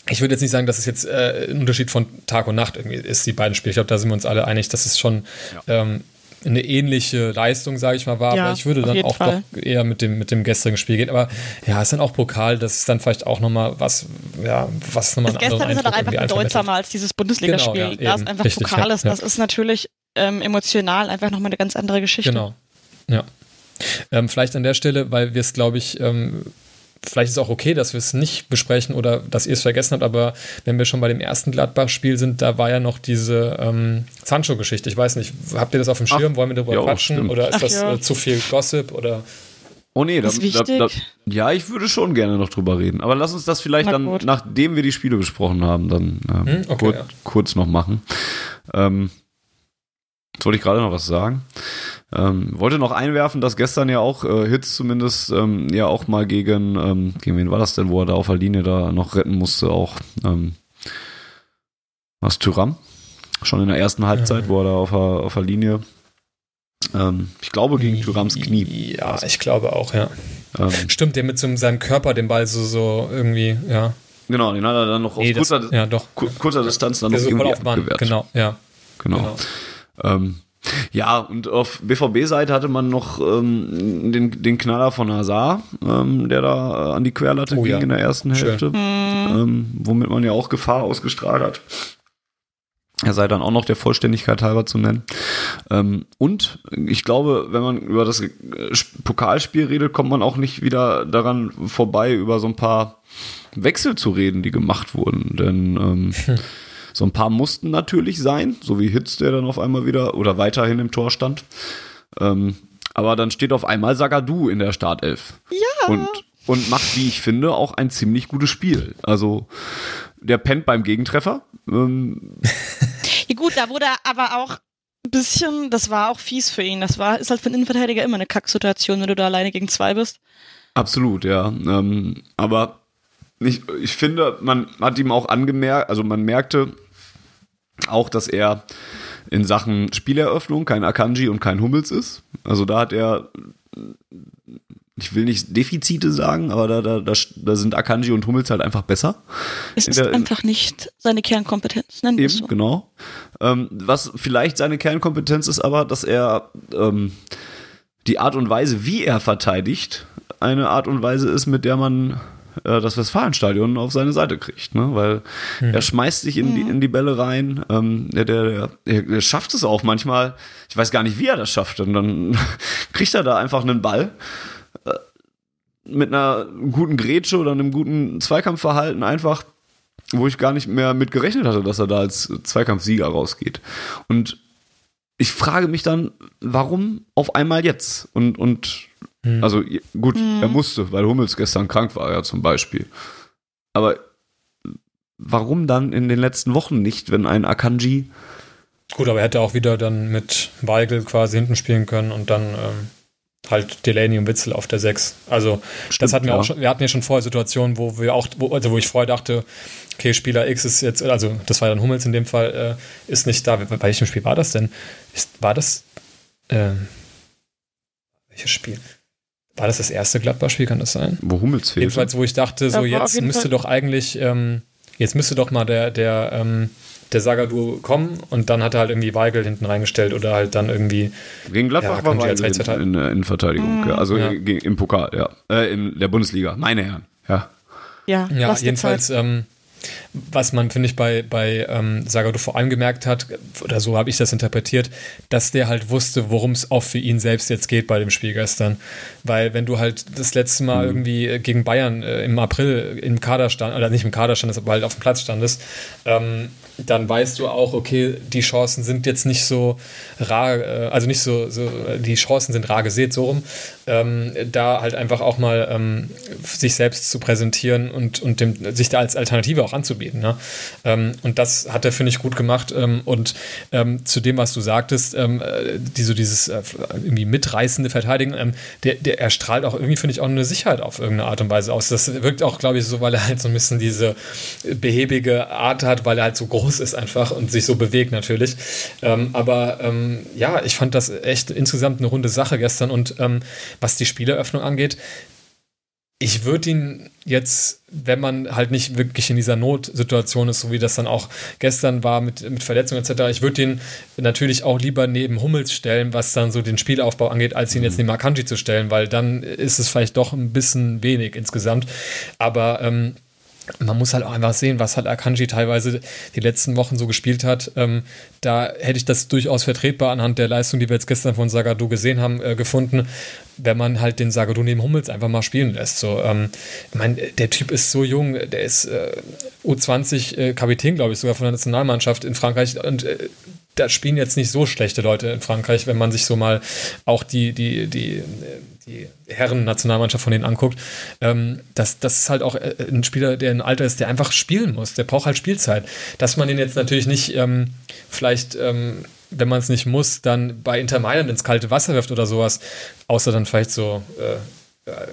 ich würde jetzt nicht sagen, dass es jetzt äh, ein Unterschied von Tag und Nacht irgendwie ist, die beiden Spiele. Ich glaube, da sind wir uns alle einig, dass es schon ja. ähm, eine ähnliche Leistung, sage ich mal, war. Ja, aber ich würde dann auch Fall. doch eher mit dem, mit dem gestrigen Spiel gehen. Aber ja, es ist dann auch Pokal, das ist dann vielleicht auch nochmal was, ja, was nochmal ein Gestern ist halt einfach bedeutsamer als dieses Bundesligaspiel. Genau, ja, da es einfach Richtig, Pokal ist. Ja, das ist natürlich ähm, emotional einfach nochmal eine ganz andere Geschichte. Genau. Ja. Ähm, vielleicht an der Stelle, weil wir es, glaube ich, ähm, vielleicht ist es auch okay, dass wir es nicht besprechen oder dass ihr es vergessen habt, aber wenn wir schon bei dem ersten Gladbach-Spiel sind, da war ja noch diese ähm, Sancho-Geschichte. Ich weiß nicht, habt ihr das auf dem Schirm? Ach, Wollen wir darüber jo, quatschen? Stimmt. Oder ist Ach, das ja. äh, zu viel Gossip? Oder Oh nee, da, da, da, ja, ich würde schon gerne noch drüber reden. Aber lass uns das vielleicht dann, nachdem wir die Spiele besprochen haben, dann ähm, hm? okay, kurz, ja. kurz, noch machen. Ähm, jetzt wollte ich gerade noch was sagen. Ähm, wollte noch einwerfen, dass gestern ja auch äh, Hitz zumindest ähm, ja auch mal gegen, ähm, gegen wen war das denn, wo er da auf der Linie da noch retten musste, auch ähm, was Tyram? Schon in der ersten Halbzeit, wo er da auf der, auf der Linie, ähm, ich glaube gegen Tyrams Knie. Ja, ich glaube auch, ja. Ähm, Stimmt, der mit so seinem Körper den Ball so, so irgendwie, ja. Genau, den hat er dann noch nee, aus kurzer, ja, doch. kurzer Distanz dann noch irgendwie abgewehrt. Genau, ja. Genau. genau. Ähm, ja, und auf BVB-Seite hatte man noch ähm, den, den Knaller von Hazard, ähm, der da äh, an die Querlatte oh, ging ja. in der ersten. Hälfte, ähm, womit man ja auch Gefahr ausgestrahlt hat. Er sei dann auch noch der Vollständigkeit halber zu nennen. Ähm, und ich glaube, wenn man über das äh, Pokalspiel redet, kommt man auch nicht wieder daran vorbei, über so ein paar Wechsel zu reden, die gemacht wurden. Denn ähm, hm. So ein paar mussten natürlich sein, so wie Hitz, der dann auf einmal wieder oder weiterhin im Tor stand. Ähm, aber dann steht auf einmal Sagadu in der Startelf. Ja. Und, und macht, wie ich finde, auch ein ziemlich gutes Spiel. Also der pennt beim Gegentreffer. Ähm, ja gut, da wurde er aber auch ein bisschen, das war auch fies für ihn. Das war, ist halt für einen Innenverteidiger immer eine Kacksituation, wenn du da alleine gegen zwei bist. Absolut, ja. Ähm, aber ich, ich finde, man hat ihm auch angemerkt, also man merkte auch, dass er in Sachen Spieleröffnung kein Akanji und kein Hummels ist. Also da hat er, ich will nicht Defizite sagen, aber da, da, da, da sind Akanji und Hummels halt einfach besser. Es ist der, einfach nicht seine Kernkompetenz, nennen wir es so. Genau. Ähm, was vielleicht seine Kernkompetenz ist, aber, dass er ähm, die Art und Weise, wie er verteidigt, eine Art und Weise ist, mit der man äh, das Westfalenstadion auf seine Seite kriegt, ne? Weil mhm. er schmeißt sich in die, in die Bälle rein. Ähm, der, der, der, der schafft es auch manchmal. Ich weiß gar nicht, wie er das schafft. Und dann kriegt er da einfach einen Ball äh, mit einer guten Grätsche oder einem guten Zweikampfverhalten einfach, wo ich gar nicht mehr mit gerechnet hatte, dass er da als Zweikampfsieger rausgeht. Und ich frage mich dann, warum auf einmal jetzt? Und, und hm. Also gut, hm. er musste, weil Hummels gestern krank war, ja zum Beispiel. Aber warum dann in den letzten Wochen nicht, wenn ein Akanji. Gut, aber er hätte auch wieder dann mit Weigel quasi hinten spielen können und dann ähm, halt Delaney und Witzel auf der 6. Also Stimmt, das hatten wir ja. auch schon, wir hatten ja schon vorher Situationen, wo wir auch, wo, also wo ich vorher dachte, okay, Spieler X ist jetzt, also das war dann Hummels in dem Fall, äh, ist nicht da. Bei welchem Spiel war das denn? Ist, war das äh, welches Spiel? War das das erste Gladbach-Spiel, kann das sein? Wo Hummels fehlt. Jedenfalls, wo ich dachte, so jetzt müsste Fall. doch eigentlich, ähm, jetzt müsste doch mal der, der, ähm, der Sagadu kommen und dann hat er halt irgendwie Weigel hinten reingestellt oder halt dann irgendwie. Gegen Gladbach ja, war Weigel in, in, in, Verteidigung, mhm. ja. also ja. im Pokal, ja. Äh, in der Bundesliga, meine Herren, ja. Ja, ja jedenfalls, ähm, was man, finde ich, bei, bei ähm, Sagado vor allem gemerkt hat, oder so habe ich das interpretiert, dass der halt wusste, worum es auch für ihn selbst jetzt geht bei dem Spiel gestern. Weil wenn du halt das letzte Mal mhm. irgendwie gegen Bayern äh, im April im Kader stand, oder nicht im Kader standest, aber halt auf dem Platz standest, ähm, dann weißt du auch, okay, die Chancen sind jetzt nicht so rar, äh, also nicht so, so, die Chancen sind rar gesät, so rum, ähm, da halt einfach auch mal ähm, sich selbst zu präsentieren und, und dem, sich da als Alternative auch anzubieten. Ne? Ähm, und das hat er, finde ich, gut gemacht. Ähm, und ähm, zu dem, was du sagtest, ähm, äh, die, so dieses äh, irgendwie mitreißende Verteidigen, der, der erstrahlt auch irgendwie, finde ich, auch eine Sicherheit auf irgendeine Art und Weise aus. Das wirkt auch, glaube ich, so, weil er halt so ein bisschen diese behäbige Art hat, weil er halt so groß groß ist einfach und sich so bewegt natürlich. Ähm, aber ähm, ja, ich fand das echt insgesamt eine runde Sache gestern. Und ähm, was die Spieleröffnung angeht, ich würde ihn jetzt, wenn man halt nicht wirklich in dieser Notsituation ist, so wie das dann auch gestern war mit, mit Verletzungen etc., ich würde ihn natürlich auch lieber neben Hummels stellen, was dann so den Spielaufbau angeht, als ihn jetzt neben Akanji zu stellen, weil dann ist es vielleicht doch ein bisschen wenig insgesamt. Aber ähm, man muss halt auch einfach sehen, was halt Akanji teilweise die letzten Wochen so gespielt hat. Ähm, da hätte ich das durchaus vertretbar anhand der Leistung, die wir jetzt gestern von Sagadu gesehen haben, äh, gefunden, wenn man halt den Sagadu neben Hummels einfach mal spielen lässt. So, ähm, ich meine, der Typ ist so jung, der ist äh, U20 äh, Kapitän, glaube ich, sogar von der Nationalmannschaft in Frankreich und äh, da spielen jetzt nicht so schlechte Leute in Frankreich, wenn man sich so mal auch die, die, die, die Herren-Nationalmannschaft von denen anguckt. Ähm, das, das ist halt auch äh, ein Spieler, der ein Alter ist, der einfach spielen muss. Der braucht halt Spielzeit. Dass man den jetzt natürlich nicht ähm, vielleicht, ähm, wenn man es nicht muss, dann bei Inter Mailand ins kalte Wasser wirft oder sowas, außer dann vielleicht so äh,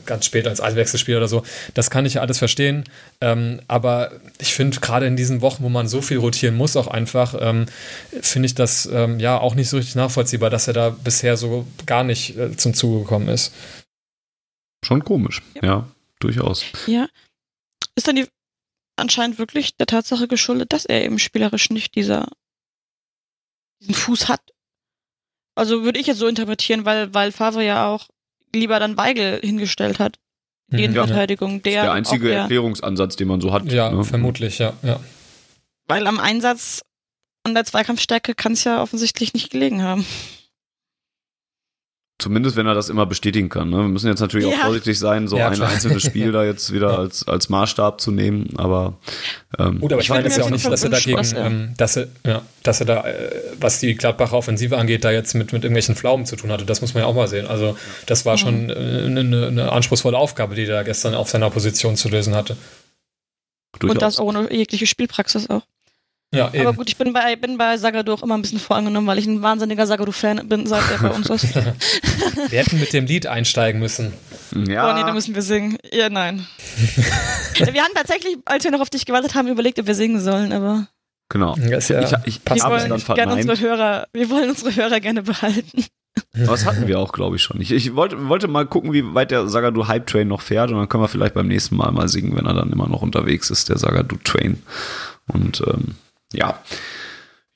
ganz spät als Einwechselspiel oder so. Das kann ich ja alles verstehen. Ähm, aber ich finde, gerade in diesen Wochen, wo man so viel rotieren muss, auch einfach, ähm, finde ich das ähm, ja auch nicht so richtig nachvollziehbar, dass er da bisher so gar nicht äh, zum Zuge gekommen ist. Schon komisch, ja, ja durchaus. Ja. Ist dann die anscheinend wirklich der Tatsache geschuldet, dass er eben spielerisch nicht dieser diesen Fuß hat. Also würde ich jetzt so interpretieren, weil, weil Favre ja auch lieber dann Weigel hingestellt hat. Die mhm. Innenverteidigung. Der, der einzige der, Erklärungsansatz, den man so hat. Ja, ne? vermutlich, ja, ja. Weil am Einsatz und der Zweikampfstärke kann es ja offensichtlich nicht gelegen haben. Zumindest, wenn er das immer bestätigen kann. Ne? Wir müssen jetzt natürlich ja. auch vorsichtig sein, so ja, ein einzelnes Spiel da jetzt wieder als, als Maßstab zu nehmen. Aber ähm, gut, aber ich meine das ja auch nicht, dass er dagegen, ähm, dass er, ja, dass er da, äh, was die Gladbacher Offensive angeht, da jetzt mit, mit irgendwelchen Pflaumen zu tun hatte. Das muss man ja auch mal sehen. Also das war mhm. schon äh, eine, eine anspruchsvolle Aufgabe, die er gestern auf seiner Position zu lösen hatte. Durchaus. Und das ohne jegliche Spielpraxis auch. Ja, eben. Aber gut, ich bin bei, bin bei Sagadu auch immer ein bisschen vorangenommen, weil ich ein wahnsinniger Sagadu-Fan bin, seit er bei uns ist. wir hätten mit dem Lied einsteigen müssen. Ja. Oh nee, da müssen wir singen. Ja, nein. wir haben tatsächlich, als wir noch auf dich gewartet haben, überlegt, ob wir singen sollen, aber. Genau. Das ja ich ich wir, wollen gerne unsere Hörer, wir wollen unsere Hörer gerne behalten. Das hatten wir auch, glaube ich, schon. Ich, ich wollte, wollte mal gucken, wie weit der Sagadu Hype Train noch fährt und dann können wir vielleicht beim nächsten Mal mal singen, wenn er dann immer noch unterwegs ist, der Sagadu Train. Und ähm, ja.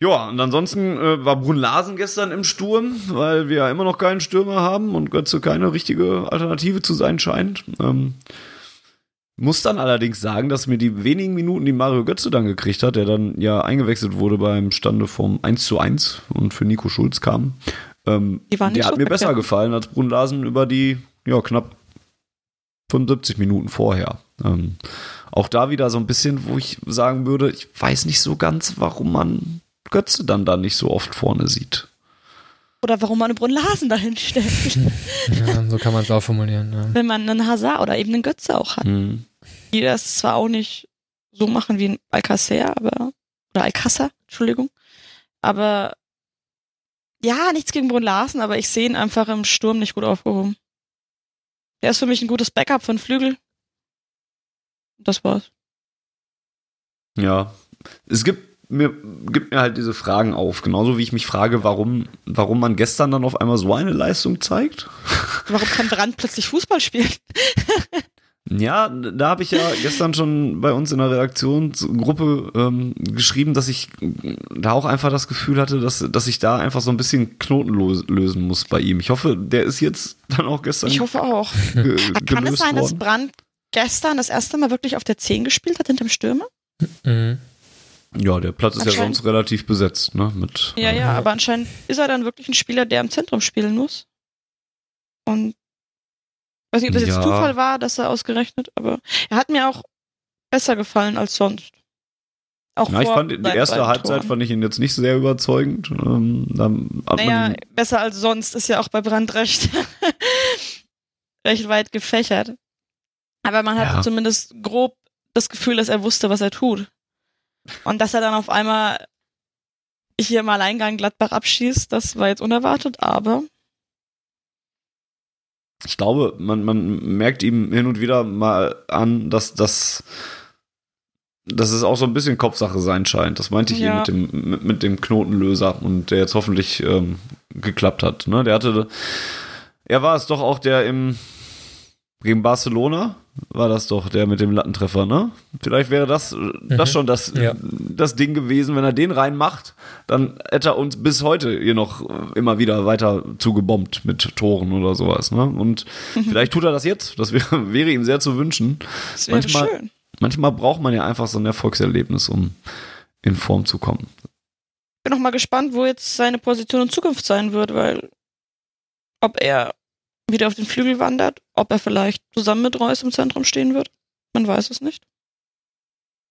Ja, und ansonsten äh, war Brun Larsen gestern im Sturm, weil wir ja immer noch keinen Stürmer haben und Götze keine richtige Alternative zu sein scheint. Ähm, muss dann allerdings sagen, dass mir die wenigen Minuten, die Mario Götze dann gekriegt hat, der dann ja eingewechselt wurde beim Stande vom 1 zu 1 und für Nico Schulz kam, ähm, der hat mir besser gefallen als Brun Larsen über die ja, knapp 75 Minuten vorher. Ähm, auch da wieder so ein bisschen, wo ich sagen würde, ich weiß nicht so ganz, warum man Götze dann da nicht so oft vorne sieht. Oder warum man einen Brunlasen dahin stellt. ja, so kann man es auch formulieren. Ja. Wenn man einen Hazard oder eben einen Götze auch hat. Mhm. Die das zwar auch nicht so machen wie ein Alcacer, aber, oder Alcázar, Entschuldigung. Aber, ja, nichts gegen Brun Larsen, aber ich sehe ihn einfach im Sturm nicht gut aufgehoben. Der ist für mich ein gutes Backup einen Flügel. Das war's. Ja, es gibt mir, gibt mir halt diese Fragen auf, genauso wie ich mich frage, warum, warum man gestern dann auf einmal so eine Leistung zeigt. Warum kann Brand plötzlich Fußball spielen? Ja, da habe ich ja gestern schon bei uns in der Redaktionsgruppe ähm, geschrieben, dass ich da auch einfach das Gefühl hatte, dass, dass ich da einfach so ein bisschen Knoten lösen muss bei ihm. Ich hoffe, der ist jetzt dann auch gestern. Ich hoffe auch. Kann es sein, worden. dass Brand gestern das erste Mal wirklich auf der 10 gespielt hat hinterm Stürmer? Mhm. Ja, der Platz ist ja sonst relativ besetzt, ne? Mit, ja, ja, aber anscheinend ist er dann wirklich ein Spieler, der im Zentrum spielen muss. Und ich weiß nicht, ob das ja. jetzt Zufall war, dass er ausgerechnet, aber er hat mir auch besser gefallen als sonst. Auch ja, ich fand die erste Halbzeit Toren. fand ich ihn jetzt nicht sehr überzeugend. Ähm, naja, besser als sonst ist ja auch bei Brand recht, recht weit gefächert. Aber man hatte ja. zumindest grob das Gefühl, dass er wusste, was er tut. Und dass er dann auf einmal hier im Alleingang Gladbach abschießt, das war jetzt unerwartet, aber. Ich glaube, man, man merkt ihm hin und wieder mal an, dass das dass es auch so ein bisschen Kopfsache sein scheint. Das meinte ich ja. eben mit dem, mit, mit, dem Knotenlöser und der jetzt hoffentlich ähm, geklappt hat. Ne? Der hatte, er war es doch auch, der im gegen Barcelona war das doch der mit dem Lattentreffer, ne? Vielleicht wäre das, das mhm. schon das, ja. das Ding gewesen, wenn er den reinmacht, dann hätte er uns bis heute hier noch immer wieder weiter zugebombt mit Toren oder sowas, ne? Und mhm. vielleicht tut er das jetzt, das wäre, wäre ihm sehr zu wünschen. Das wäre manchmal, schön. Manchmal braucht man ja einfach so ein Erfolgserlebnis, um in Form zu kommen. Bin noch mal gespannt, wo jetzt seine Position in Zukunft sein wird, weil ob er wieder auf den Flügel wandert, ob er vielleicht zusammen mit Reus im Zentrum stehen wird. Man weiß es nicht.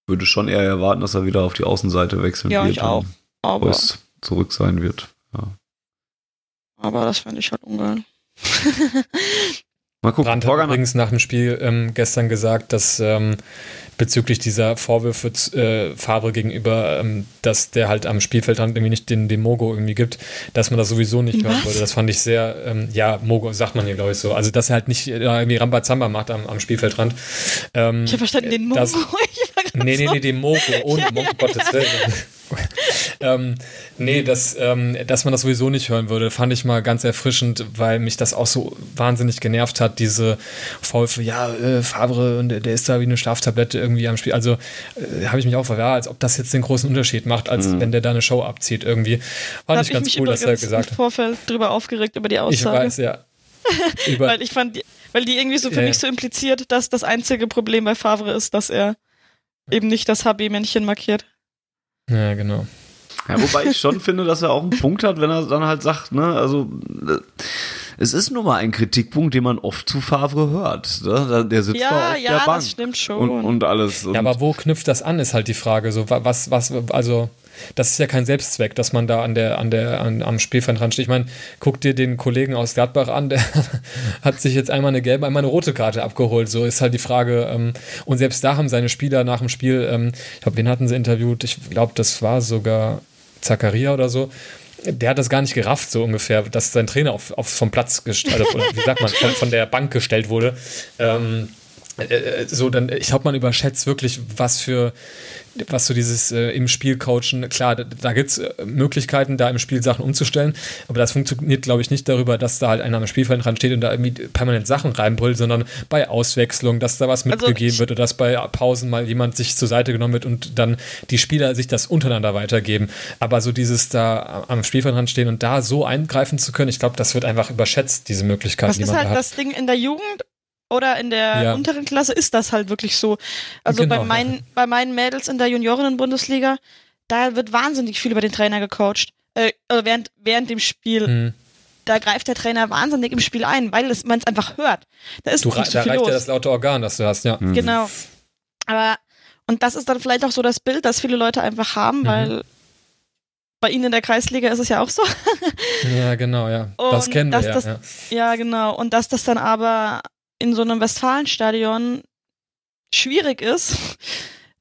Würde schon eher erwarten, dass er wieder auf die Außenseite wechseln ja, wird. Ja, ich auch. Aber Reus zurück sein wird. Ja. Aber das fände ich halt ungeil. Mal gucken. Brandt hat übrigens nach dem Spiel ähm, gestern gesagt, dass ähm, bezüglich dieser Vorwürfe äh, Favre gegenüber, ähm, dass der halt am Spielfeldrand irgendwie nicht den, den Mogo irgendwie gibt, dass man das sowieso nicht Was? hören würde. Das fand ich sehr, ähm, ja, Mogo sagt man hier, glaube ich, so. Also, dass er halt nicht äh, irgendwie Rambazamba macht am, am Spielfeldrand. Ähm, ich habe verstanden, den Mogo. Das, nee, nee, nee, den Mogo, ohne ja, Mogo, ja. Gottes Willen. ähm, nee, das, ähm, dass man das sowieso nicht hören würde, fand ich mal ganz erfrischend, weil mich das auch so wahnsinnig genervt hat, diese Vorwürfe, ja, äh, Favre und der, der, ist da wie eine Schlaftablette irgendwie am Spiel. Also äh, habe ich mich auch verwehrt, als ob das jetzt den großen Unterschied macht, als mhm. wenn der da eine Show abzieht irgendwie. Fand ich ganz ich cool, dass er gesagt hat. im Vorfeld drüber aufgeregt über die Aussage. Ich weiß, ja. weil ich fand, weil die irgendwie so für ja. mich so impliziert, dass das einzige Problem bei Favre ist, dass er eben nicht das HB-Männchen markiert. Ja, genau. Ja, wobei ich schon finde, dass er auch einen Punkt hat, wenn er dann halt sagt, ne, also es ist nun mal ein Kritikpunkt, den man oft zu Favre hört. Ne? Der sitzt ja, auf ja, der Bank. das stimmt schon. Und, und alles. Und ja, aber wo knüpft das an, ist halt die Frage. So, was, was, also das ist ja kein Selbstzweck, dass man da an der, an der, an, am Spielfeld dran steht. Ich meine, guck dir den Kollegen aus Gladbach an, der hat sich jetzt einmal eine gelbe, einmal eine rote Karte abgeholt. So ist halt die Frage. Ähm, und selbst da haben seine Spieler nach dem Spiel, ähm, ich glaube, wen hatten sie interviewt? Ich glaube, das war sogar Zakaria oder so der hat das gar nicht gerafft, so ungefähr, dass sein Trainer auf, auf vom Platz gestellt, also wie sagt man, von, von der Bank gestellt wurde. Ähm, äh, äh, so dann ich glaube man überschätzt wirklich was für was so dieses äh, im Spiel coachen klar da, da gibt es äh, Möglichkeiten da im Spiel Sachen umzustellen aber das funktioniert glaube ich nicht darüber dass da halt einer am Spielfeld dran steht und da irgendwie permanent Sachen reinbrüllt sondern bei Auswechslung dass da was also mitgegeben also wird oder dass bei Pausen mal jemand sich zur Seite genommen wird und dann die Spieler sich das untereinander weitergeben. Aber so dieses da am Spielfeld dran stehen und da so eingreifen zu können ich glaube das wird einfach überschätzt diese Möglichkeiten das ist halt da das Ding in der Jugend oder in der ja. unteren Klasse ist das halt wirklich so. Also genau, bei, meinen, bei meinen Mädels in der Juniorinnen-Bundesliga, da wird wahnsinnig viel über den Trainer gecoacht. Äh, also während, während dem Spiel. Mhm. Da greift der Trainer wahnsinnig im Spiel ein, weil man es einfach hört. Da ist du, nicht so da reicht los. ja das laute Organ, das du hast, ja. Mhm. Genau. Aber, und das ist dann vielleicht auch so das Bild, das viele Leute einfach haben, mhm. weil bei Ihnen in der Kreisliga ist es ja auch so. ja, genau, ja. das kennen wir, ja, das, ja. Ja, genau. Und dass das dann aber in so einem Westfalenstadion schwierig ist,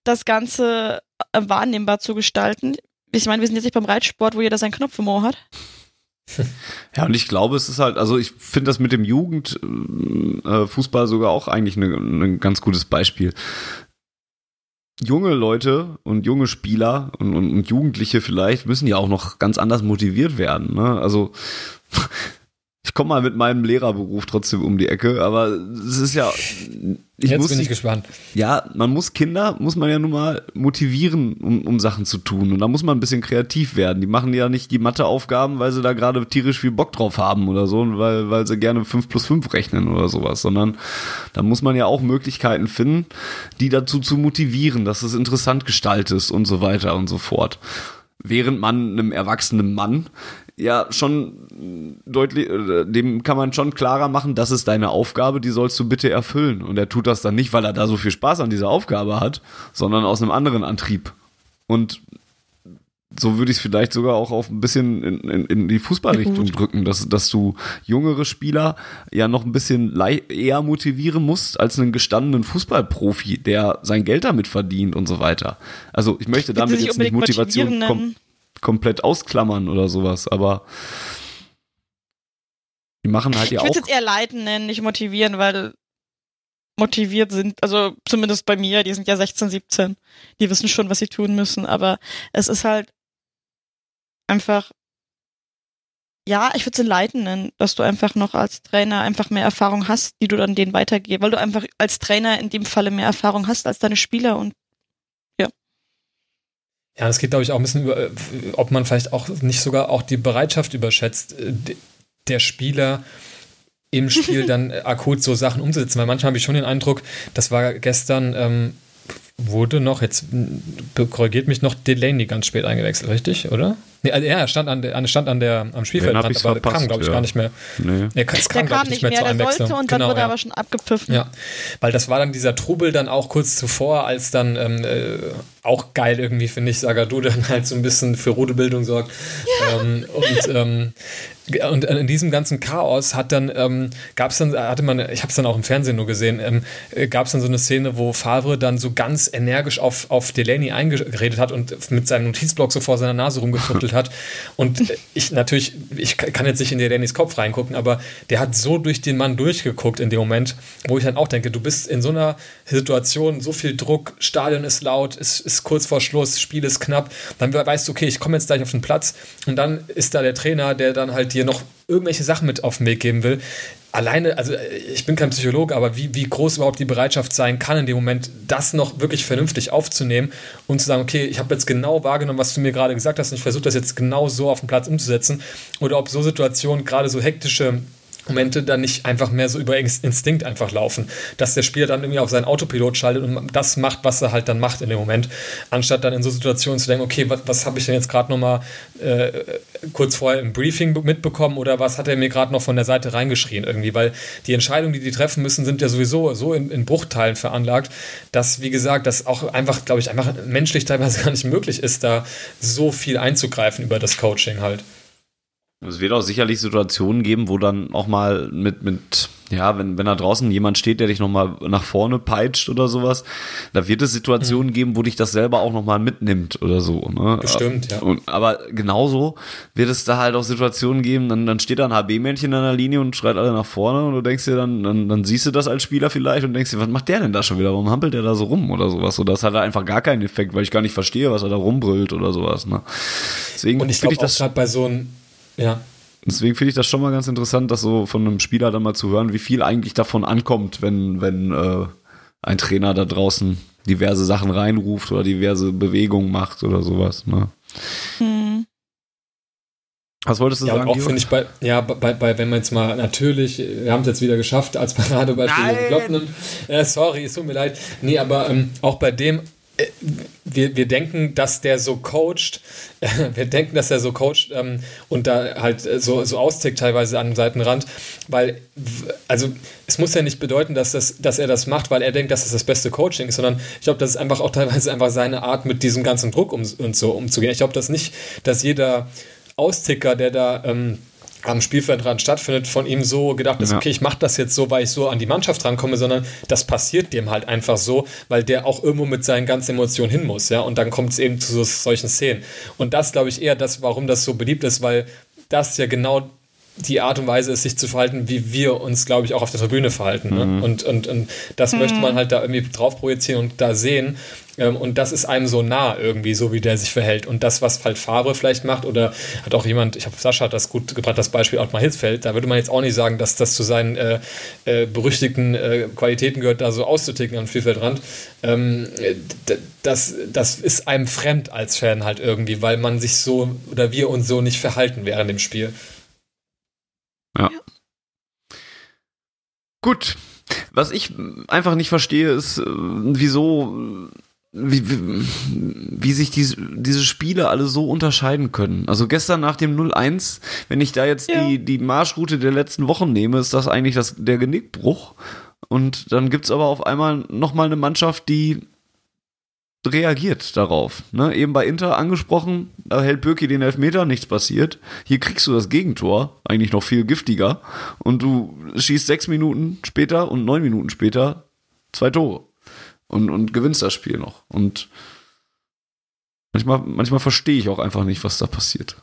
das Ganze äh, wahrnehmbar zu gestalten. Ich meine, wir sind jetzt nicht beim Reitsport, wo jeder seinen Knopf im Ohr hat. Ja, und ich glaube, es ist halt, also ich finde das mit dem Jugendfußball äh, sogar auch eigentlich ein ne ganz gutes Beispiel. Junge Leute und junge Spieler und, und, und, Jugendliche vielleicht müssen ja auch noch ganz anders motiviert werden. Ne? Also ich komme mal mit meinem Lehrerberuf trotzdem um die Ecke, aber es ist ja. Ich Jetzt muss, bin ich gespannt. Ja, man muss Kinder, muss man ja nun mal motivieren, um, um Sachen zu tun. Und da muss man ein bisschen kreativ werden. Die machen ja nicht die Matheaufgaben, weil sie da gerade tierisch viel Bock drauf haben oder so, weil, weil sie gerne 5 plus 5 rechnen oder sowas, sondern da muss man ja auch Möglichkeiten finden, die dazu zu motivieren, dass es interessant gestaltet ist und so weiter und so fort während man einem erwachsenen Mann ja schon deutlich, äh, dem kann man schon klarer machen, das ist deine Aufgabe, die sollst du bitte erfüllen. Und er tut das dann nicht, weil er da so viel Spaß an dieser Aufgabe hat, sondern aus einem anderen Antrieb. Und so würde ich es vielleicht sogar auch auf ein bisschen in, in, in die Fußballrichtung drücken, dass, dass du jüngere Spieler ja noch ein bisschen eher motivieren musst als einen gestandenen Fußballprofi, der sein Geld damit verdient und so weiter. Also ich möchte damit jetzt nicht Motivation kom komplett ausklammern oder sowas, aber die machen halt ja auch. Ich würde jetzt eher leiten nennen, nicht motivieren, weil motiviert sind, also zumindest bei mir, die sind ja 16, 17, die wissen schon, was sie tun müssen, aber es ist halt einfach, ja, ich würde es leiten nennen, dass du einfach noch als Trainer einfach mehr Erfahrung hast, die du dann denen weitergibst, weil du einfach als Trainer in dem Falle mehr Erfahrung hast als deine Spieler und. Ja, es geht, glaube ich, auch ein bisschen über, ob man vielleicht auch nicht sogar auch die Bereitschaft überschätzt, äh, der Spieler im Spiel dann akut so Sachen umzusetzen. Weil manchmal habe ich schon den Eindruck, das war gestern, ähm, wurde noch, jetzt korrigiert mich noch, Delaney ganz spät eingewechselt, richtig, oder? Nee, also er stand an der, stand an der am Spielfeldrand, aber verpasst, kam, glaube ich, ja. gar nicht mehr. Nee. Er kam, kam, kam nicht mehr, mehr zur Einwechslung. Sollte und genau, dann wurde ja. aber schon abgepfiffen. Ja, weil das war dann dieser Trubel dann auch kurz zuvor, als dann ähm, äh, auch geil irgendwie, finde ich, Sagadu dann halt so ein bisschen für Rudebildung sorgt. Ja. Ähm, und ähm, und in diesem ganzen Chaos hat dann, ähm, gab es dann, hatte man, ich habe es dann auch im Fernsehen nur gesehen, ähm, äh, gab es dann so eine Szene, wo Favre dann so ganz energisch auf, auf Delaney eingeredet hat und mit seinem Notizblock so vor seiner Nase rumgefuchtelt hat. Und ich natürlich, ich kann jetzt nicht in Delaneys Kopf reingucken, aber der hat so durch den Mann durchgeguckt in dem Moment, wo ich dann auch denke, du bist in so einer Situation, so viel Druck, Stadion ist laut, es ist kurz vor Schluss, Spiel ist knapp, dann weißt du, okay, ich komme jetzt gleich auf den Platz und dann ist da der Trainer, der dann halt dir noch irgendwelche Sachen mit auf den Weg geben will. Alleine, also ich bin kein Psychologe, aber wie, wie groß überhaupt die Bereitschaft sein kann, in dem Moment das noch wirklich vernünftig aufzunehmen und zu sagen, okay, ich habe jetzt genau wahrgenommen, was du mir gerade gesagt hast und ich versuche das jetzt genau so auf dem Platz umzusetzen. Oder ob so Situationen, gerade so hektische Momente dann nicht einfach mehr so über Instinkt einfach laufen, dass der Spieler dann irgendwie auf seinen Autopilot schaltet und das macht, was er halt dann macht in dem Moment, anstatt dann in so Situationen zu denken, okay, was, was habe ich denn jetzt gerade nochmal äh, kurz vorher im Briefing mitbekommen oder was hat er mir gerade noch von der Seite reingeschrien irgendwie, weil die Entscheidungen, die die treffen müssen, sind ja sowieso so in, in Bruchteilen veranlagt, dass, wie gesagt, das auch einfach, glaube ich, einfach menschlich teilweise gar nicht möglich ist, da so viel einzugreifen über das Coaching halt. Es wird auch sicherlich Situationen geben, wo dann auch mal mit, mit ja, wenn, wenn da draußen jemand steht, der dich nochmal nach vorne peitscht oder sowas, da wird es Situationen mhm. geben, wo dich das selber auch nochmal mitnimmt oder so. Ne? Bestimmt, ja. Und, aber genauso wird es da halt auch Situationen geben, dann, dann steht da ein HB-Männchen an der Linie und schreit alle nach vorne und du denkst dir dann, dann, dann siehst du das als Spieler vielleicht und denkst dir, was macht der denn da schon wieder? Warum hampelt der da so rum oder sowas? So, das hat einfach gar keinen Effekt, weil ich gar nicht verstehe, was er da rumbrüllt oder sowas. Ne? Deswegen und ich glaube auch gerade bei so einem, ja, Deswegen finde ich das schon mal ganz interessant, das so von einem Spieler dann mal zu hören, wie viel eigentlich davon ankommt, wenn, wenn äh, ein Trainer da draußen diverse Sachen reinruft oder diverse Bewegungen macht oder sowas. Ne? Hm. Was wolltest du ja, sagen? Auch finde ich bei, ja, bei, bei, wenn man jetzt mal natürlich, wir haben es jetzt wieder geschafft als Paradebeispiel Kloppen. Äh, sorry, es tut mir leid. Nee, aber ähm, auch bei dem wir, wir denken, dass der so coacht, wir denken, dass er so coacht ähm, und da halt so, so austickt teilweise an dem Seitenrand, weil, also es muss ja nicht bedeuten, dass, das, dass er das macht, weil er denkt, dass das das beste Coaching ist, sondern ich glaube, das ist einfach auch teilweise einfach seine Art, mit diesem ganzen Druck um, und so umzugehen. Ich glaube das nicht, dass jeder Austicker, der da ähm, am Spielfeldrand stattfindet, von ihm so gedacht ist, ja. okay, ich mache das jetzt so, weil ich so an die Mannschaft rankomme, sondern das passiert dem halt einfach so, weil der auch irgendwo mit seinen ganzen Emotionen hin muss, ja, und dann kommt es eben zu so, solchen Szenen. Und das glaube ich eher das, warum das so beliebt ist, weil das ja genau die Art und Weise ist, sich zu verhalten, wie wir uns, glaube ich, auch auf der Tribüne verhalten. Ne? Mhm. Und, und, und das mhm. möchte man halt da irgendwie drauf projizieren und da sehen. Ähm, und das ist einem so nah irgendwie, so wie der sich verhält. Und das, was halt Favre vielleicht macht, oder hat auch jemand, ich habe Sascha hat das gut gebracht, das Beispiel Ottmar Hitzfeld, da würde man jetzt auch nicht sagen, dass das zu seinen äh, äh, berüchtigten äh, Qualitäten gehört, da so auszuticken am Spielfeldrand. Ähm, das, das ist einem fremd als Fan halt irgendwie, weil man sich so oder wir uns so nicht verhalten während dem Spiel. Ja. Gut. Was ich einfach nicht verstehe, ist, äh, wieso wie, wie, wie sich diese, diese Spiele alle so unterscheiden können. Also gestern nach dem 0-1, wenn ich da jetzt ja. die, die Marschroute der letzten Wochen nehme, ist das eigentlich das, der Genickbruch. Und dann gibt's aber auf einmal nochmal eine Mannschaft, die reagiert darauf. Ne? Eben bei Inter angesprochen, da hält Birki den Elfmeter, nichts passiert. Hier kriegst du das Gegentor, eigentlich noch viel giftiger. Und du schießt sechs Minuten später und neun Minuten später zwei Tore und, und gewinnst das Spiel noch. Und manchmal, manchmal verstehe ich auch einfach nicht, was da passiert.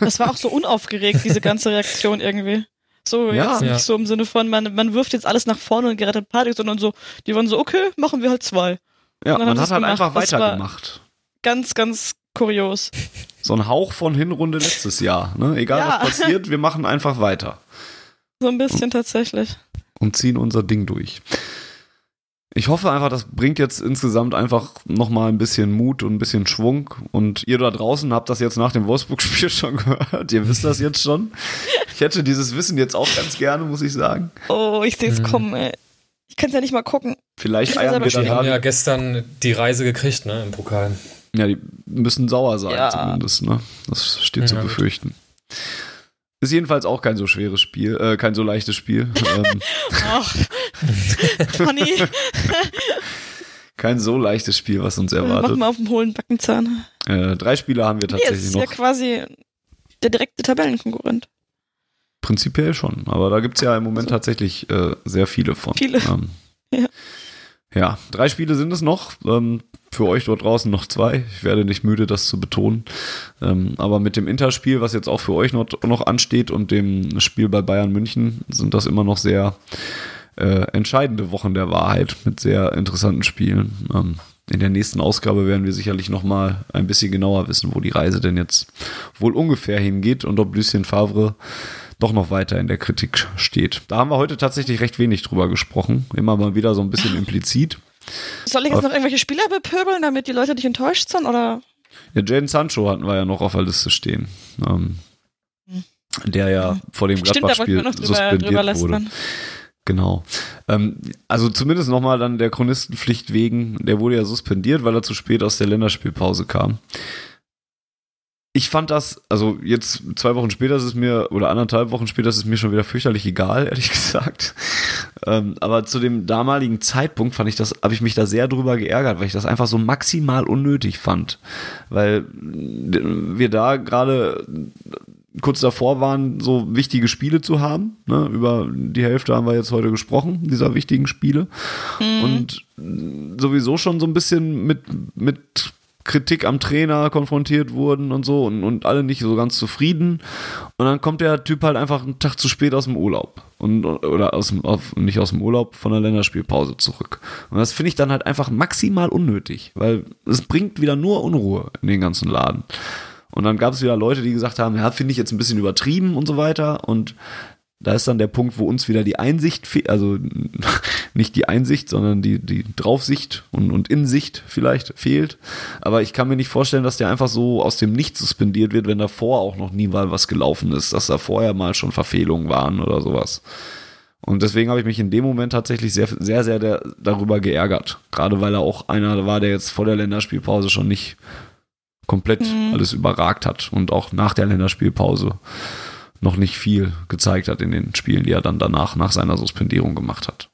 Das war auch so unaufgeregt, diese ganze Reaktion irgendwie. So, ja. jetzt nicht ja. so im Sinne von, man, man wirft jetzt alles nach vorne und gerettet Party, sondern so, die waren so, okay, machen wir halt zwei. Ja, man hat halt gemacht. einfach weitergemacht. Ganz, ganz kurios. So ein Hauch von Hinrunde letztes Jahr. Ne? Egal ja. was passiert, wir machen einfach weiter. So ein bisschen tatsächlich. Und ziehen unser Ding durch ich hoffe einfach, das bringt jetzt insgesamt einfach nochmal ein bisschen Mut und ein bisschen Schwung. Und ihr da draußen habt das jetzt nach dem Wolfsburg-Spiel schon gehört. Ihr wisst das jetzt schon. Ich hätte dieses Wissen jetzt auch ganz gerne, muss ich sagen. Oh, ich sehe es kommen, ey. Kann es ja nicht mal gucken. Vielleicht eiern wir Die haben ja gestern die Reise gekriegt, ne, im Pokal. Ja, die müssen sauer sein, ja. zumindest, ne? Das steht ja, zu befürchten. Gut. Ist jedenfalls auch kein so schweres Spiel, äh, kein so leichtes Spiel. ähm. Ach, Conny. kein so leichtes Spiel, was uns erwartet. Machen wir auf dem hohlen Backenzahn. Äh, drei Spiele haben wir tatsächlich nee, ist noch. ist ja quasi der direkte Tabellenkonkurrent. Prinzipiell schon, aber da gibt es ja im Moment also. tatsächlich äh, sehr viele von. Viele. Ähm, ja. Ja, drei Spiele sind es noch. Ähm, für euch dort draußen noch zwei. Ich werde nicht müde, das zu betonen. Ähm, aber mit dem Interspiel, was jetzt auch für euch noch, noch ansteht und dem Spiel bei Bayern München, sind das immer noch sehr äh, entscheidende Wochen der Wahrheit mit sehr interessanten Spielen. Ähm, in der nächsten Ausgabe werden wir sicherlich noch mal ein bisschen genauer wissen, wo die Reise denn jetzt wohl ungefähr hingeht und ob Lucien Favre doch noch weiter in der Kritik steht. Da haben wir heute tatsächlich recht wenig drüber gesprochen. Immer mal wieder so ein bisschen implizit. Soll ich jetzt noch irgendwelche Spieler bepöbeln, damit die Leute nicht enttäuscht sind, oder? Ja, Jaden Sancho hatten wir ja noch auf der Liste stehen. Ähm, hm. der ja vor dem Gladbach-Spiel suspendiert drüber wurde. Genau. Ähm, also zumindest nochmal dann der Chronistenpflicht wegen, der wurde ja suspendiert, weil er zu spät aus der Länderspielpause kam. Ich fand das, also jetzt zwei Wochen später ist es mir, oder anderthalb Wochen später ist es mir schon wieder fürchterlich egal, ehrlich gesagt. Ähm, aber zu dem damaligen Zeitpunkt fand ich das, habe ich mich da sehr drüber geärgert, weil ich das einfach so maximal unnötig fand. Weil wir da gerade kurz davor waren, so wichtige Spiele zu haben. Ne? Über die Hälfte haben wir jetzt heute gesprochen, dieser wichtigen Spiele. Mhm. Und sowieso schon so ein bisschen mit, mit Kritik am Trainer konfrontiert wurden und so und, und alle nicht so ganz zufrieden. Und dann kommt der Typ halt einfach einen Tag zu spät aus dem Urlaub. Und, oder aus dem, auf, nicht aus dem Urlaub, von der Länderspielpause zurück. Und das finde ich dann halt einfach maximal unnötig, weil es bringt wieder nur Unruhe in den ganzen Laden. Und dann gab es wieder Leute, die gesagt haben, ja, finde ich jetzt ein bisschen übertrieben und so weiter. Und da ist dann der Punkt, wo uns wieder die Einsicht fehlt, also nicht die Einsicht, sondern die, die Draufsicht und, und Insicht vielleicht fehlt. Aber ich kann mir nicht vorstellen, dass der einfach so aus dem Nichts suspendiert wird, wenn davor auch noch nie mal was gelaufen ist, dass da vorher mal schon Verfehlungen waren oder sowas. Und deswegen habe ich mich in dem Moment tatsächlich sehr, sehr, sehr der, darüber geärgert. Gerade weil er auch einer war, der jetzt vor der Länderspielpause schon nicht komplett mhm. alles überragt hat und auch nach der Länderspielpause noch nicht viel gezeigt hat in den Spielen, die er dann danach nach seiner Suspendierung gemacht hat.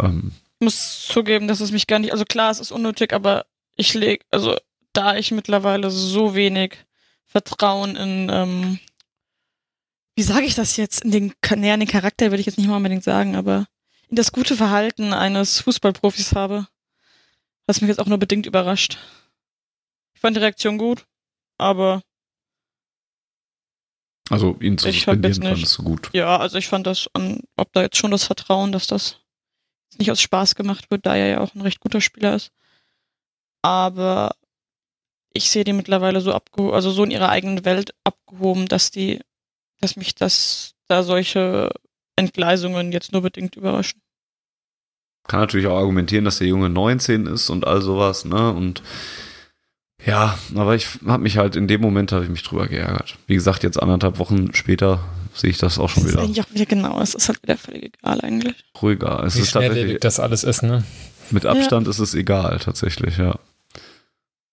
Ähm, ich muss zugeben, dass es mich gar nicht, also klar, es ist unnötig, aber ich lege, also da ich mittlerweile so wenig Vertrauen in, ähm, wie sage ich das jetzt, in den, näher, in den Charakter würde ich jetzt nicht mal unbedingt sagen, aber in das gute Verhalten eines Fußballprofis habe, was mich jetzt auch nur bedingt überrascht fand die Reaktion gut, aber. Also ihn zu suspendieren fandest du gut. Ja, also ich fand das, an, ob da jetzt schon das Vertrauen, dass das nicht aus Spaß gemacht wird, da er ja auch ein recht guter Spieler ist. Aber ich sehe die mittlerweile so abgehoben, also so in ihrer eigenen Welt abgehoben, dass die, dass mich das da solche Entgleisungen jetzt nur bedingt überraschen. Kann natürlich auch argumentieren, dass der Junge 19 ist und all sowas, ne? Und ja, aber ich habe mich halt in dem Moment habe ich mich drüber geärgert. Wie gesagt, jetzt anderthalb Wochen später sehe ich das auch schon das wieder. Ist eigentlich auch wieder genau, es ist halt wieder völlig egal eigentlich. Ruhiger. Es Wie ist tatsächlich das alles ist, ne? Mit Abstand ja. ist es egal, tatsächlich, ja.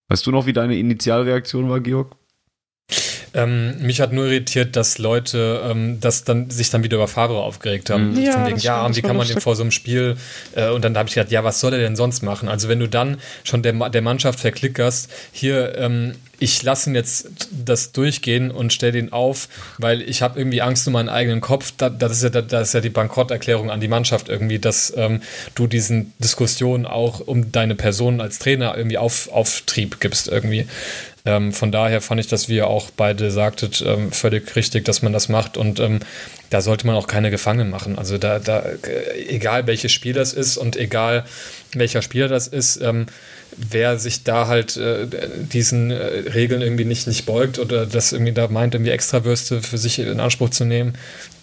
Weißt du noch, wie deine Initialreaktion war, Georg? Ähm, mich hat nur irritiert, dass Leute ähm, das dann, sich dann wieder über Favre aufgeregt haben. Mhm. Ja, Von wegen, ja wie kann man den vor so einem Spiel äh, und dann habe ich gedacht, ja, was soll er denn sonst machen? Also wenn du dann schon der, der Mannschaft verklickerst, hier, ähm, ich lasse ihn jetzt das durchgehen und stelle den auf, weil ich habe irgendwie Angst um meinen eigenen Kopf. Da, das, ist ja, das ist ja die Bankrotterklärung an die Mannschaft irgendwie, dass ähm, du diesen Diskussionen auch um deine Person als Trainer irgendwie auf, Auftrieb gibst irgendwie. Ähm, von daher fand ich, dass wir auch beide sagtet, ähm, völlig richtig, dass man das macht und ähm, da sollte man auch keine Gefangenen machen. Also da, da, egal welches Spiel das ist und egal welcher Spieler das ist, ähm, wer sich da halt äh, diesen äh, Regeln irgendwie nicht, nicht beugt oder das irgendwie da meint, irgendwie Extrawürste für sich in Anspruch zu nehmen,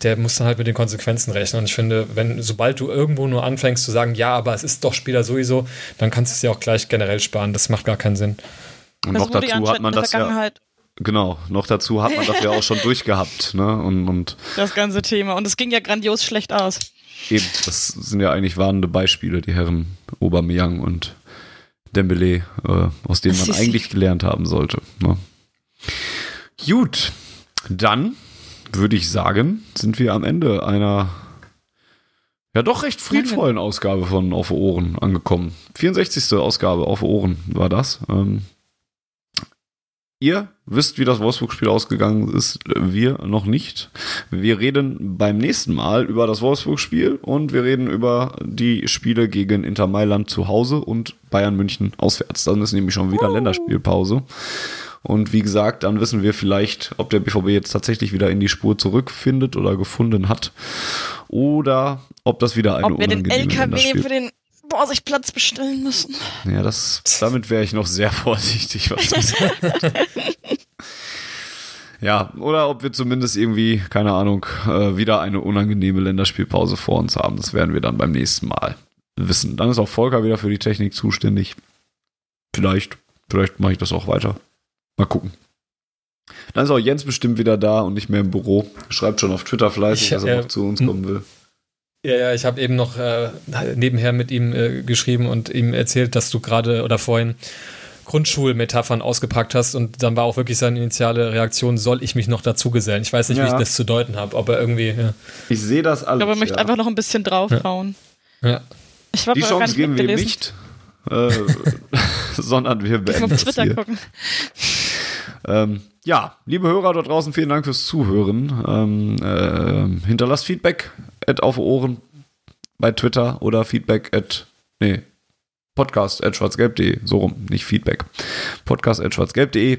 der muss dann halt mit den Konsequenzen rechnen. Und ich finde, wenn, sobald du irgendwo nur anfängst zu sagen, ja, aber es ist doch Spieler sowieso, dann kannst du es ja auch gleich generell sparen. Das macht gar keinen Sinn. Und noch dazu hat man das ja. Genau, noch dazu hat man das ja auch schon durchgehabt, ne? Und, und das ganze Thema. Und es ging ja grandios schlecht aus. Eben, das sind ja eigentlich warnende Beispiele, die Herren Aubameyang und Dembele, äh, aus denen man eigentlich gelernt haben sollte. Ne? Gut, dann würde ich sagen, sind wir am Ende einer ja doch recht friedvollen Ausgabe von Auf Ohren angekommen. 64. Ausgabe Auf Ohren war das. Ähm, Ihr wisst, wie das Wolfsburg-Spiel ausgegangen ist, wir noch nicht. Wir reden beim nächsten Mal über das Wolfsburg-Spiel und wir reden über die Spiele gegen Inter Mailand zu Hause und Bayern München auswärts. Dann ist nämlich schon wieder Länderspielpause. Und wie gesagt, dann wissen wir vielleicht, ob der BVB jetzt tatsächlich wieder in die Spur zurückfindet oder gefunden hat. Oder ob das wieder eine ob wir den LKW für den Vorsichtplatz bestellen müssen. Ja, das, damit wäre ich noch sehr vorsichtig, was das Ja, oder ob wir zumindest irgendwie, keine Ahnung, äh, wieder eine unangenehme Länderspielpause vor uns haben. Das werden wir dann beim nächsten Mal wissen. Dann ist auch Volker wieder für die Technik zuständig. Vielleicht, vielleicht mache ich das auch weiter. Mal gucken. Dann ist auch Jens bestimmt wieder da und nicht mehr im Büro. Schreibt schon auf Twitter fleißig, Ich, dass er äh, noch zu uns kommen will. Ja, ja, ich habe eben noch äh, nebenher mit ihm äh, geschrieben und ihm erzählt, dass du gerade oder vorhin Grundschulmetaphern ausgepackt hast und dann war auch wirklich seine initiale Reaktion, soll ich mich noch dazu gesellen? Ich weiß nicht, wie Ja. ich das zu deuten habe, ob er irgendwie. Ja. Ich sehe das Ich alles. glaube, er möchte ja. einfach noch ein bisschen draufhauen. Ja. Ich habe Die Chance geben wir ihm nicht, äh, sondern wir Ich beenden auf Twitter hier. gucken. Ähm, ja, liebe Hörer da draußen, vielen Dank fürs Zuhören. Ähm, ähm, hinterlasst Feedback at auf Ohren bei Twitter oder Feedback at nee, podcast at schwarzgelb.de, so rum, nicht Feedback. Podcast at schwarzgelb.de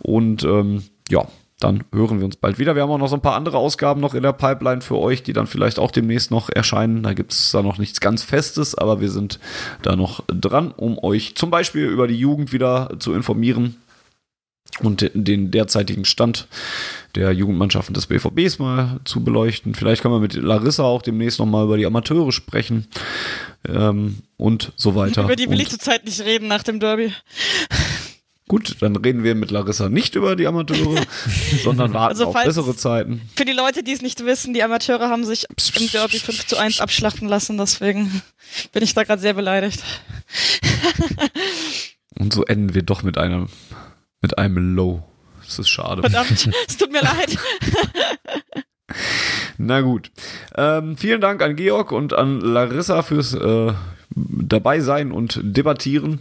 und ähm, ja, dann hören wir uns bald wieder. Wir haben auch noch so ein paar andere Ausgaben noch in der Pipeline für euch, die dann vielleicht auch demnächst noch erscheinen. Da gibt es da noch nichts ganz Festes, aber wir sind da noch dran, um euch zum Beispiel über die Jugend wieder zu informieren und de- den derzeitigen Stand der Jugendmannschaften des BVBs mal zu beleuchten. Vielleicht können wir mit Larissa auch demnächst noch mal über die Amateure sprechen ähm, und so weiter. Über die will und ich zurzeit nicht reden nach dem Derby. gut, dann reden wir mit Larissa nicht über die Amateure, sondern warten Also auf bessere Zeiten. Für die Leute, die es nicht wissen, die Amateure haben sich im Derby 5 zu 1 abschlachten lassen, deswegen bin ich da gerade sehr beleidigt. Und so enden wir doch mit einem mit einem Low. Das ist schade. Verdammt, es tut mir leid. Na gut. Ähm, vielen Dank an Georg und an Larissa fürs äh, dabei sein und debattieren.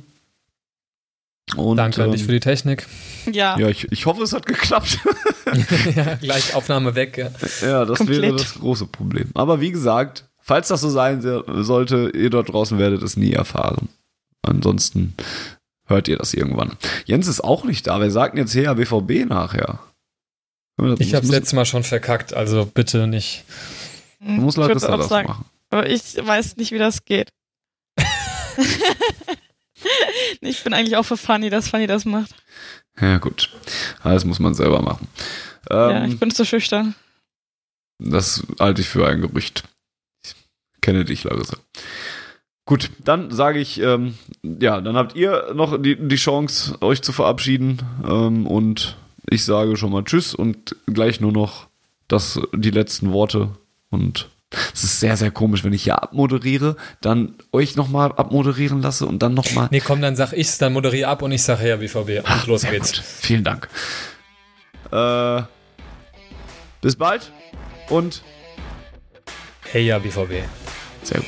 Und, Danke an ähm, dich für die Technik. Ja, Ja, ich, ich hoffe, es hat geklappt. ja, gleich Aufnahme weg. Ja. ja, das Komplett. wäre das große Problem. Aber wie gesagt, falls das so sein se- sollte, ihr dort draußen werdet es nie erfahren. Ansonsten hört ihr das irgendwann. Jens ist auch nicht da. Wir sagten jetzt her BVB nachher. Ich habe letztes Mal schon verkackt, also bitte nicht. muss ich würde Larissa auch das sagen. machen. Aber ich weiß nicht, wie das geht. ich bin eigentlich auch für Fanny, dass Fanny das macht. Ja, gut. Das muss man selber machen. ja, Ähm, ich bin zu schüchtern. Das halte ich für ein Gerücht. Ich kenne dich, Larissa. Gut, dann sage ich, ähm, ja, dann habt ihr noch die, die Chance, euch zu verabschieden. Ähm, und ich sage schon mal Tschüss und gleich nur noch das, die letzten Worte. Und es ist sehr, sehr komisch, wenn ich hier abmoderiere, dann euch nochmal abmoderieren lasse und dann nochmal. Nee, komm, dann sag ich's, dann moderiere ab und ich sage her BVB. Und los Sehr geht's. gut. Vielen Dank. Äh, bis bald und Hey ja, BVB. sehr gut.